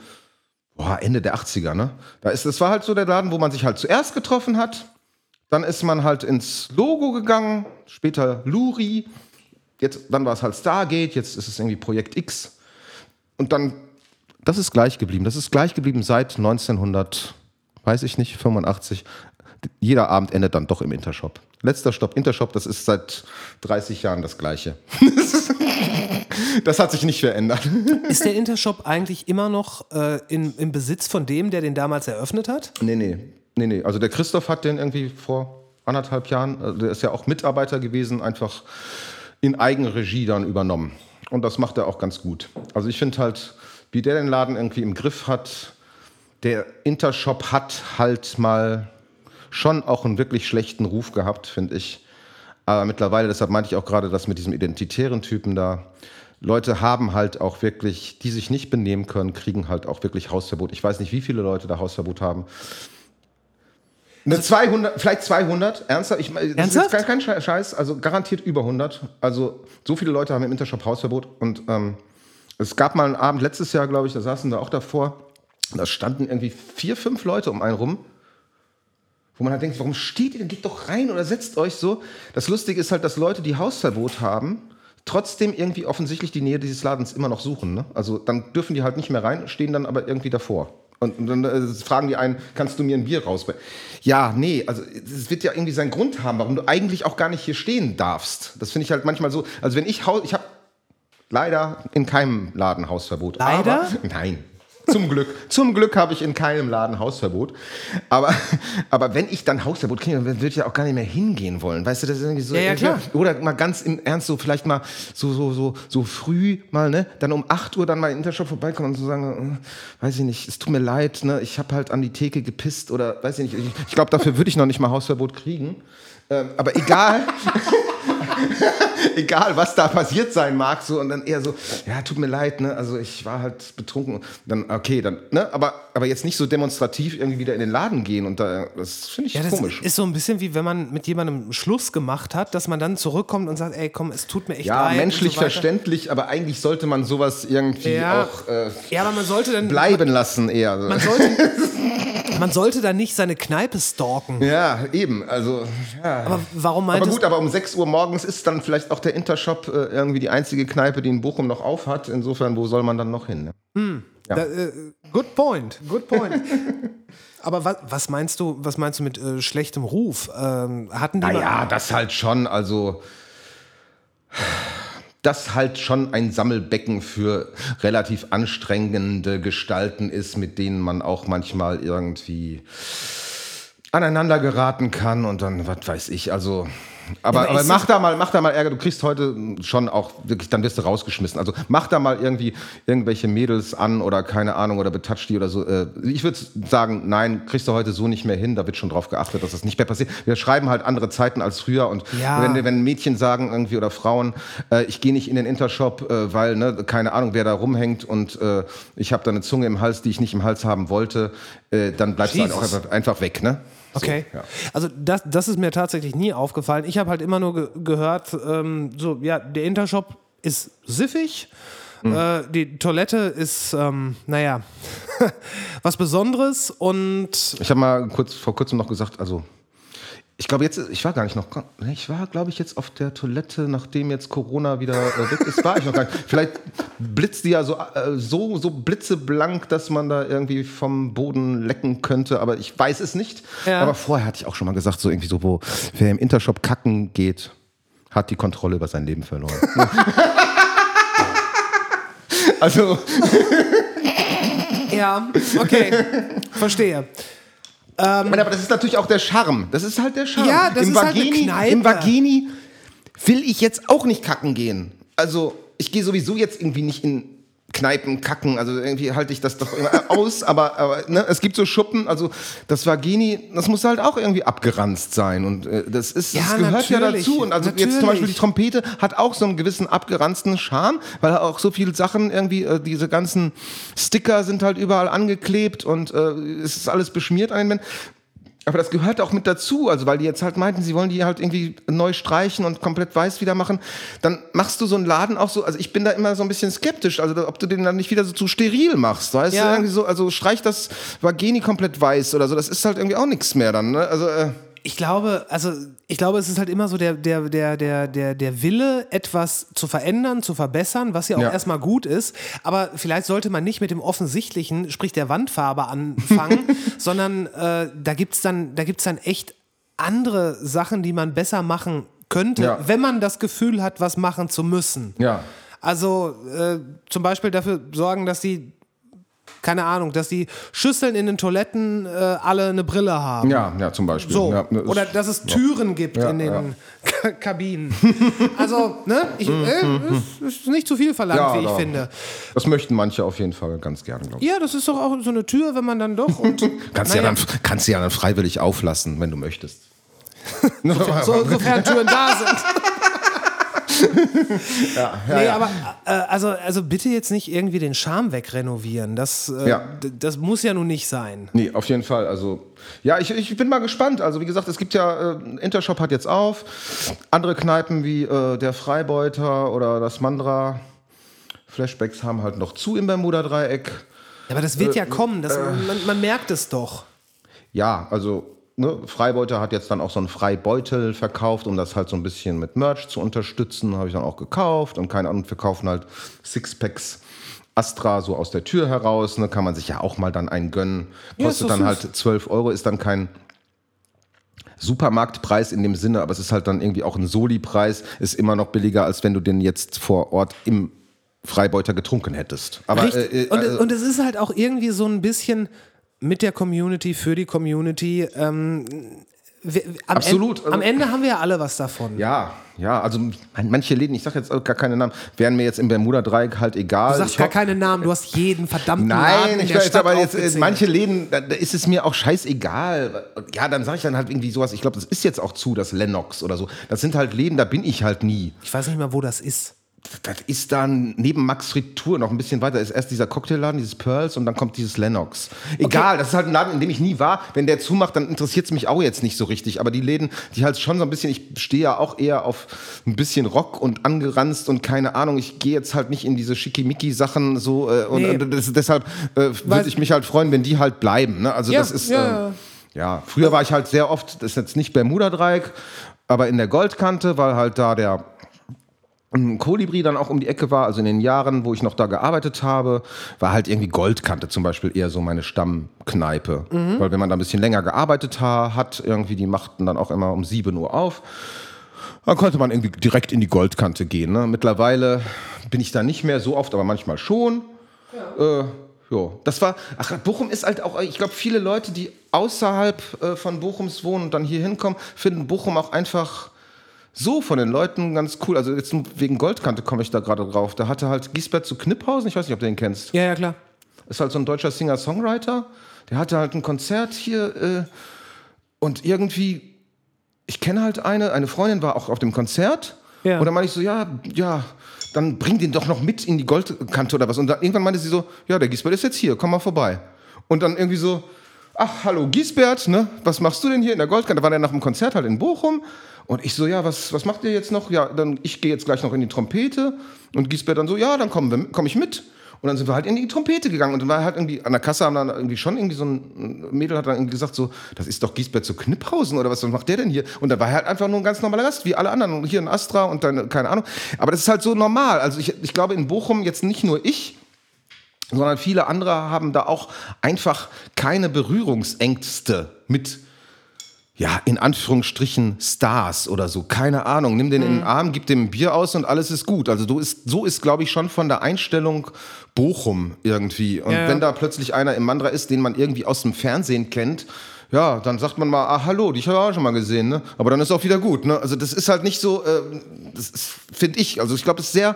boah, Ende der 80er, ne? Da ist, das war halt so der Laden, wo man sich halt zuerst getroffen hat. Dann ist man halt ins Logo gegangen, später Luri. Jetzt, dann war es halt Stargate, jetzt ist es irgendwie Projekt X. Und dann, das ist gleich geblieben. Das ist gleich geblieben seit 1900, weiß ich nicht, 85. Jeder Abend endet dann doch im Intershop. Letzter Stopp, Intershop, das ist seit 30 Jahren das Gleiche. Das hat sich nicht verändert. Ist der Intershop eigentlich immer noch äh, in, im Besitz von dem, der den damals eröffnet hat? Nee, nee. Nee, nee. Also der Christoph hat den irgendwie vor anderthalb Jahren, also der ist ja auch Mitarbeiter gewesen, einfach in Eigenregie dann übernommen. Und das macht er auch ganz gut. Also ich finde halt, wie der den Laden irgendwie im Griff hat, der Intershop hat halt mal schon auch einen wirklich schlechten Ruf gehabt, finde ich. Aber mittlerweile, deshalb meinte ich auch gerade das mit diesem identitären Typen da. Leute haben halt auch wirklich, die sich nicht benehmen können, kriegen halt auch wirklich Hausverbot. Ich weiß nicht, wie viele Leute da Hausverbot haben. Eine 200, vielleicht 200, ernsthaft? Ich, das Ernsthaft? ist kein Scheiß, also garantiert über 100. Also so viele Leute haben im Intershop Hausverbot und ähm, es gab mal einen Abend letztes Jahr, glaube ich, da saßen da auch davor, da standen irgendwie vier, fünf Leute um einen rum, wo man halt denkt, warum steht ihr denn? Geht doch rein oder setzt euch so. Das Lustige ist halt, dass Leute, die Hausverbot haben, trotzdem irgendwie offensichtlich die Nähe dieses Ladens immer noch suchen. Ne? Also dann dürfen die halt nicht mehr rein, stehen dann aber irgendwie davor. Und, und dann äh, fragen die einen, kannst du mir ein Bier rausbringen? Ja, nee, also es wird ja irgendwie seinen Grund haben, warum du eigentlich auch gar nicht hier stehen darfst. Das finde ich halt manchmal so. Also wenn ich Haus, ich habe leider in keinem Laden Hausverbot. Leider? Aber, nein. Zum Glück. Zum Glück habe ich in keinem Laden Hausverbot. Aber, aber wenn ich dann Hausverbot kriege, dann würde ich ja auch gar nicht mehr hingehen wollen. Weißt du, das ist irgendwie so. Ja, ja, klar. Oder mal ganz im Ernst, so vielleicht mal so, so, so, so früh mal, ne? Dann um 8 Uhr dann mal in Intershop vorbeikommen und so sagen, äh, weiß ich nicht, es tut mir leid, ne? Ich habe halt an die Theke gepisst oder weiß ich nicht. Ich, ich glaube, dafür würde ich noch nicht mal Hausverbot kriegen. Ähm, aber egal. egal, was da passiert sein mag, so und dann eher so, ja, tut mir leid, ne, also ich war halt betrunken. Dann, okay, dann, ne, aber, aber jetzt nicht so demonstrativ irgendwie wieder in den Laden gehen und da, das finde ich Ja, das komisch. ist so ein bisschen wie wenn man mit jemandem Schluss gemacht hat, dass man dann zurückkommt und sagt, ey, komm, es tut mir echt ja, leid. menschlich und so verständlich, aber eigentlich sollte man sowas irgendwie Ja. auch äh, Ja, aber man sollte dann. bleiben lassen eher. Man sollte, man sollte dann nicht seine Kneipe stalken. ja, eben, also, ja. Aber warum Aber meintest gut, aber um 6 Uhr morgens ist dann vielleicht auch der Intershop äh, irgendwie die einzige Kneipe, die in Bochum noch auf hat. Insofern, wo soll man dann noch hin? Ne? Ja. Da, äh, good point, good point. Aber was, was meinst du, was meinst du mit äh, schlechtem Ruf? Ähm, hatten die Naja, das halt schon, also das halt schon ein Sammelbecken für relativ anstrengende Gestalten ist, mit denen man auch manchmal irgendwie aneinander geraten kann und dann, was weiß ich, also. Aber, aber mach da mal, mach da mal Ärger. Du kriegst heute schon auch wirklich, dann wirst du rausgeschmissen. Also mach da mal irgendwie irgendwelche Mädels an oder keine Ahnung oder betatscht die oder so. Äh, Ich würde sagen, nein, kriegst du heute so nicht mehr hin. Da wird schon drauf geachtet, dass das nicht mehr passiert. Wir schreiben halt andere Zeiten als früher und Ja. wenn, wenn Mädchen sagen irgendwie oder Frauen, äh, ich gehe nicht in den Intershop, äh, weil ne, keine Ahnung, wer da rumhängt und äh, ich habe da eine Zunge im Hals, die ich nicht im Hals haben wollte, äh, dann bleibst du halt auch Jesus. einfach, einfach weg, ne? Okay. So, ja. Also das, das ist mir tatsächlich nie aufgefallen. Ich habe halt immer nur ge gehört, ähm, so, ja, der Intershop ist siffig. Mhm. Äh, die Toilette ist, ähm, naja, was Besonderes und Ich habe mal kurz vor kurzem noch gesagt, also ich glaube jetzt, ich war gar nicht noch, ich war glaube ich jetzt auf der Toilette, nachdem jetzt Corona wieder äh, weg ist, war ich noch gar nicht. Vielleicht blitzt die ja so, äh, so, so blitzeblank, dass man da irgendwie vom Boden lecken könnte, aber ich weiß es nicht. Ja. Aber vorher hatte ich auch schon mal gesagt, so irgendwie so, wo wer im Intershop kacken geht, hat die Kontrolle über sein Leben verloren. also, ja, okay, verstehe. Aber das ist natürlich auch der Charme. Das ist halt der Charme. Ja, das Im ist halt eine Vagini. Im Vagini will ich jetzt auch nicht kacken gehen. Also, ich gehe sowieso jetzt irgendwie nicht in Kneipen kacken. Also, irgendwie halte ich das doch immer aus. Aber, aber ne, es gibt so Schuppen. Also, das Vagini, das muss halt auch irgendwie abgeranzt sein. Und äh, das, ist, Ja, das gehört ja natürlich, dazu. Und also, jetzt zum natürlich. Beispiel die Trompete hat auch so einen gewissen abgeranzten Charme, weil auch so viele Sachen irgendwie, äh, diese ganzen Sticker sind halt überall angeklebt und äh, es ist alles beschmiert an den Wänden. Aber das gehört auch mit dazu, also weil die jetzt halt meinten, sie wollen die halt irgendwie neu streichen und komplett weiß wieder machen. Dann machst du so einen Laden auch so, also ich bin da immer so ein bisschen skeptisch, also ob du den dann nicht wieder so zu steril machst, weißt Ja. du? Irgendwie so, also streich das Vagini komplett weiß oder so, das ist halt irgendwie auch nichts mehr dann, ne? Also, äh, Ich glaube, also ich glaube, es ist halt immer so der, der, der, der, der, der Wille, etwas zu verändern, zu verbessern, was ja auch Ja. erstmal gut ist. Aber vielleicht sollte man nicht mit dem Offensichtlichen, sprich der Wandfarbe, anfangen, sondern äh, da gibt es dann, da gibt's dann echt andere Sachen, die man besser machen könnte, Ja. wenn man das Gefühl hat, was machen zu müssen. ja. Also äh, zum Beispiel dafür sorgen, dass die, keine Ahnung, dass die Schüsseln in den Toiletten äh, alle eine Brille haben. Ja, ja, zum Beispiel. So. Ja, ne, Oder dass es Türen gibt Ja, in den ja. Ka- Kabinen. Also, ne? Ich, äh, ist, ist nicht zu viel verlangt, Ja, wie ich finde. Das möchten manche auf jeden Fall ganz gern, glaube ich. Ja, das ist doch auch so eine Tür, wenn man dann doch und. Kannst, ja naja, dann, kannst du ja dann freiwillig auflassen, wenn du möchtest. so, sofern Türen da sind. ja, nee, aber äh, also, also bitte jetzt nicht irgendwie den Charme wegrenovieren. Das, äh, Ja. das muss ja nun nicht sein. Nee, auf jeden Fall. Also, ja, ich, ich bin mal gespannt. Also, wie gesagt, es gibt ja, äh, Intershop hat jetzt auf. Andere Kneipen wie äh, der Freibeuter oder das Mandra Flashbacks haben halt noch zu im Bermuda-Dreieck. Ja, aber das wird ja kommen. Das, man, man merkt es doch. Ja, also ne, Freibeuter hat jetzt dann auch so einen Freibeutel verkauft, um das halt so ein bisschen mit Merch zu unterstützen. Habe ich dann auch gekauft und keine Ahnung, wir kaufen halt Sixpacks. Astra so aus der Tür heraus, ne, kann man sich ja auch mal dann einen gönnen. Ja, Kostet doch dann süß. halt 12 Euro, ist dann kein Supermarktpreis in dem Sinne, aber es ist halt dann irgendwie auch ein Soli-Preis, ist immer noch billiger, als wenn du den jetzt vor Ort im Freibeuter getrunken hättest. Aber Richtig. äh, äh, und, also- und es ist halt auch irgendwie so ein bisschen mit der Community, für die Community. Ähm, wir, am Absolut. Ende, am Ende haben wir ja alle was davon. Ja, ja, also man- manche Läden, ich sage jetzt gar keine Namen, wären mir jetzt im Bermuda-Dreieck halt egal. Du sagst Ich gar keine Namen, du hast jeden verdammten Laden Nein, in ich weiß aber jetzt, äh, manche Läden, da, da ist es mir auch scheißegal. Ja, dann sage ich dann halt irgendwie sowas, ich glaube, das ist jetzt auch zu, das Lennox oder so. Das sind halt Läden, da bin ich halt nie. Ich weiß nicht mal, wo das ist. Das ist dann neben Max Fritur noch ein bisschen weiter. Ist erst dieser Cocktailladen, dieses Pearls und dann kommt dieses Lennox. Egal, das ist halt ein Laden, in dem ich nie war. Wenn der zumacht, dann interessiert es mich auch jetzt nicht so richtig. Aber die Läden, die halt schon so ein bisschen, ich stehe ja auch eher auf ein bisschen Rock und angeranzt und keine Ahnung. Ich gehe jetzt halt nicht in diese Schickimicki-Sachen so. Äh, und, Nee. und das, deshalb äh, würde ich mich halt freuen, wenn die halt bleiben. Ne? Also Ja, das ist. ja. ähm, ja, früher war ich halt sehr oft, das ist jetzt nicht Bermuda-Dreieck, aber in der Goldkante, weil halt da der Kolibri dann auch um die Ecke war, also in den Jahren, wo ich noch da gearbeitet habe, war halt irgendwie Goldkante zum Beispiel eher so meine Stammkneipe. Weil wenn man da ein bisschen länger gearbeitet ha hat, irgendwie, die machten dann auch immer um 7 Uhr auf, dann konnte man irgendwie direkt in die Goldkante gehen. Ne? Mittlerweile bin ich da nicht mehr so oft, aber manchmal schon. Äh, ja, das war, ach, Bochum ist halt auch, ich glaube, viele Leute, die außerhalb äh, von Bochums wohnen und dann hier hinkommen, finden Bochum auch einfach so von den Leuten ganz cool. Also jetzt nur wegen Goldkante komme ich da gerade drauf. Da hatte halt Gisbert zu Kniphausen, ich weiß nicht, ob du den kennst. Ja, ja, klar. Ist halt so ein deutscher Singer-Songwriter. Der hatte halt ein Konzert hier äh, und irgendwie, ich kenne halt eine, eine Freundin war auch auf dem Konzert. Ja. Und dann meinte ich so, ja, ja, dann bring den doch noch mit in die Goldkante oder was. Und dann irgendwann meinte sie so, ja, der Gisbert ist jetzt hier, komm mal vorbei. Und dann irgendwie so, ach, hallo Gisbert, ne? Was machst du denn hier in der Goldkante? Da war der nach dem Konzert halt in Bochum. Und ich so, ja, was, was macht ihr jetzt noch? Ja, dann ich gehe jetzt gleich noch in die Trompete. Und Gisbert dann so, ja, dann kommen wir, komm ich mit. Und dann sind wir halt in die Trompete gegangen und dann war halt irgendwie an der Kasse haben dann irgendwie schon irgendwie so ein Mädel hat dann irgendwie gesagt so, das ist doch Gisbert zu Kniphausen oder was, was macht der denn hier? Und da war er halt einfach nur ein ganz normaler Gast, wie alle anderen. Und hier in Astra und dann, keine Ahnung. Aber das ist halt so normal. Also ich, ich glaube in Bochum jetzt nicht nur ich, sondern viele andere haben da auch einfach keine Berührungsängste mit, ja, in Anführungsstrichen Stars oder so. Keine Ahnung. Nimm den in den Arm, gib dem ein Bier aus und alles ist gut. Also du ist, so ist, glaube ich, schon von der Einstellung Bochum irgendwie. Und Ja, ja. wenn da plötzlich einer im Mandra ist, den man irgendwie aus dem Fernsehen kennt, ja, dann sagt man mal, ah, hallo, dich habe ich auch schon mal gesehen, ne? Aber dann ist auch wieder gut, ne? Also das ist halt nicht so, äh, das finde ich, also ich glaube, das ist sehr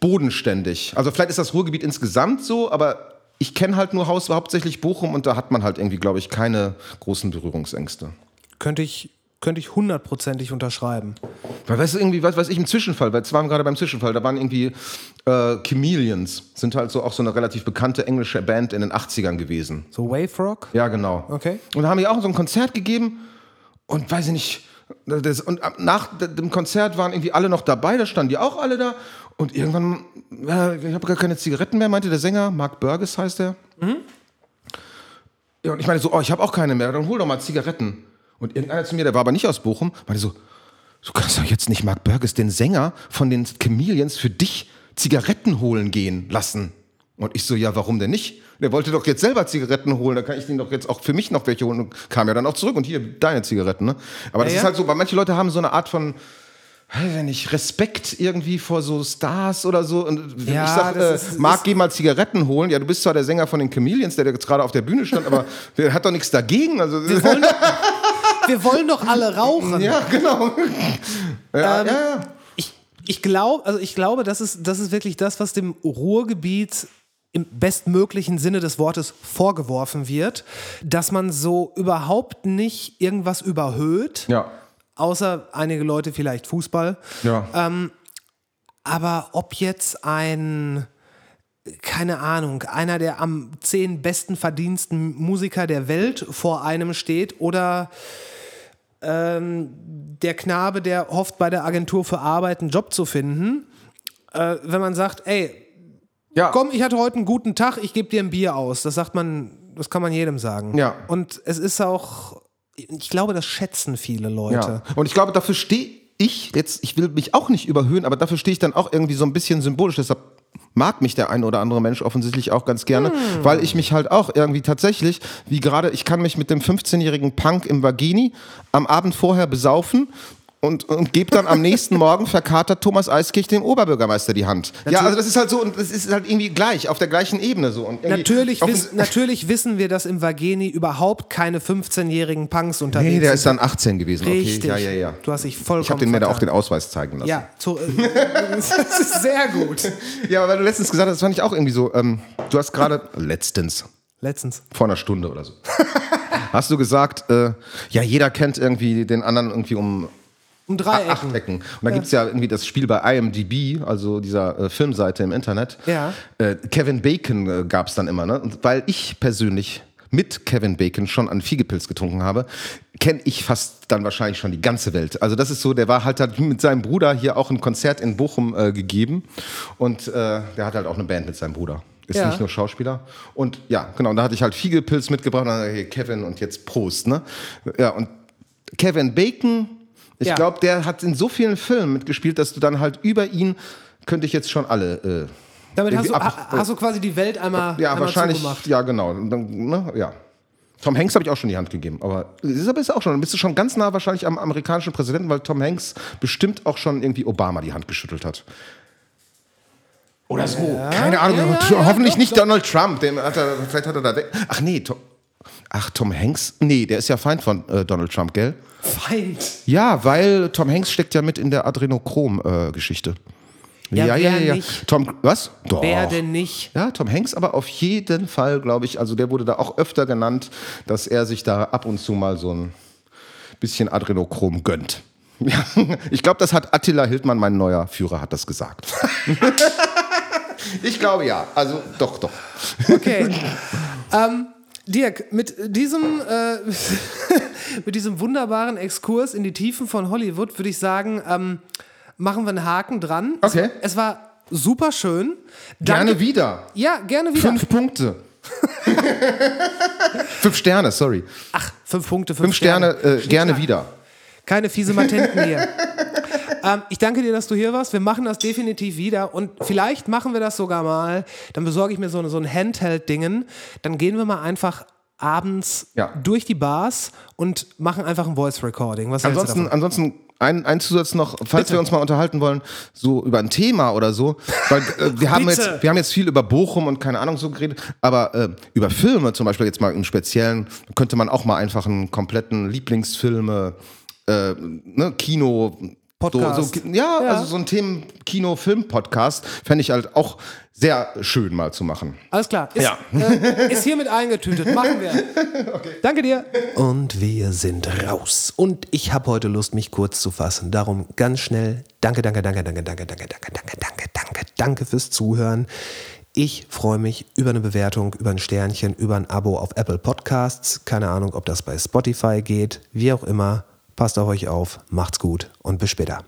bodenständig. Also vielleicht ist das Ruhrgebiet insgesamt so, aber ich kenne halt nur Haus, hauptsächlich Bochum und da hat man halt irgendwie, glaube ich, keine großen Berührungsängste. Könnte ich, könnte ich hundertprozentig unterschreiben. Weil, weißt du, irgendwie, was weiß ich, im Zwischenfall, weil wir gerade beim Zwischenfall, da waren irgendwie äh, Chameleons, sind halt so auch so eine relativ bekannte englische Band in den 80ern gewesen. So Wave Rock? Ja, genau. Okay. Und da haben die auch so ein Konzert gegeben und weiß ich nicht, das, und nach dem Konzert waren irgendwie alle noch dabei, da standen die auch alle da und irgendwann, ja, ich habe gar keine Zigaretten mehr, meinte der Sänger, Mark Burgess heißt der. Ja, und ich meine so, oh, ich habe auch keine mehr, dann hol doch mal Zigaretten. Und irgendeiner zu mir, der war aber nicht aus Bochum, meinte so, du kannst doch jetzt nicht Mark Burgess, den Sänger von den Chameleons, für dich Zigaretten holen gehen lassen. Und ich so, ja, warum denn nicht? Der wollte doch jetzt selber Zigaretten holen, da kann ich den doch jetzt auch für mich noch welche holen. Und kam ja dann auch zurück und hier, deine Zigaretten. Ne? Aber das Ja, ist halt so, weil manche Leute haben so eine Art von, weiß ich nicht, Respekt irgendwie vor so Stars oder so. Und wenn Ja, ich sag, äh, ist- Marc, geh mal Zigaretten holen. Ja, du bist zwar der Sänger von den Chameleons, der jetzt gerade auf der Bühne stand, aber der hat doch nichts dagegen. Also, Wir wollen wir wollen doch alle rauchen. ja, genau. ja, Ähm, ja, ja. Ich, ich, glaub, also ich glaube, das ist, das ist wirklich das, was dem Ruhrgebiet im bestmöglichen Sinne des Wortes vorgeworfen wird, dass man so überhaupt nicht irgendwas überhöht, Ja. außer einige Leute vielleicht Fußball. Ja. Aber ob jetzt ein, keine Ahnung, einer der am zehn besten verdiensten Musiker der Welt vor einem steht oder ähm, der Knabe, der hofft, bei der Agentur für Arbeit einen Job zu finden, äh, wenn man sagt, ey, ja. komm, ich hatte heute einen guten Tag, ich gebe dir ein Bier aus. Das sagt man, das kann man jedem sagen. Ja. Und es ist auch, ich glaube, das schätzen viele Leute. Ja. Und ich glaube, dafür stehe ich jetzt, ich will mich auch nicht überhöhen, aber dafür stehe ich dann auch irgendwie so ein bisschen symbolisch. Deshalb mag mich der ein oder andere Mensch offensichtlich auch ganz gerne, hm. weil ich mich halt auch irgendwie tatsächlich, wie gerade, ich kann mich mit dem 15-jährigen Punk im Vagini am Abend vorher besaufen und, und gebe dann am nächsten Morgen verkatert Thomas Eiskirch dem Oberbürgermeister die Hand. Natürlich. Ja, also das ist halt so und das ist halt irgendwie gleich, auf der gleichen Ebene so. Natürlich, wiss, natürlich wissen wir, dass im Vageni überhaupt keine 15-jährigen Punks unterwegs sind. Nee, der ist dann 18 gewesen. Richtig. Okay, ja, ja, ja. Du hast dich vollkommen Ich habe den mir da auch den Ausweis zeigen lassen. Ja, zu, äh, das ist sehr gut. Ja, weil du letztens gesagt hast, das fand ich auch irgendwie so, ähm, du hast gerade, letztens. Letztens. Vor einer Stunde oder so. hast du gesagt, äh, ja, jeder kennt irgendwie den anderen irgendwie um um drei Ecken. Acht Ecken. Und da ja. gibt es ja irgendwie das Spiel bei IMDb, also dieser äh, Filmseite im Internet. Ja. Äh, Kevin Bacon äh, gab es dann immer. Ne? Und weil ich persönlich mit Kevin Bacon schon an Fiegepilz getrunken habe, kenne ich fast dann wahrscheinlich schon die ganze Welt. Also das ist so, der war halt hat mit seinem Bruder hier auch ein Konzert in Bochum äh, gegeben und äh, der hat halt auch eine Band mit seinem Bruder. Ist ja. nicht nur Schauspieler. Und ja, genau, und da hatte ich halt Fiegepilz mitgebracht und dann, hey, Kevin und jetzt Prost, ne? Ja, und Kevin Bacon ich ja. glaube, der hat in so vielen Filmen mitgespielt, dass du dann halt über ihn könnte ich jetzt schon alle. Äh, Damit hast du, ab, hast du quasi die Welt einmal Ja, einmal wahrscheinlich. Zugemacht. Ja, genau. Dann, ne, ja. Tom Hanks habe ich auch schon die Hand gegeben, aber Elisabeth ist auch schon. Dann bist du schon ganz nah wahrscheinlich am amerikanischen Präsidenten, weil Tom Hanks bestimmt auch schon irgendwie Obama die Hand geschüttelt hat. Oder so. Ja, Keine Ahnung. Ja, Hoffentlich nicht Donald Trump. Hat er, vielleicht hat er da. Ach nee, Tom, ach, Tom Hanks? Nee, der ist ja Feind von äh, Donald Trump, gell? Feind. Ja, weil Tom Hanks steckt ja mit in der Adrenochrom-Geschichte. Äh, ja, ja, ja, ja, nicht? Tom, was? Doch. Wer denn nicht? Ja, Tom Hanks, aber auf jeden Fall, glaube ich, also der wurde da auch öfter genannt, dass er sich da ab und zu mal so ein bisschen Adrenochrom gönnt. Ja, ich glaube, das hat Attila Hildmann, mein neuer Führer, hat das gesagt. ich glaube ja. Also doch, doch. Okay. ähm, Dirk, mit diesem, äh, mit diesem wunderbaren Exkurs in die Tiefen von Hollywood würde ich sagen, ähm, machen wir einen Haken dran. Okay. Es, es war super schön. Danke. Gerne wieder. Ja, gerne wieder. Fünf Punkte. fünf Sterne, sorry. Ach, fünf Punkte, fünf, fünf Sterne. Sterne äh, gerne wieder. Keine fiese Matenten hier. ähm, ich danke dir, dass du hier warst. Wir machen das definitiv wieder und vielleicht machen wir das sogar mal. Dann besorge ich mir so, so ein Handheld-Dingen. Dann gehen wir mal einfach abends ja. durch die Bars und machen einfach ein Voice Recording. Was ansonsten, ansonsten ein, ein Zusatz noch, falls Bitte. wir uns mal unterhalten wollen, so über ein Thema oder so, weil äh, wir haben jetzt wir haben jetzt viel über Bochum und keine Ahnung so geredet, aber äh, über Filme zum Beispiel jetzt mal im Speziellen könnte man auch mal einfach einen kompletten Lieblingsfilme äh, ne, Kino, Podcast. So, so, ja, ja, also so ein Themen Kino Film Podcast fände ich halt auch sehr schön mal zu machen. Alles klar. Ist, ja. äh, ist hiermit eingetütet. Machen wir. okay. Danke dir. Und wir sind raus. Und ich habe heute Lust, mich kurz zu fassen. Darum ganz schnell. Danke, danke, danke, danke, danke, danke, danke, danke, danke, danke, danke fürs Zuhören. Ich freue mich über eine Bewertung, über ein Sternchen, über ein Abo auf Apple Podcasts. Keine Ahnung, ob das bei Spotify geht. Wie auch immer. Passt auf euch auf, macht's gut und bis später.